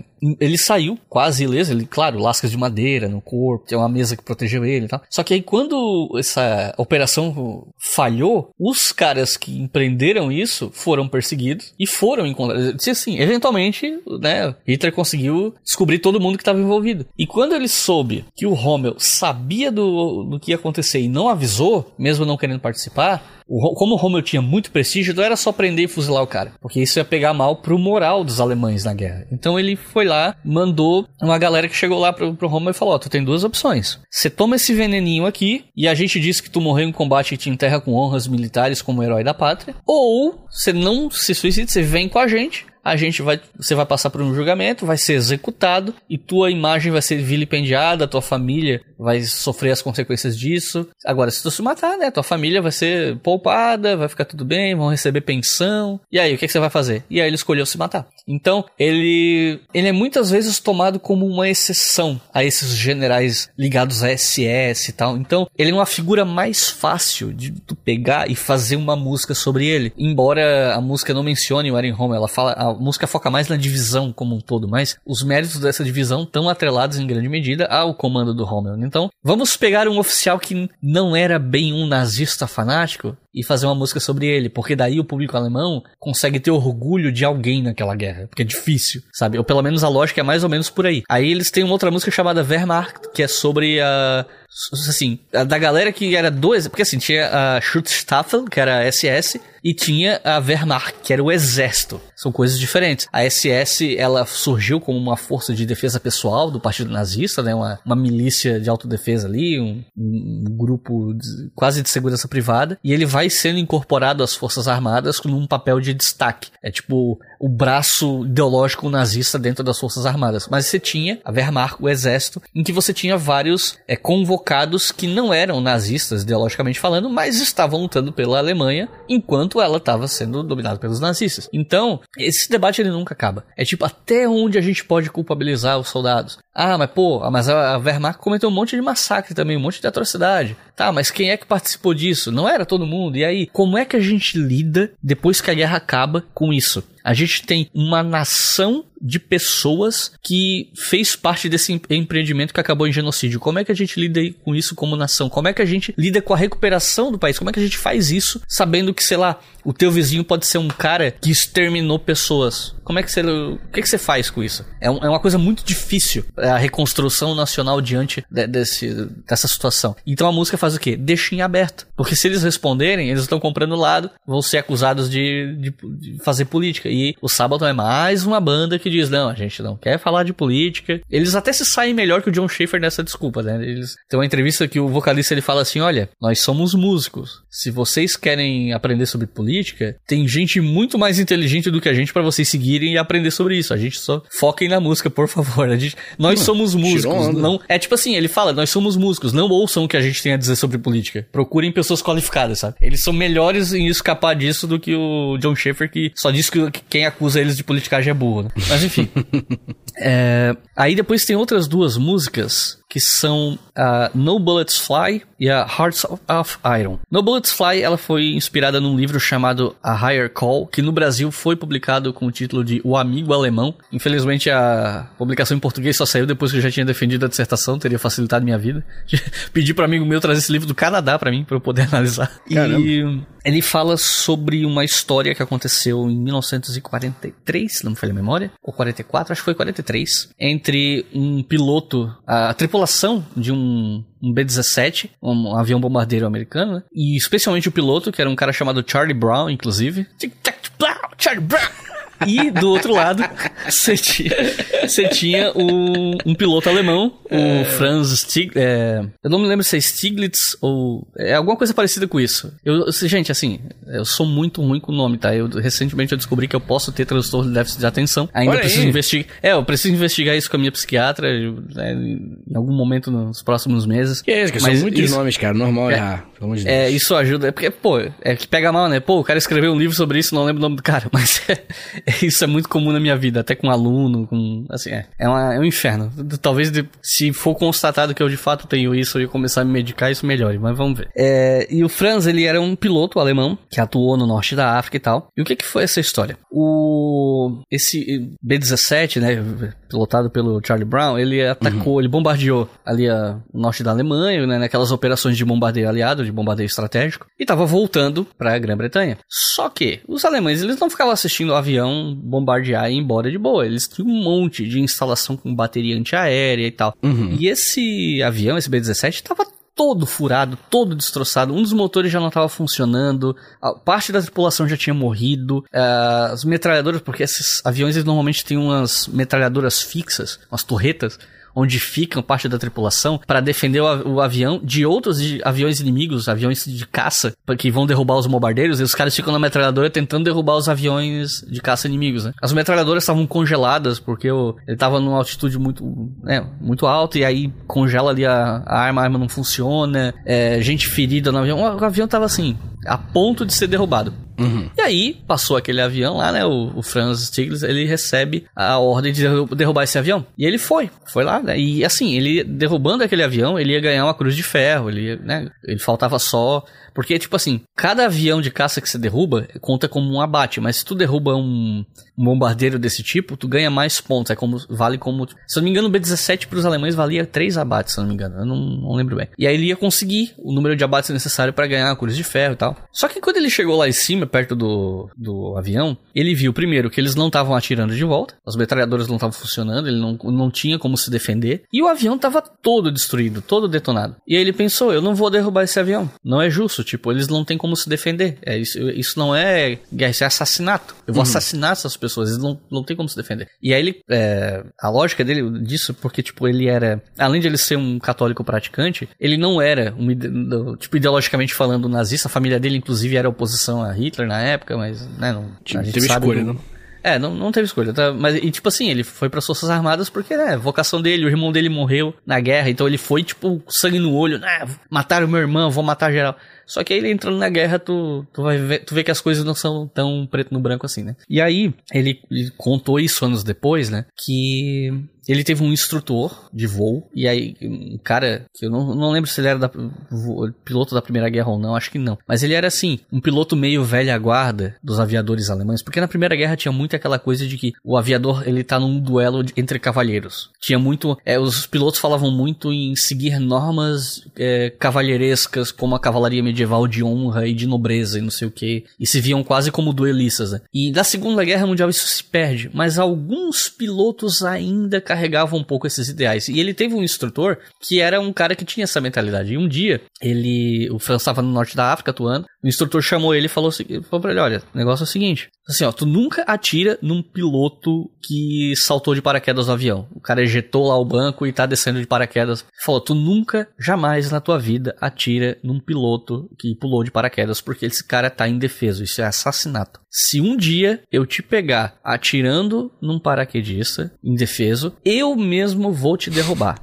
Speaker 3: ele saiu quase ileso, ele, claro, lascas de madeira no corpo, tem uma mesa que protegeu ele e tal. Só que aí quando essa operação falhou, os caras que empreenderam isso foram perseguidos e foram encontrados. Assim, eventualmente, né, Hitler conseguiu descobrir todo mundo que estava envolvido. E quando ele soube que o Rommel sabia do, do que ia acontecer e não avisou, mesmo não querendo participar, o, como o Rommel tinha muito prestígio, não era só prender e fuzilar o cara, porque isso ia pegar mal pro moral dos alemães na guerra. Então ele foi lá, mandou uma galera que chegou lá pro, pro Rommel e falou: Ó, tu tem duas opções. Você toma esse veneninho aqui e a gente diz que tu morreu em combate e te enterra com honras militares como herói da pátria, ou você não se suicida, você vem com a gente a gente vai, você vai passar por um julgamento, vai ser executado e tua imagem vai ser vilipendiada, tua família vai sofrer as consequências disso. Agora, se tu se matar, né, tua família vai ser poupada, vai ficar tudo bem, vão receber pensão. E aí, o que, que você vai fazer? E aí ele escolheu se matar. Então, ele, ele é muitas vezes tomado como uma exceção a esses generais ligados a SS e tal. Então, ele é uma figura mais fácil de tu pegar e fazer uma música sobre ele. Embora a música não mencione o Aaron Home, ela fala, música foca mais na divisão como um todo, mas os méritos dessa divisão estão atrelados em grande medida ao comando do Rommel. Então, vamos pegar um oficial que não era bem um nazista fanático e fazer uma música sobre ele, porque daí o público alemão consegue ter orgulho de alguém naquela guerra, porque é difícil, sabe? Ou pelo menos a lógica é mais ou menos por aí. Aí eles têm uma outra música chamada Wehrmacht, que é sobre a assim, da galera que era dois, porque assim, tinha a Schutzstaffel, que era a SS, e tinha a Wehrmacht, que era o exército. São coisas diferentes. A SS, ela surgiu como uma força de defesa pessoal do partido nazista, né? Uma, uma milícia de autodefesa ali, um, um grupo de, quase de segurança privada, e ele vai sendo incorporado às forças armadas com um papel de destaque. É tipo o braço ideológico nazista dentro das forças armadas. Mas você tinha a Wehrmacht, o exército, em que você tinha vários é, convocados que não eram nazistas, ideologicamente falando, mas estavam lutando pela Alemanha enquanto ela estava sendo dominada pelos nazistas. Então, esse debate ele nunca acaba. É tipo, até onde a gente pode culpabilizar os soldados? Ah, mas pô, mas a Wehrmacht cometeu um monte de massacre também, um monte de atrocidade. Tá, mas quem é que participou disso? Não era todo mundo. E aí, como é que a gente lida depois que a guerra acaba com isso? A gente tem uma nação de pessoas que fez parte desse empreendimento que acabou em genocídio. Como é que a gente lida com isso como nação? Como é que a gente lida com a recuperação do país? Como é que a gente faz isso sabendo que, sei lá, o teu vizinho pode ser um cara que exterminou pessoas? Como é que você, o que, é que você faz com isso? É, um, é uma coisa muito difícil a reconstrução nacional diante de, desse, dessa situação. Então a música faz o quê? Deixa em aberto. Porque se eles responderem, eles estão comprando lado, vão ser acusados de, de, de fazer política. E o Sabaton é mais uma banda que diz: não, a gente não quer falar de política. Eles até se saem melhor que o John Schaefer nessa desculpa, né? Eles tem uma entrevista que o vocalista ele fala assim: olha, nós somos músicos. Se vocês querem aprender sobre política, tem gente muito mais inteligente do que a gente para vocês seguirem e aprender sobre isso. A gente só foquem na música, por favor. A gente, nós hum, somos músicos, não. É tipo assim, ele fala: nós somos músicos, não ouçam o que a gente tem a dizer sobre política. Procurem pessoas qualificadas, sabe? Eles são melhores em escapar disso do que o John Schaefer, que só diz que quem acusa eles de politicagem é burro, né? Mas enfim. é, aí depois tem outras duas músicas que são a No Bullets Fly e a Hearts of Iron. No Bullets Fly ela foi inspirada num livro chamado A Higher Call, que no Brasil foi publicado com o título de O Amigo Alemão. Infelizmente a publicação em português só saiu depois que eu já tinha defendido a dissertação, teria facilitado minha vida. Pedi para amigo meu trazer esse livro do Canadá para mim para eu poder analisar. Caramba. E ele fala sobre uma história que aconteceu em 1943, não me falha a memória, ou 44, acho que foi 43, entre um piloto, a tripulação tripulação de um, um B-17, um avião bombardeiro americano, né? E especialmente o piloto, que era um cara chamado Charlie Brown, inclusive. Charlie Brown! E do outro lado, você tinha, você tinha um, um piloto alemão, o é. Franz Stiglitz. É, eu não me lembro se é Stiglitz ou. É alguma coisa parecida com isso. Eu, gente, assim, eu sou muito ruim com o nome, tá? Eu, recentemente eu descobri que eu posso ter transtorno de déficit de atenção. Ainda Olha preciso investigar. É, eu preciso investigar isso com a minha psiquiatra né, em algum momento nos próximos meses.
Speaker 2: Que é isso, que Mas são muitos isso, nomes, cara. Normal é, errar.
Speaker 3: De é, isso ajuda. É porque, pô, é que pega mal, né? Pô, o cara escreveu um livro sobre isso, não lembro o nome do cara. Mas é, Isso é muito comum na minha vida, até com aluno, com. Assim, é. É, uma, é um inferno. Talvez de, se for constatado que eu de fato tenho isso e começar a me medicar, isso melhore, mas vamos ver. É, e o Franz, ele era um piloto alemão que atuou no norte da África e tal. E o que, que foi essa história? O. Esse B-17, né? Pilotado pelo Charlie Brown, ele atacou, uhum. ele bombardeou ali a, o norte da Alemanha, né? Naquelas operações de bombardeio aliado, de bombardeio estratégico, e tava voltando pra Grã-Bretanha. Só que os alemães, eles não ficavam assistindo o avião bombardear e ir embora de boa. Eles tinham um monte de instalação com bateria antiaérea e tal. Uhum. E esse avião, esse B-17, tava todo furado, todo destroçado. Um dos motores já não estava funcionando, parte da tripulação já tinha morrido. Uh, as metralhadoras, porque esses aviões eles normalmente têm umas metralhadoras fixas, umas torretas onde ficam parte da tripulação para defender o, o, avião de outros aviões inimigos, aviões de caça que vão derrubar os bombardeiros, e os caras ficam na metralhadora tentando derrubar os aviões de caça inimigos, né? As metralhadoras estavam congeladas porque o, ele estava numa altitude muito, né, muito alta e aí congela ali a, a arma, a arma não funciona, é, gente ferida no avião. O, o avião tava assim, a ponto de ser derrubado. Uhum. E aí, passou aquele avião lá, né? O, o Franz Stiglitz, ele recebe a ordem de derrubar esse avião. E ele foi, foi lá, né? E assim, ele derrubando aquele avião, ele ia ganhar uma cruz de ferro, ele, ia, né? Ele faltava só porque, tipo assim, cada avião de caça que você derruba conta como um abate, mas se tu derruba um, um bombardeiro desse tipo, tu ganha mais pontos. É como, vale como, se eu não me engano, o B-17 pros alemães valia 3 abates, se eu não me engano. Eu não, não lembro bem. E aí ele ia conseguir o número de abates necessário para ganhar a cruz de ferro e tal. Só que quando ele chegou lá em cima, perto do, do avião, ele viu primeiro que eles não estavam atirando de volta, as metralhadoras não estavam funcionando, ele não, não tinha como se defender, e o avião tava todo destruído, todo detonado. E aí ele pensou, eu não vou derrubar esse avião. Não é justo, tipo, eles não têm como se defender. É, isso, isso não é guerra, isso é assassinato. Eu vou uhum. assassinar essas pessoas, eles não, não têm como se defender. E aí ele, é, a lógica dele disso, porque, tipo, ele era, além de ele ser um católico praticante, ele não era, um, tipo, ideologicamente falando, nazista. A família dele, inclusive, era oposição a Hitler na época, mas, né, não.
Speaker 2: Tipo, a gente teve escolha, do, não?
Speaker 3: É, não, não teve escolha. Tá? Mas, e tipo assim, ele foi para as Forças Armadas porque, né, vocação dele, o irmão dele morreu na guerra, então ele foi, tipo, sangue no olho, né, mataram meu irmão, vou matar geral. Só que aí ele entrando na guerra, tu, tu vai ver, tu vê que as coisas não são tão preto no branco assim, né? E aí, ele, ele contou isso anos depois, né? Que ele teve um instrutor de voo, e aí, um cara, que eu não, não lembro se ele era da, piloto da Primeira Guerra ou não, acho que não. Mas ele era assim, um piloto meio velha guarda dos aviadores alemães, porque na Primeira Guerra tinha muito aquela coisa de que o aviador, ele tá num duelo entre cavalheiros. Tinha muito, é, os pilotos falavam muito em seguir normas é, cavalheirescas, como a cavalaria medieval de honra e de nobreza e não sei o que, e se viam quase como duelistas, né? E da Segunda Guerra Mundial isso se perde, mas alguns pilotos ainda carregava um pouco esses ideais. E ele teve um instrutor que era um cara que tinha essa mentalidade. E um dia, ele. O Franz estava no norte da África atuando. O instrutor chamou ele e falou, falou pra ele: olha, o negócio é o seguinte. Assim, ó, tu nunca atira num piloto que saltou de paraquedas no avião. O cara ejetou lá o banco e tá descendo de paraquedas. Falou, tu nunca, jamais na tua vida atira num piloto que pulou de paraquedas, porque esse cara tá indefeso. Isso é assassinato. Se um dia eu te pegar atirando num paraquedista indefeso, eu mesmo vou te derrubar.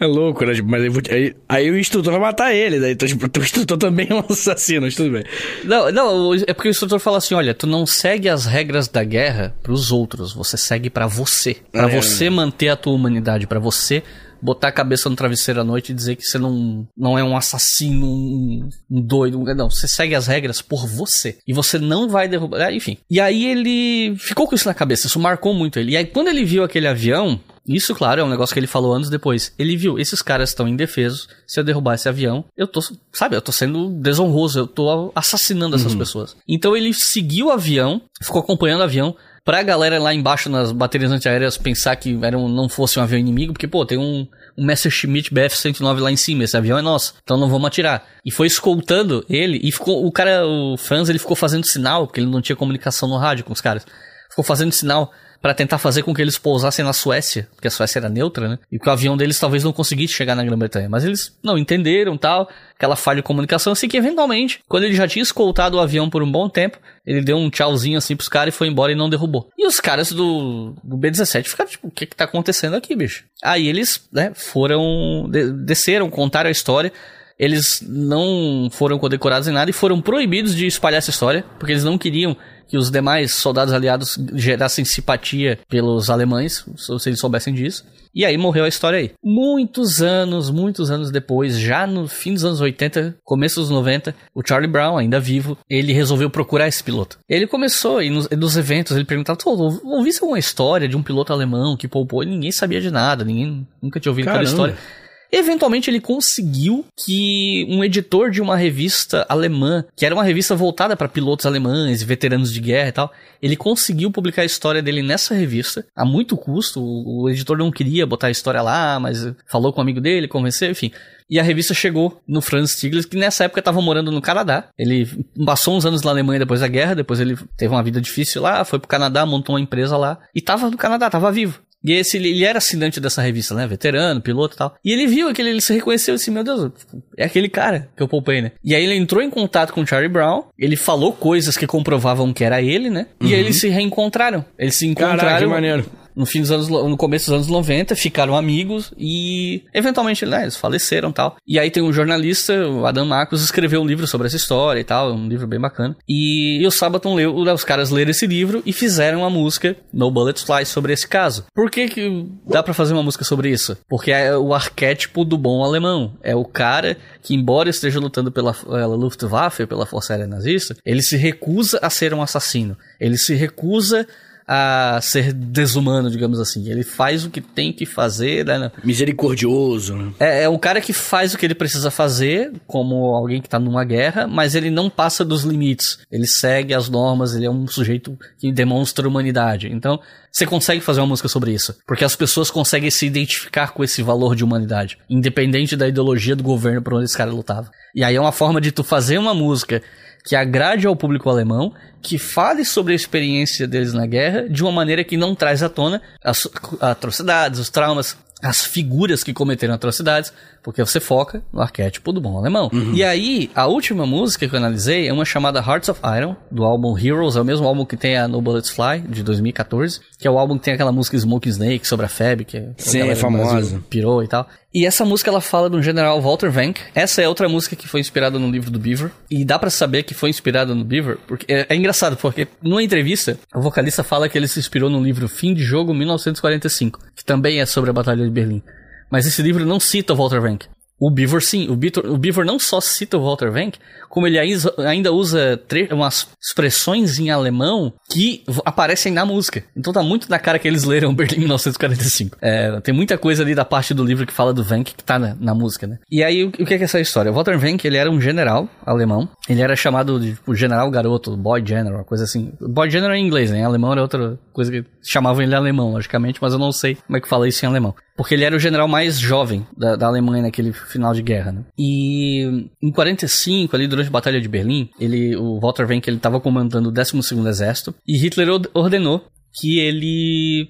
Speaker 2: É louco, né? Tipo, mas aí, aí, aí, o instrutor vai matar ele? Então, tipo, o instrutor também é um assassino, mas tudo bem.
Speaker 3: Não, não, é porque o instrutor fala assim: olha, tu não segue as regras da guerra pros outros, você segue para você. para é, você é. manter a tua humanidade, para você botar a cabeça no travesseiro à noite e dizer que você não, não é um assassino, um, um doido. Um, não, você segue as regras por você. E você não vai derrubar. É, enfim. E aí ele ficou com isso na cabeça, isso marcou muito ele. E aí quando ele viu aquele avião, isso, claro, é um negócio que ele falou anos depois. Ele viu, esses caras estão indefesos. Se eu derrubar esse avião, eu tô, sabe, eu tô sendo desonroso, eu tô assassinando essas uhum. pessoas. Então ele seguiu o avião, ficou acompanhando o avião, pra galera lá embaixo nas baterias antiaéreas pensar que era um, não fosse um avião inimigo, porque, pô, tem um, um Messerschmitt BF-109 lá em cima, esse avião é nosso, então não vamos atirar. E foi escoltando ele, e ficou, o cara, o Franz, ele ficou fazendo sinal, porque ele não tinha comunicação no rádio com os caras. Ficou fazendo sinal para tentar fazer com que eles pousassem na Suécia, porque a Suécia era neutra, né? E que o avião deles talvez não conseguisse chegar na Grã-Bretanha. Mas eles não entenderam tal, aquela falha de comunicação, assim que eventualmente, quando ele já tinha escoltado o avião por um bom tempo, ele deu um tchauzinho assim pros caras e foi embora e não derrubou. E os caras do, do B-17 ficaram tipo, o que que tá acontecendo aqui, bicho? Aí eles, né, foram, de, desceram, contaram a história, eles não foram condecorados em nada e foram proibidos de espalhar essa história, porque eles não queriam que os demais soldados aliados gerassem simpatia pelos alemães, se eles soubessem disso. E aí morreu a história aí. Muitos anos, muitos anos depois, já no fim dos anos 80, começo dos 90, o Charlie Brown, ainda vivo, ele resolveu procurar esse piloto. Ele começou, e nos, nos eventos, ele perguntava, ouvi alguma história de um piloto alemão que poupou? E ninguém sabia de nada, ninguém nunca tinha ouvido Caramba. aquela história. Eventualmente ele conseguiu que um editor de uma revista alemã, que era uma revista voltada para pilotos alemães, veteranos de guerra e tal, ele conseguiu publicar a história dele nessa revista a muito custo. O, o editor não queria botar a história lá, mas falou com um amigo dele, convenceu, enfim. E a revista chegou no Franz Stiglitz, que nessa época estava morando no Canadá. Ele passou uns anos na Alemanha depois da guerra, depois ele teve uma vida difícil lá, foi pro Canadá, montou uma empresa lá e tava no Canadá, tava vivo. E esse, ele era assinante dessa revista, né? Veterano, piloto e tal. E ele viu aquele, ele se reconheceu assim, meu Deus, é aquele cara que eu poupei, né? E aí ele entrou em contato com o Charlie Brown, ele falou coisas que comprovavam que era ele, né? E aí uhum. eles se reencontraram. Eles se encontraram. Caraca,
Speaker 2: que maneiro.
Speaker 3: No fim dos anos, no começo dos anos 90, ficaram amigos e eventualmente né, eles faleceram tal. E aí tem um jornalista, o Adam Marcos, escreveu um livro sobre essa história e tal, um livro bem bacana. E, e o Sabaton leu, os caras leram esse livro e fizeram uma música, No Bullets Fly, sobre esse caso. Por que, que dá para fazer uma música sobre isso? Porque é o arquétipo do bom alemão. É o cara que, embora esteja lutando pela, pela Luftwaffe, pela Força Aérea Nazista, ele se recusa a ser um assassino. Ele se recusa a ser desumano, digamos assim. Ele faz o que tem que fazer, né?
Speaker 2: Misericordioso, né?
Speaker 3: É, é um cara que faz o que ele precisa fazer, como alguém que tá numa guerra, mas ele não passa dos limites. Ele segue as normas, ele é um sujeito que demonstra humanidade. Então, você consegue fazer uma música sobre isso. Porque as pessoas conseguem se identificar com esse valor de humanidade. Independente da ideologia do governo por onde esse cara lutava. E aí é uma forma de tu fazer uma música que agrade ao público alemão, que fale sobre a experiência deles na guerra de uma maneira que não traz à tona as atrocidades, os traumas, as figuras que cometeram atrocidades, porque você foca no arquétipo do bom alemão.
Speaker 2: Uhum.
Speaker 3: E aí, a última música que eu analisei é uma chamada Hearts of Iron, do álbum Heroes, é o mesmo álbum que tem a No Bullets Fly, de 2014, que é o álbum que tem aquela música Smoke Snake sobre a Feb, que a
Speaker 2: Sim, é famosa.
Speaker 3: Pirou e tal. E essa música ela fala do general Walter Vank. Essa é outra música que foi inspirada no livro do Beaver. E dá pra saber que foi inspirada no Beaver, porque é, é engraçado, porque numa entrevista, o vocalista fala que ele se inspirou no livro Fim de Jogo 1945, que também é sobre a Batalha de Berlim. Mas esse livro não cita Walter Vank. O Beaver sim, o, Beaver, o não só cita o Walter Vank, como ele ainda- usa umas expressões em alemão que aparecem na música. Então tá muito na cara que eles leram Berlim 1945. É, tem muita coisa ali da parte do livro que fala do Vank que tá na, na música, né? E aí, o, o que é é essa história? O Walter Vank, ele era um general alemão. Ele era chamado de tipo, general garoto, boy general, coisa assim. Boy general em inglês, né? Em alemão era outra coisa que chamavam ele alemão, logicamente, mas eu não sei como é que fala isso em alemão. Porque ele era o general mais jovem da, da Alemanha naquele final de guerra, né? E em 45, ali durante a Batalha de Berlim, ele, o Walter Wenck, ele estava comandando o 12º Exército e Hitler ordenou que ele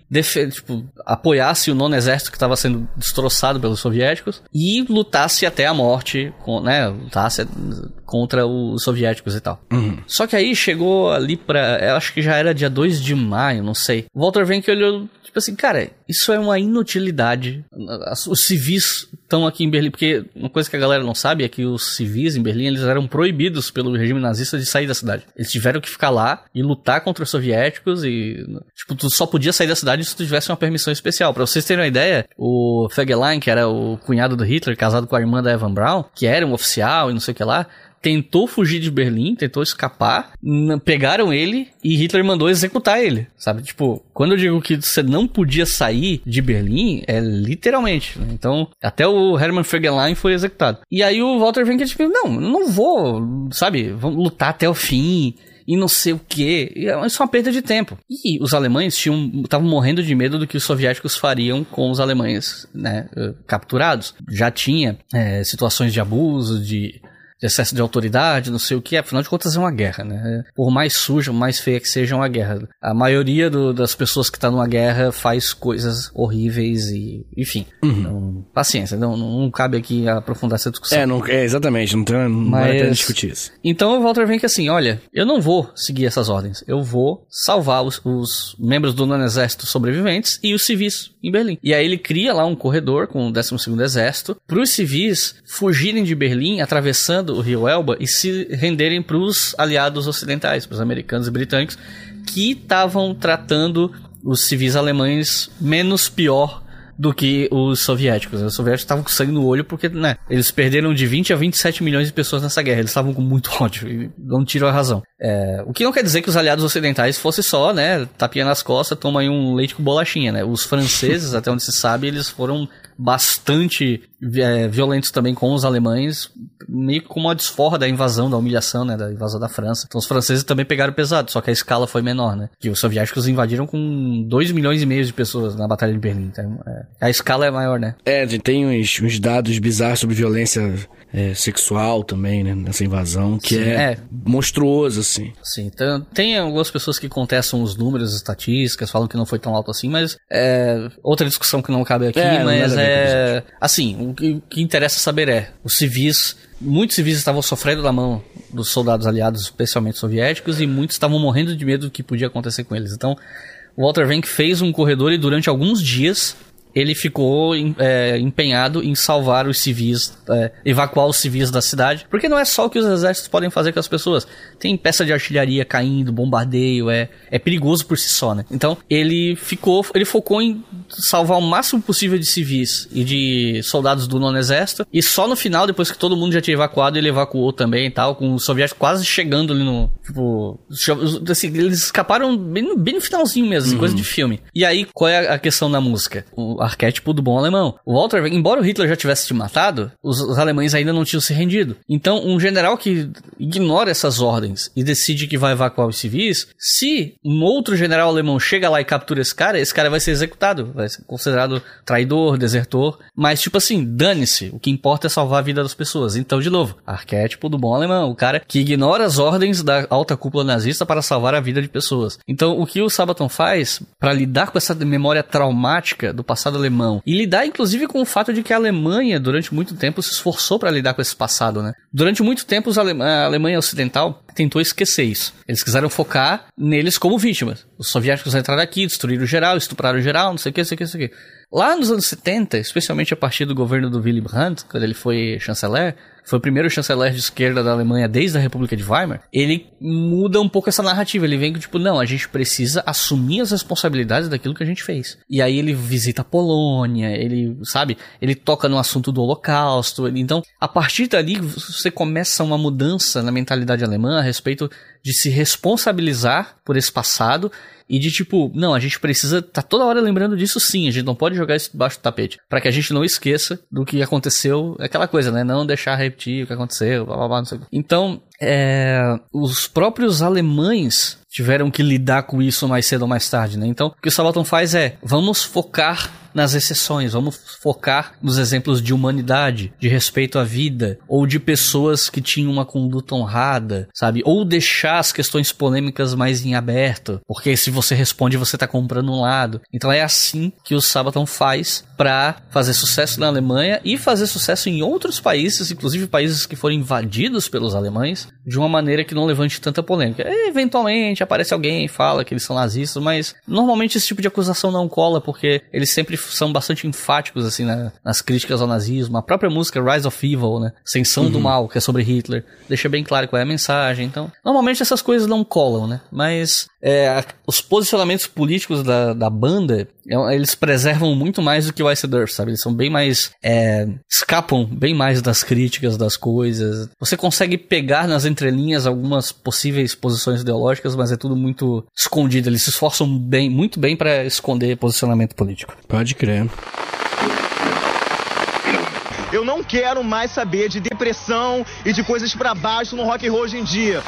Speaker 3: tipo, apoiasse o nono exército que estava sendo destroçado pelos soviéticos e lutasse até a morte, com, né, lutasse contra os soviéticos e tal. Só que aí chegou ali pra, eu acho que já era dia 2 de maio, não sei. Walter Wenck olhou, tipo assim, cara, isso é uma inutilidade. Os civis estão aqui em Berlim, porque uma coisa que a galera não sabe é que os civis em Berlim, eles eram proibidos pelo regime nazista de sair da cidade. Eles tiveram que ficar lá e lutar contra os soviéticos e, tipo, tu só podia sair da cidade se tu tivesse uma permissão especial. Pra vocês terem uma ideia, o Fegelein, que era o cunhado do Hitler, casado com a irmã da Evan Braun, que era um oficial e não sei o que lá, tentou fugir de Berlim, tentou escapar, pegaram ele e Hitler mandou executar ele, sabe? Tipo, quando eu digo que você não podia sair de Berlim, é literalmente. né? Então, até o Hermann Fegelein foi executado. E aí o Walter Wenck, tipo, não, não vou, sabe? Vamos lutar até o fim e não sei o que. Isso é uma perda de tempo. E os alemães estavam morrendo de medo do que os soviéticos fariam com os alemães, né, eh, capturados. Já tinha eh, situações de abuso, de de excesso de autoridade, não sei o que, afinal de contas é uma guerra, né? Por mais suja, mais feia que seja uma guerra. A maioria do- das pessoas que tá numa guerra faz coisas horríveis e, enfim. Então, paciência, não, não cabe aqui aprofundar essa discussão.
Speaker 2: É, não, é exatamente, não, tem, não vale a pena
Speaker 3: Mas-
Speaker 2: discutir isso.
Speaker 3: Então o Walter Wenck assim, olha, eu não vou seguir essas ordens. Eu vou salvar os, os membros do nono exército sobreviventes e os civis em Berlim. E aí ele cria lá um corredor com o 12º exército para os civis fugirem de Berlim atravessando o rio Elba e se renderem para os aliados ocidentais, para os americanos e britânicos que estavam tratando os civis alemães menos pior do que os soviéticos. Os soviéticos estavam com sangue no olho porque, né, eles perderam de 20 a 27 milhões de pessoas nessa guerra. Eles estavam com muito ódio e não tiram a razão. É, o que não quer dizer que os aliados ocidentais fosse só, né, tapinha nas costas, toma aí um leite com bolachinha, né? Os franceses, até onde se sabe, eles foram bastante é, violentos também com os alemães, meio como uma desforra da invasão, da humilhação, né, da invasão da França. Então os franceses também pegaram pesado, só que a escala foi menor, né? Que os soviéticos invadiram com 2 milhões e meio de pessoas na Batalha de Berlim. Então, é, a escala é maior, né?
Speaker 2: É, tem uns, uns dados bizarros sobre violência é, sexual também, né? Nessa invasão, que
Speaker 3: Sim,
Speaker 2: é,
Speaker 3: é.
Speaker 2: monstruoso, assim.
Speaker 3: Sim, então, tem algumas pessoas que contestam os números, as estatísticas, falam que não foi tão alto assim, mas é outra discussão que não cabe aqui,
Speaker 2: É,
Speaker 3: mas é assim, o que, o que interessa saber é, os civis, muitos civis estavam sofrendo da mão dos soldados aliados, especialmente soviéticos, e muitos estavam morrendo de medo do que podia acontecer com eles. Então, o Walter Wenck fez um corredor e durante alguns dias ele ficou é, empenhado em salvar os civis, é, evacuar os civis da cidade, porque não é só o que os exércitos podem fazer com as pessoas. Tem peça de artilharia caindo, bombardeio, é, é perigoso por si só, né? Então ele ficou, ele focou em salvar o máximo possível de civis e de soldados do nono exército, e só no final, depois que todo mundo já tinha evacuado, ele evacuou também e tal, com os soviéticos quase chegando ali no, tipo, assim, eles escaparam bem no, bem no finalzinho mesmo, assim,
Speaker 2: Uhum.
Speaker 3: coisa de filme. E aí, qual é a questão da música? O arquétipo do bom alemão. O Walter, embora o Hitler já tivesse te matado, os, os alemães ainda não tinham se rendido. Então, um general que ignora essas ordens e decide que vai evacuar os civis, se um outro general alemão chega lá e captura esse cara, esse cara vai ser executado, vai ser considerado traidor, desertor. Mas, tipo assim, dane-se. O que importa é salvar a vida das pessoas. Então, de novo, arquétipo do bom alemão. O cara que ignora as ordens da alta cúpula nazista para salvar a vida de pessoas. Então, o que o Sabaton faz para lidar com essa memória traumática do passado alemão e lidar, inclusive, com o fato de que a Alemanha, durante muito tempo, se esforçou para lidar com esse passado, né? Durante muito tempo, a Alemanha Ocidental tentou esquecer isso. Eles quiseram focar neles como vítimas. Os soviéticos entraram aqui, destruíram geral, estupraram geral, não sei o que, não sei o que, não sei o que. Lá nos anos 70, especialmente a partir do governo do Willy Brandt, quando ele foi chanceler, foi o primeiro chanceler de esquerda da Alemanha desde a República de Weimar, ele muda um pouco essa narrativa. Ele vem com tipo, não, a gente precisa assumir as responsabilidades daquilo que a gente fez. E aí ele visita a Polônia, ele, sabe, ele toca no assunto do Holocausto. ele- então, a partir dali, você começa uma mudança na mentalidade alemã a respeito de se responsabilizar por esse passado e de tipo, não, a gente precisa tá toda hora lembrando disso sim, a gente não pode jogar isso debaixo do tapete, Pra que a gente não esqueça do que aconteceu, aquela coisa, né, não deixar repetir o que aconteceu, blá blá blá, não sei o quê. Então, é, os próprios alemães tiveram que lidar com isso mais cedo ou mais tarde, né? Então, o que o Sabaton faz é, vamos focar nas exceções, vamos focar nos exemplos de humanidade, de respeito à vida, ou de pessoas que tinham uma conduta honrada, sabe? Ou deixar as questões polêmicas mais em aberto, porque se você responde, você tá comprando um lado. Então é assim que o Sabaton faz para fazer sucesso na Alemanha e fazer sucesso em outros países, inclusive países que foram invadidos pelos alemães, de uma maneira que não levante tanta polêmica. É, eventualmente aparece alguém e fala que eles são nazistas, mas normalmente esse tipo de acusação não cola porque eles sempre são bastante enfáticos assim na- nas críticas ao nazismo. A própria música Rise of Evil, né, Ascensão do Mal, que é sobre Hitler, deixa bem claro qual é a mensagem. Então, normalmente essas coisas não colam, né? Mas é, os posicionamentos políticos da, da banda, é, eles preservam muito mais do que o Ice Earth, sabe? Eles são bem mais. é, escapam bem mais das críticas das coisas. Você consegue pegar nas entrelinhas algumas possíveis posições ideológicas, mas é tudo muito escondido. Eles se esforçam bem, muito bem para esconder posicionamento político.
Speaker 2: Pode crer.
Speaker 8: Eu não quero mais saber de depressão e de coisas pra baixo no rock and roll hoje em dia.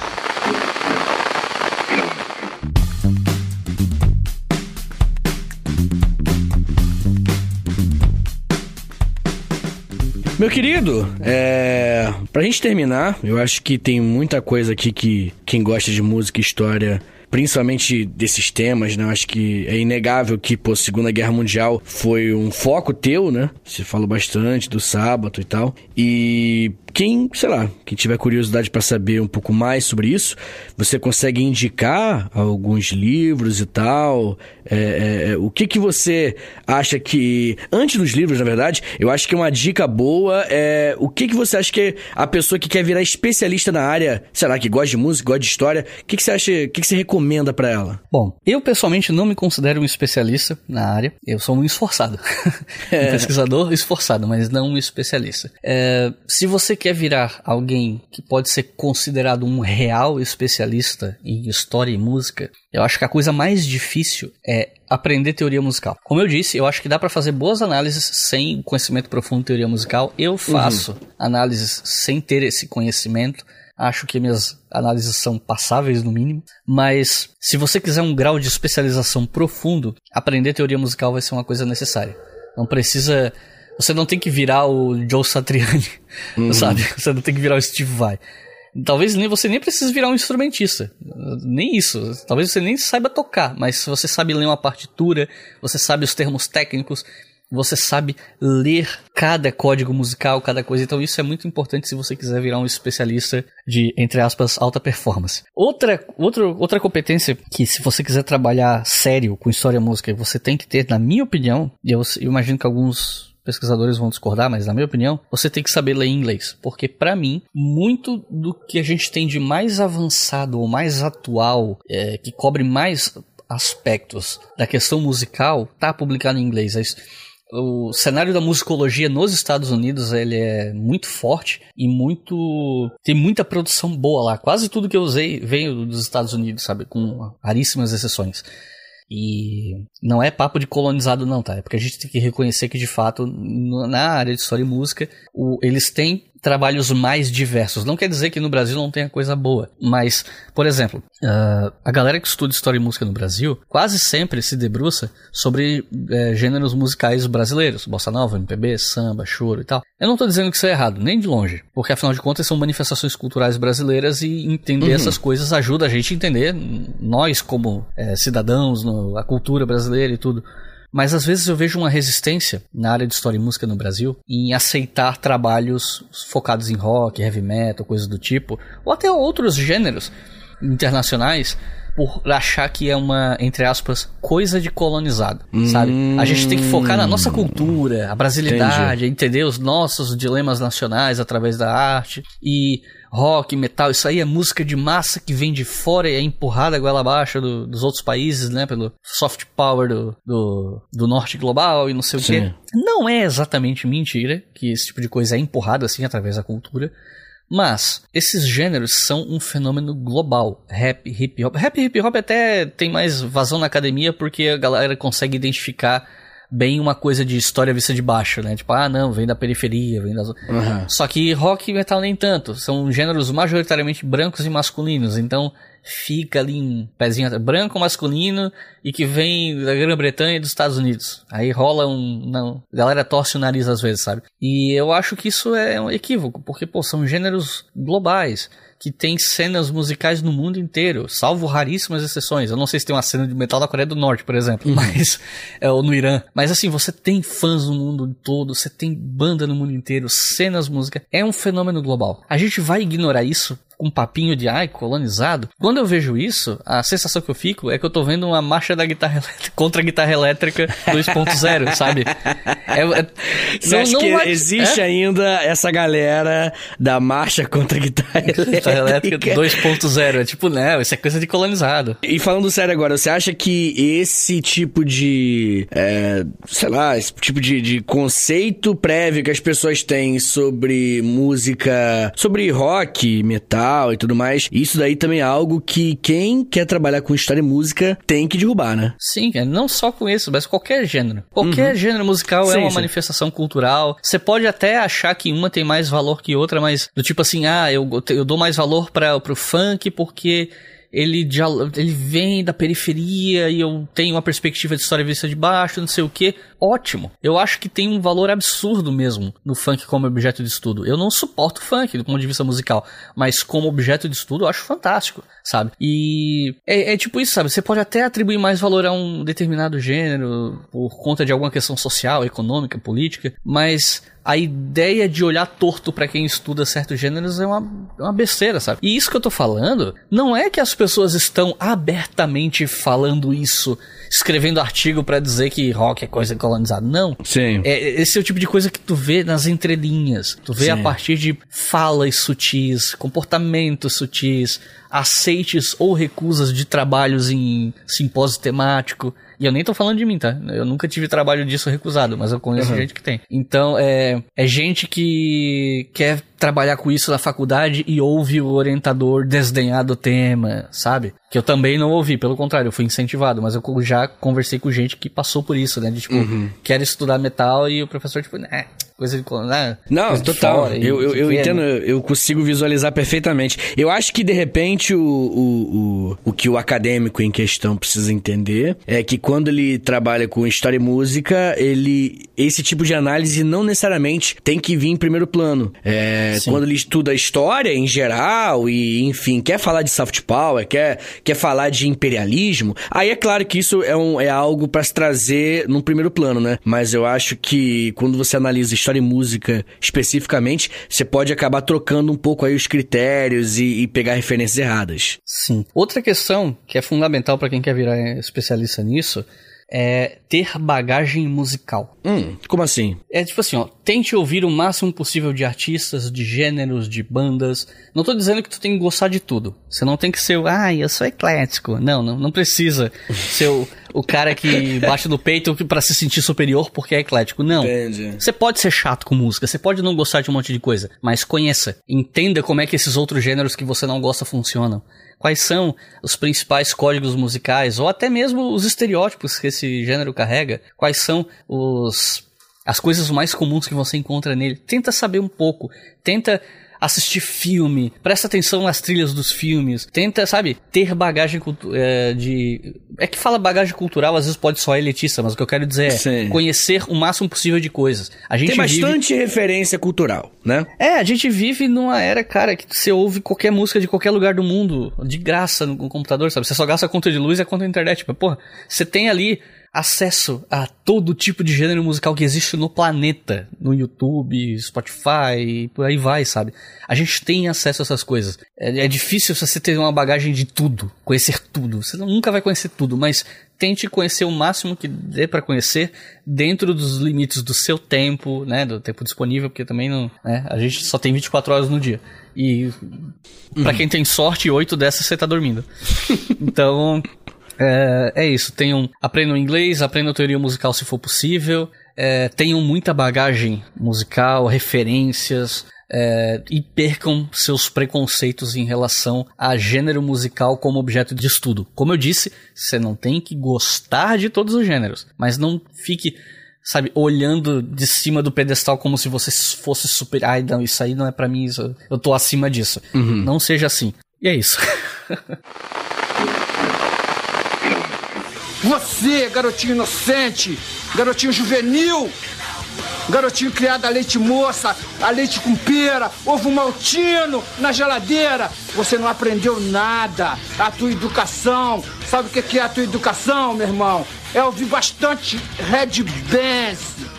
Speaker 2: Meu querido, é... pra gente terminar, eu acho que tem muita coisa aqui que quem gosta de música e história, principalmente desses temas, né? Eu acho que é inegável que, pô, Segunda Guerra Mundial foi um foco teu, né? Você falou bastante do sábado e tal. E quem, sei lá, quem tiver curiosidade pra saber um pouco mais sobre isso, você consegue indicar alguns livros e tal. É, é, é, o que que você acha que antes dos livros, na verdade, eu acho que uma dica boa é o que que você acha que a pessoa que quer virar especialista na área, sei lá, que gosta de música, gosta de história, o que que você acha, o que que você recomenda pra ela?
Speaker 3: Bom, eu pessoalmente não me considero um especialista na área. Eu sou um esforçado. um pesquisador esforçado, mas não um especialista. É, se você quer virar alguém que pode ser considerado um real especialista em história e música, eu acho que a coisa mais difícil é aprender teoria musical. Como eu disse, eu acho que dá pra fazer boas análises sem conhecimento profundo de teoria musical. Eu faço análises sem ter esse conhecimento. Acho que minhas análises são passáveis no mínimo, mas se você quiser um grau de especialização profundo, aprender teoria musical vai ser uma coisa necessária. Não precisa, você não tem que virar o Joe Satriani, sabe? Você não tem que virar o Steve Vai. Talvez nem você nem precise virar um instrumentista, nem isso. Talvez você nem saiba tocar, mas se você sabe ler uma partitura, você sabe os termos técnicos, você sabe ler cada código musical, cada coisa. Então isso é muito importante se você quiser virar um especialista de, entre aspas, alta performance. Outra, outra, outra competência que se você quiser trabalhar sério com história e música, você tem que ter, na minha opinião, e eu, eu imagino que alguns pesquisadores vão discordar, mas na minha opinião, você tem que saber ler inglês, porque para mim, muito do que a gente tem de mais avançado ou mais atual, é, que cobre mais aspectos da questão musical, tá publicado em inglês. É o cenário da musicologia nos Estados Unidos ele é muito forte e muito tem muita produção boa lá. Quase tudo que eu usei veio dos Estados Unidos, sabe, com raríssimas exceções. E não é papo de colonizado não, tá? É porque a gente tem que reconhecer que de fato na área de história e música o, eles têm trabalhos mais diversos. Não quer dizer que no Brasil não tenha coisa boa, mas, por exemplo, uh, a galera que estuda história e música no Brasil quase sempre se debruça sobre uh, gêneros musicais brasileiros, bossa nova, MPB, samba, choro e tal. Eu não estou dizendo que isso é errado, nem de longe, porque afinal de contas são manifestações culturais brasileiras e entender uhum. essas coisas ajuda a gente a entender nós como uh, cidadãos, no, a cultura brasileira e tudo. Mas às vezes eu vejo uma resistência na área de história e música no Brasil em aceitar trabalhos focados em rock, heavy metal, coisas do tipo, ou até outros gêneros internacionais por achar que é uma, entre aspas, coisa de colonizado, hum, sabe? A gente tem que focar na nossa cultura, a brasilidade, entendi. entender os nossos dilemas nacionais através da arte e rock, metal, isso aí é música de massa que vem de fora e é empurrada goela abaixo do, dos outros países, né? Pelo soft power do, do, do norte global e não sei Sim. o quê. Não é exatamente mentira que esse tipo de coisa é empurrado assim através da cultura. Mas esses gêneros são um fenômeno global. Rap, hip hop. Rap e hip hop até tem mais vazão na academia porque a galera consegue identificar bem uma coisa de história vista de baixo, né? Tipo, ah, não, vem da periferia, vem das. Uhum. Só que rock e metal nem tanto. São gêneros majoritariamente brancos e masculinos. Então fica ali um pezinho branco masculino e que vem da Grã-Bretanha e dos Estados Unidos. Aí rola um. Não, a galera torce o nariz às vezes, sabe? E eu acho que isso é um equívoco, porque, pô, são gêneros globais que tem cenas musicais no mundo inteiro, salvo raríssimas exceções. Eu não sei se tem uma cena de metal da Coreia do Norte, por exemplo, uhum. mas é, ou no Irã. Mas assim, você tem fãs no mundo todo, você tem banda no mundo inteiro, cenas música. É um fenômeno global. A gente vai ignorar isso um papinho de ai, colonizado. Quando eu vejo isso, a sensação que eu fico é que eu tô vendo uma marcha da guitarra elétrica contra a guitarra elétrica 2.0, sabe?
Speaker 2: É, é, Você não, acha não que vai... existe é? ainda essa galera da marcha contra a guitarra elétrica? Guitarra elétrica
Speaker 3: 2.0, é tipo, não, isso é coisa de colonizado.
Speaker 2: E falando sério agora, você acha que esse tipo de, é, sei lá, esse tipo de, de conceito prévio que as pessoas têm sobre música, sobre rock, metal, e tudo mais. Isso daí também é algo que quem quer trabalhar com história e música tem que derrubar, né?
Speaker 3: Sim, não só com isso, mas qualquer gênero. Qualquer uhum. gênero musical é sim, é uma sim. manifestação cultural. Você pode até achar que uma tem mais valor que outra, mas do tipo assim, ah, eu, eu dou mais valor para pro funk porque ele, ele vem da periferia e eu tenho uma perspectiva de história vista de baixo, não sei o que. Ótimo. Eu acho que tem um valor absurdo mesmo no funk como objeto de estudo. Eu não suporto funk do ponto de vista musical, mas como objeto de estudo eu acho fantástico, sabe? E é, é tipo isso, sabe? Você pode até atribuir mais valor a um determinado gênero por conta de alguma questão social, econômica, política, mas a ideia de olhar torto para quem estuda certos gêneros é uma, é uma besteira, sabe? E isso que eu tô falando não é que as pessoas estão abertamente falando isso, escrevendo artigo para dizer que rock é coisa colonizada. Não.
Speaker 2: Sim.
Speaker 3: É, esse é o tipo de coisa que tu vê nas entrelinhas. Tu vê Sim. a partir de falas sutis, comportamentos sutis, aceites ou recusas de trabalhos em simpósio temático. E eu nem tô falando de mim, tá? Eu nunca tive trabalho disso recusado, mas eu conheço uhum. gente que tem. Então, é, é gente que quer trabalhar com isso na faculdade e ouve o orientador desdenhar do tema, sabe? Que eu também não ouvi, pelo contrário, eu fui incentivado, mas eu já conversei com gente que passou por isso, né? De tipo, uhum. quer estudar metal e o professor, tipo, né, coisa de. Né,
Speaker 2: Não,
Speaker 3: coisa
Speaker 2: total. eu eu, eu entendo,
Speaker 3: né?
Speaker 2: eu consigo visualizar perfeitamente. Eu acho que, de repente, o, o, o, o que o acadêmico em questão precisa entender é que quando ele trabalha com história e música, ele. Esse tipo de análise não necessariamente tem que vir em primeiro plano. É, quando ele estuda história em geral e, enfim, quer falar de soft power, quer, quer falar de imperialismo, aí é claro que isso é, um, é algo pra se trazer num primeiro plano, né? Mas eu acho que quando você analisa história e música especificamente, você pode acabar trocando um pouco aí os critérios e, e pegar referências erradas.
Speaker 3: Sim. Outra questão que é fundamental pra quem quer virar especialista nisso é ter bagagem musical.
Speaker 2: Hum, como assim?
Speaker 3: É tipo assim, ó, tente ouvir o máximo possível de artistas, de gêneros, de bandas. Não tô dizendo que tu tem que gostar de tudo. Você não tem que ser, o, ai, eu sou eclético. Não, não, não precisa ser o, o cara que bate no peito pra se sentir superior porque é eclético. Não.
Speaker 2: Entendi.
Speaker 3: Você pode ser chato com música, você pode não gostar de um monte de coisa, mas conheça, entenda como é que esses outros gêneros que você não gosta funcionam. Quais são os principais códigos musicais, ou até mesmo os estereótipos que esse gênero carrega? Quais são os as coisas mais comuns que você encontra nele? Tenta saber um pouco, tenta assistir filme, presta atenção nas trilhas dos filmes, tenta, sabe, ter bagagem é, de. É que fala bagagem cultural, às vezes pode soar elitista, mas o que eu quero dizer é
Speaker 2: Sim.
Speaker 3: conhecer o máximo possível de coisas. A gente
Speaker 2: Tem
Speaker 3: vive-
Speaker 2: bastante referência cultural, né?
Speaker 3: é, a gente vive numa era, cara, que você ouve qualquer música de qualquer lugar do mundo, de graça no computador, sabe? Você só gasta a conta de luz e a conta da internet. Tipo, porra, você tem ali acesso a todo tipo de gênero musical que existe no planeta, no YouTube, Spotify, por aí vai, sabe? A gente tem acesso a essas coisas. É, é difícil você ter uma bagagem de tudo, conhecer tudo. Você nunca vai conhecer tudo, mas tente conhecer o máximo que dê pra conhecer dentro dos limites do seu tempo, né, do tempo disponível, porque também não, né, a gente só tem 24 horas no dia. E pra quem tem sorte, oito dessas você tá dormindo. então, é, é isso. Tenham, aprendam inglês, aprendam teoria musical se for possível. É, tenham muita bagagem musical, referências. é, e percam seus preconceitos em relação a gênero musical como objeto de estudo. Como eu disse, você não tem que gostar de todos os gêneros, mas não fique, sabe, olhando de cima do pedestal como se você fosse super. Ai, não, isso aí não é pra mim, isso, eu tô acima disso. Não seja assim. E é isso.
Speaker 9: Você, garotinho inocente, garotinho juvenil, garotinho criado a leite moça, a leite com pera, ovo maltino na geladeira, você não aprendeu nada. A tua educação, sabe o que é a tua educação, meu irmão? É ouvir bastante Red Dance.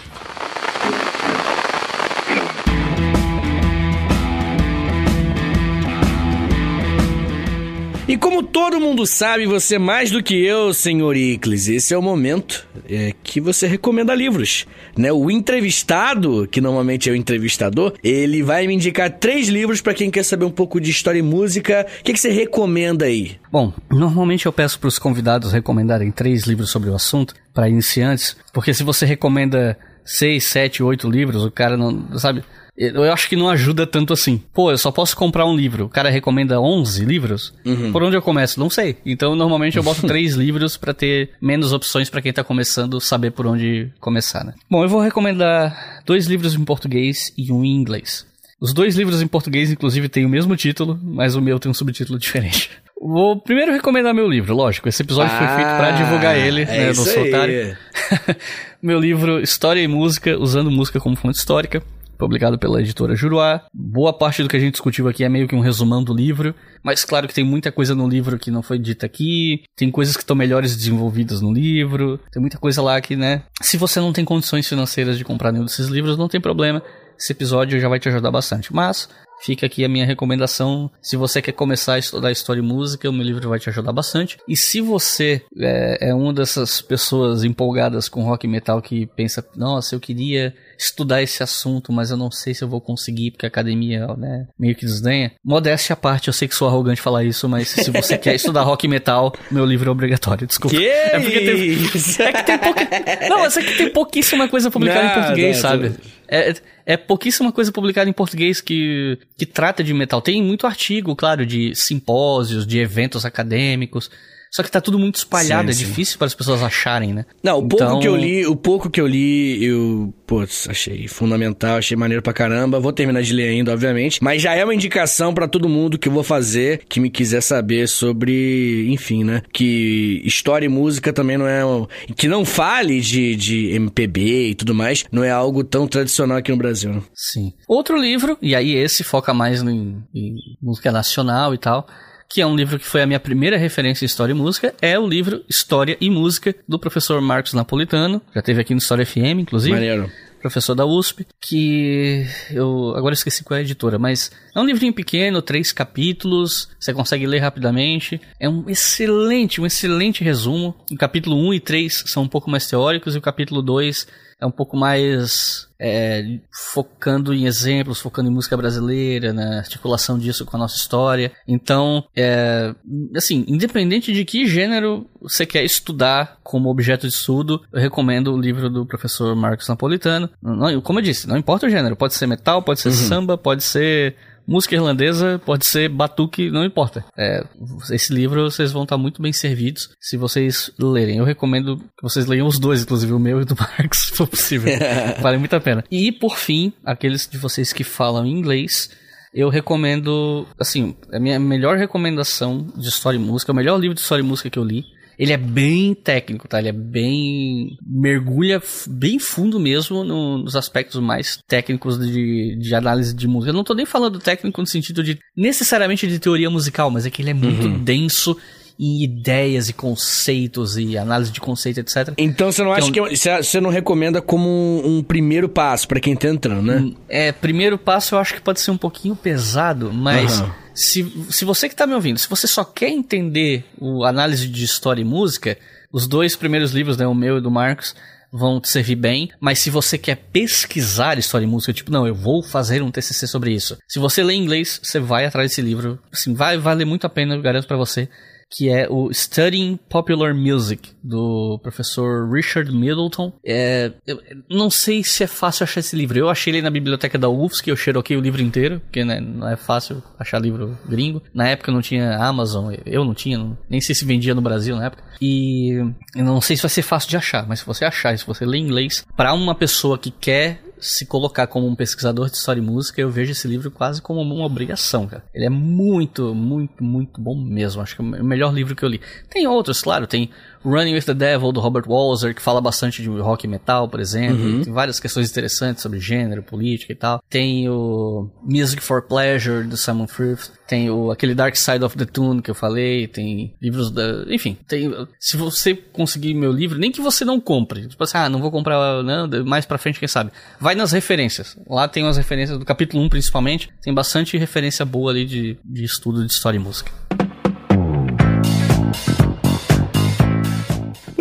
Speaker 2: E como todo mundo sabe, você mais do que eu, senhor Icles, esse é o momento é, que você recomenda livros. Né? O entrevistado, que normalmente é o entrevistador, ele vai me indicar três livros para quem quer saber um pouco de história e música. O que, que você recomenda aí?
Speaker 3: Bom, normalmente eu peço para os convidados recomendarem três livros sobre o assunto para iniciantes, porque se você recomenda seis, sete, oito livros, o cara não, sabe? Eu acho que não ajuda tanto assim. Pô, eu só posso comprar um livro. O cara recomenda 11 livros? Por onde eu começo? Não sei. Então, normalmente eu boto três livros para ter menos opções para quem tá começando saber por onde começar, né? Bom, eu vou recomendar dois livros em português e um em inglês. Os dois livros em português, inclusive, têm o mesmo título, mas o meu tem um subtítulo diferente. Vou primeiro recomendar meu livro, lógico. Esse episódio foi feito para divulgar ele,
Speaker 2: é
Speaker 3: né?
Speaker 2: isso
Speaker 3: Não sou otário. meu livro História e Música, usando música como fonte histórica, publicado pela editora Juruá. Boa parte do que a gente discutiu aqui é meio que um resumão do livro, mas claro que tem muita coisa no livro que não foi dita aqui, tem coisas que estão melhores desenvolvidas no livro, tem muita coisa lá que, né? Se você não tem condições financeiras de comprar nenhum desses livros, não tem problema. Esse episódio já vai te ajudar bastante. Mas Fica aqui a minha recomendação. Se você quer começar a estudar história e música, o meu livro vai te ajudar bastante. E se você é, é uma dessas pessoas empolgadas com rock e metal que pensa, nossa, eu queria estudar esse assunto, mas eu não sei se eu vou conseguir, porque a academia né, meio que desdenha. Modéstia à parte, eu sei que sou arrogante falar isso, mas se você quer estudar rock e metal, meu livro é obrigatório, desculpa.
Speaker 2: Que
Speaker 3: é porque tem, é que tem pouca. Não, mas é que tem pouquíssima coisa publicada em
Speaker 2: Não,
Speaker 3: português,
Speaker 2: não,
Speaker 3: sabe? É, é pouquíssima coisa publicada em português que, que trata de metal. Tem muito artigo, claro, de simpósios, de eventos acadêmicos. Só que tá tudo muito espalhado,
Speaker 2: Sim,
Speaker 3: é
Speaker 2: sim.
Speaker 3: difícil para as pessoas acharem, né?
Speaker 2: Não, o pouco
Speaker 3: Então-
Speaker 2: que eu li, o pouco que eu li, eu, putz, achei fundamental, achei maneiro pra caramba. Vou terminar de ler ainda, obviamente, mas já é uma indicação pra todo mundo que eu vou fazer, que me quiser saber sobre, enfim, né, que história e música também não é, um- que não fale de, de MPB e tudo mais, não é algo tão tradicional aqui no Brasil. né?
Speaker 3: Sim. Outro livro, e aí esse foca mais em, em música nacional e tal, que é um livro que foi a minha primeira referência em História e Música, é o livro História e Música, do professor Marcos Napolitano, já teve aqui no História FM, inclusive.
Speaker 2: Maneiro.
Speaker 3: professor da USP, que eu agora esqueci qual é a editora, mas é um livrinho pequeno, três capítulos, você consegue ler rapidamente. É um excelente, um excelente resumo. O capítulo 1 e 3 são um pouco mais teóricos e o capítulo 2 é um pouco mais é, focando em exemplos, focando em música brasileira, na articulação disso com a nossa história. Então, é, assim, independente de que gênero você quer estudar como objeto de estudo, eu recomendo o livro do professor Marcos Napolitano. Não, como eu disse, não importa o gênero, pode ser metal, pode ser samba, pode ser música irlandesa, pode ser batuque, não importa. É, esse livro vocês vão estar muito bem servidos se vocês lerem. Eu recomendo que vocês leiam os dois, inclusive o meu e o do Marcos, se for possível. vale muito a pena. E por fim, aqueles de vocês que falam inglês, eu recomendo, assim, a minha melhor recomendação de história e música, o melhor livro de história e música que eu li. Ele é bem técnico, tá? Ele é bem. mergulha bem fundo mesmo no- nos aspectos mais técnicos de, de análise de música. Eu não tô nem falando técnico no sentido de necessariamente de teoria musical, mas é que ele é muito denso em ideias e conceitos e análise de conceito, etc.
Speaker 2: Então você não acha
Speaker 3: Então-
Speaker 2: que você você não recomenda como um, um primeiro passo pra quem tá entrando, né?
Speaker 3: É, primeiro passo eu acho que pode ser um pouquinho pesado, mas
Speaker 2: Aham.
Speaker 3: Se, se você que tá me ouvindo, se você só quer entender o análise de história e música, os dois primeiros livros, né, o meu e do Marcos, vão te servir bem, mas se você quer pesquisar história e música, tipo, não, eu vou fazer um TCC sobre isso. Se você lê inglês, você vai atrás desse livro, assim, vai valer muito a pena, eu garanto pra você que é o Studying Popular Music, do professor Richard Middleton. É, eu não sei se é fácil achar esse livro. Eu achei ele na biblioteca da UFSC, eu xeroquei o livro inteiro, porque né, não é fácil achar livro gringo. Na época não tinha Amazon, eu não tinha, nem sei se vendia no Brasil na época. E eu não sei se vai ser fácil de achar, mas se você achar, se você ler inglês, para uma pessoa que quer se colocar como um pesquisador de história e música, eu vejo esse livro quase como uma obrigação, cara. Ele é muito, muito, muito bom mesmo. Acho que é o melhor livro que eu li. Tem outros, claro, tem Running with the Devil, do Robert Walser, que fala bastante de rock e metal, por exemplo. Tem várias questões interessantes sobre gênero, política e tal. Tem o Music for Pleasure, do Simon Frith. Tem o, aquele Dark Side of the Tune que eu falei. Tem livros da... Enfim, tem... Se você conseguir meu livro, nem que você não compre. Tipo assim, ah, não vou comprar não, mais pra frente, quem sabe. Vai nas referências. Lá tem umas referências do capítulo 1, principalmente. Tem bastante referência boa ali de, de estudo de história e música.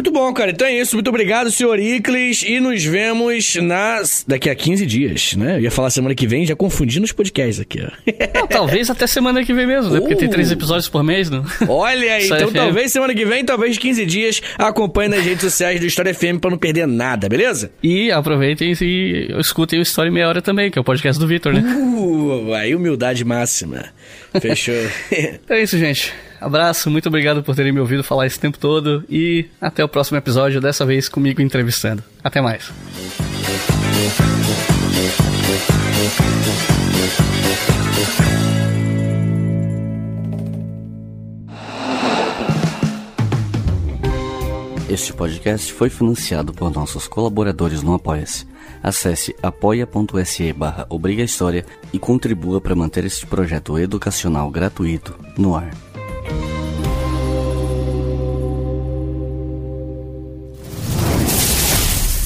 Speaker 2: Muito bom, cara. Então é isso. Muito obrigado, senhor Iclis. E nos vemos nas... daqui a 15 dias, né? Eu ia falar semana que vem, já confundi nos podcasts aqui, ó.
Speaker 3: Não, talvez até semana que vem mesmo, né? Porque tem três episódios por mês, né?
Speaker 2: Olha aí, então
Speaker 3: FM.
Speaker 2: talvez semana que vem, talvez 15 dias, acompanhe nas redes sociais do História FM pra não perder nada, beleza?
Speaker 3: E aproveitem e escutem o História em Meia Hora também, que é o podcast do Vitor, né?
Speaker 2: Uh, aí humildade máxima. Fechou.
Speaker 3: Então é isso, gente. Abraço, muito obrigado por terem me ouvido falar esse tempo todo e até o próximo episódio, dessa vez comigo entrevistando. Até mais. Este podcast foi financiado por nossos colaboradores no Apoia-se. Acesse apoia.se barra Obriga História e contribua para manter este projeto educacional gratuito no ar.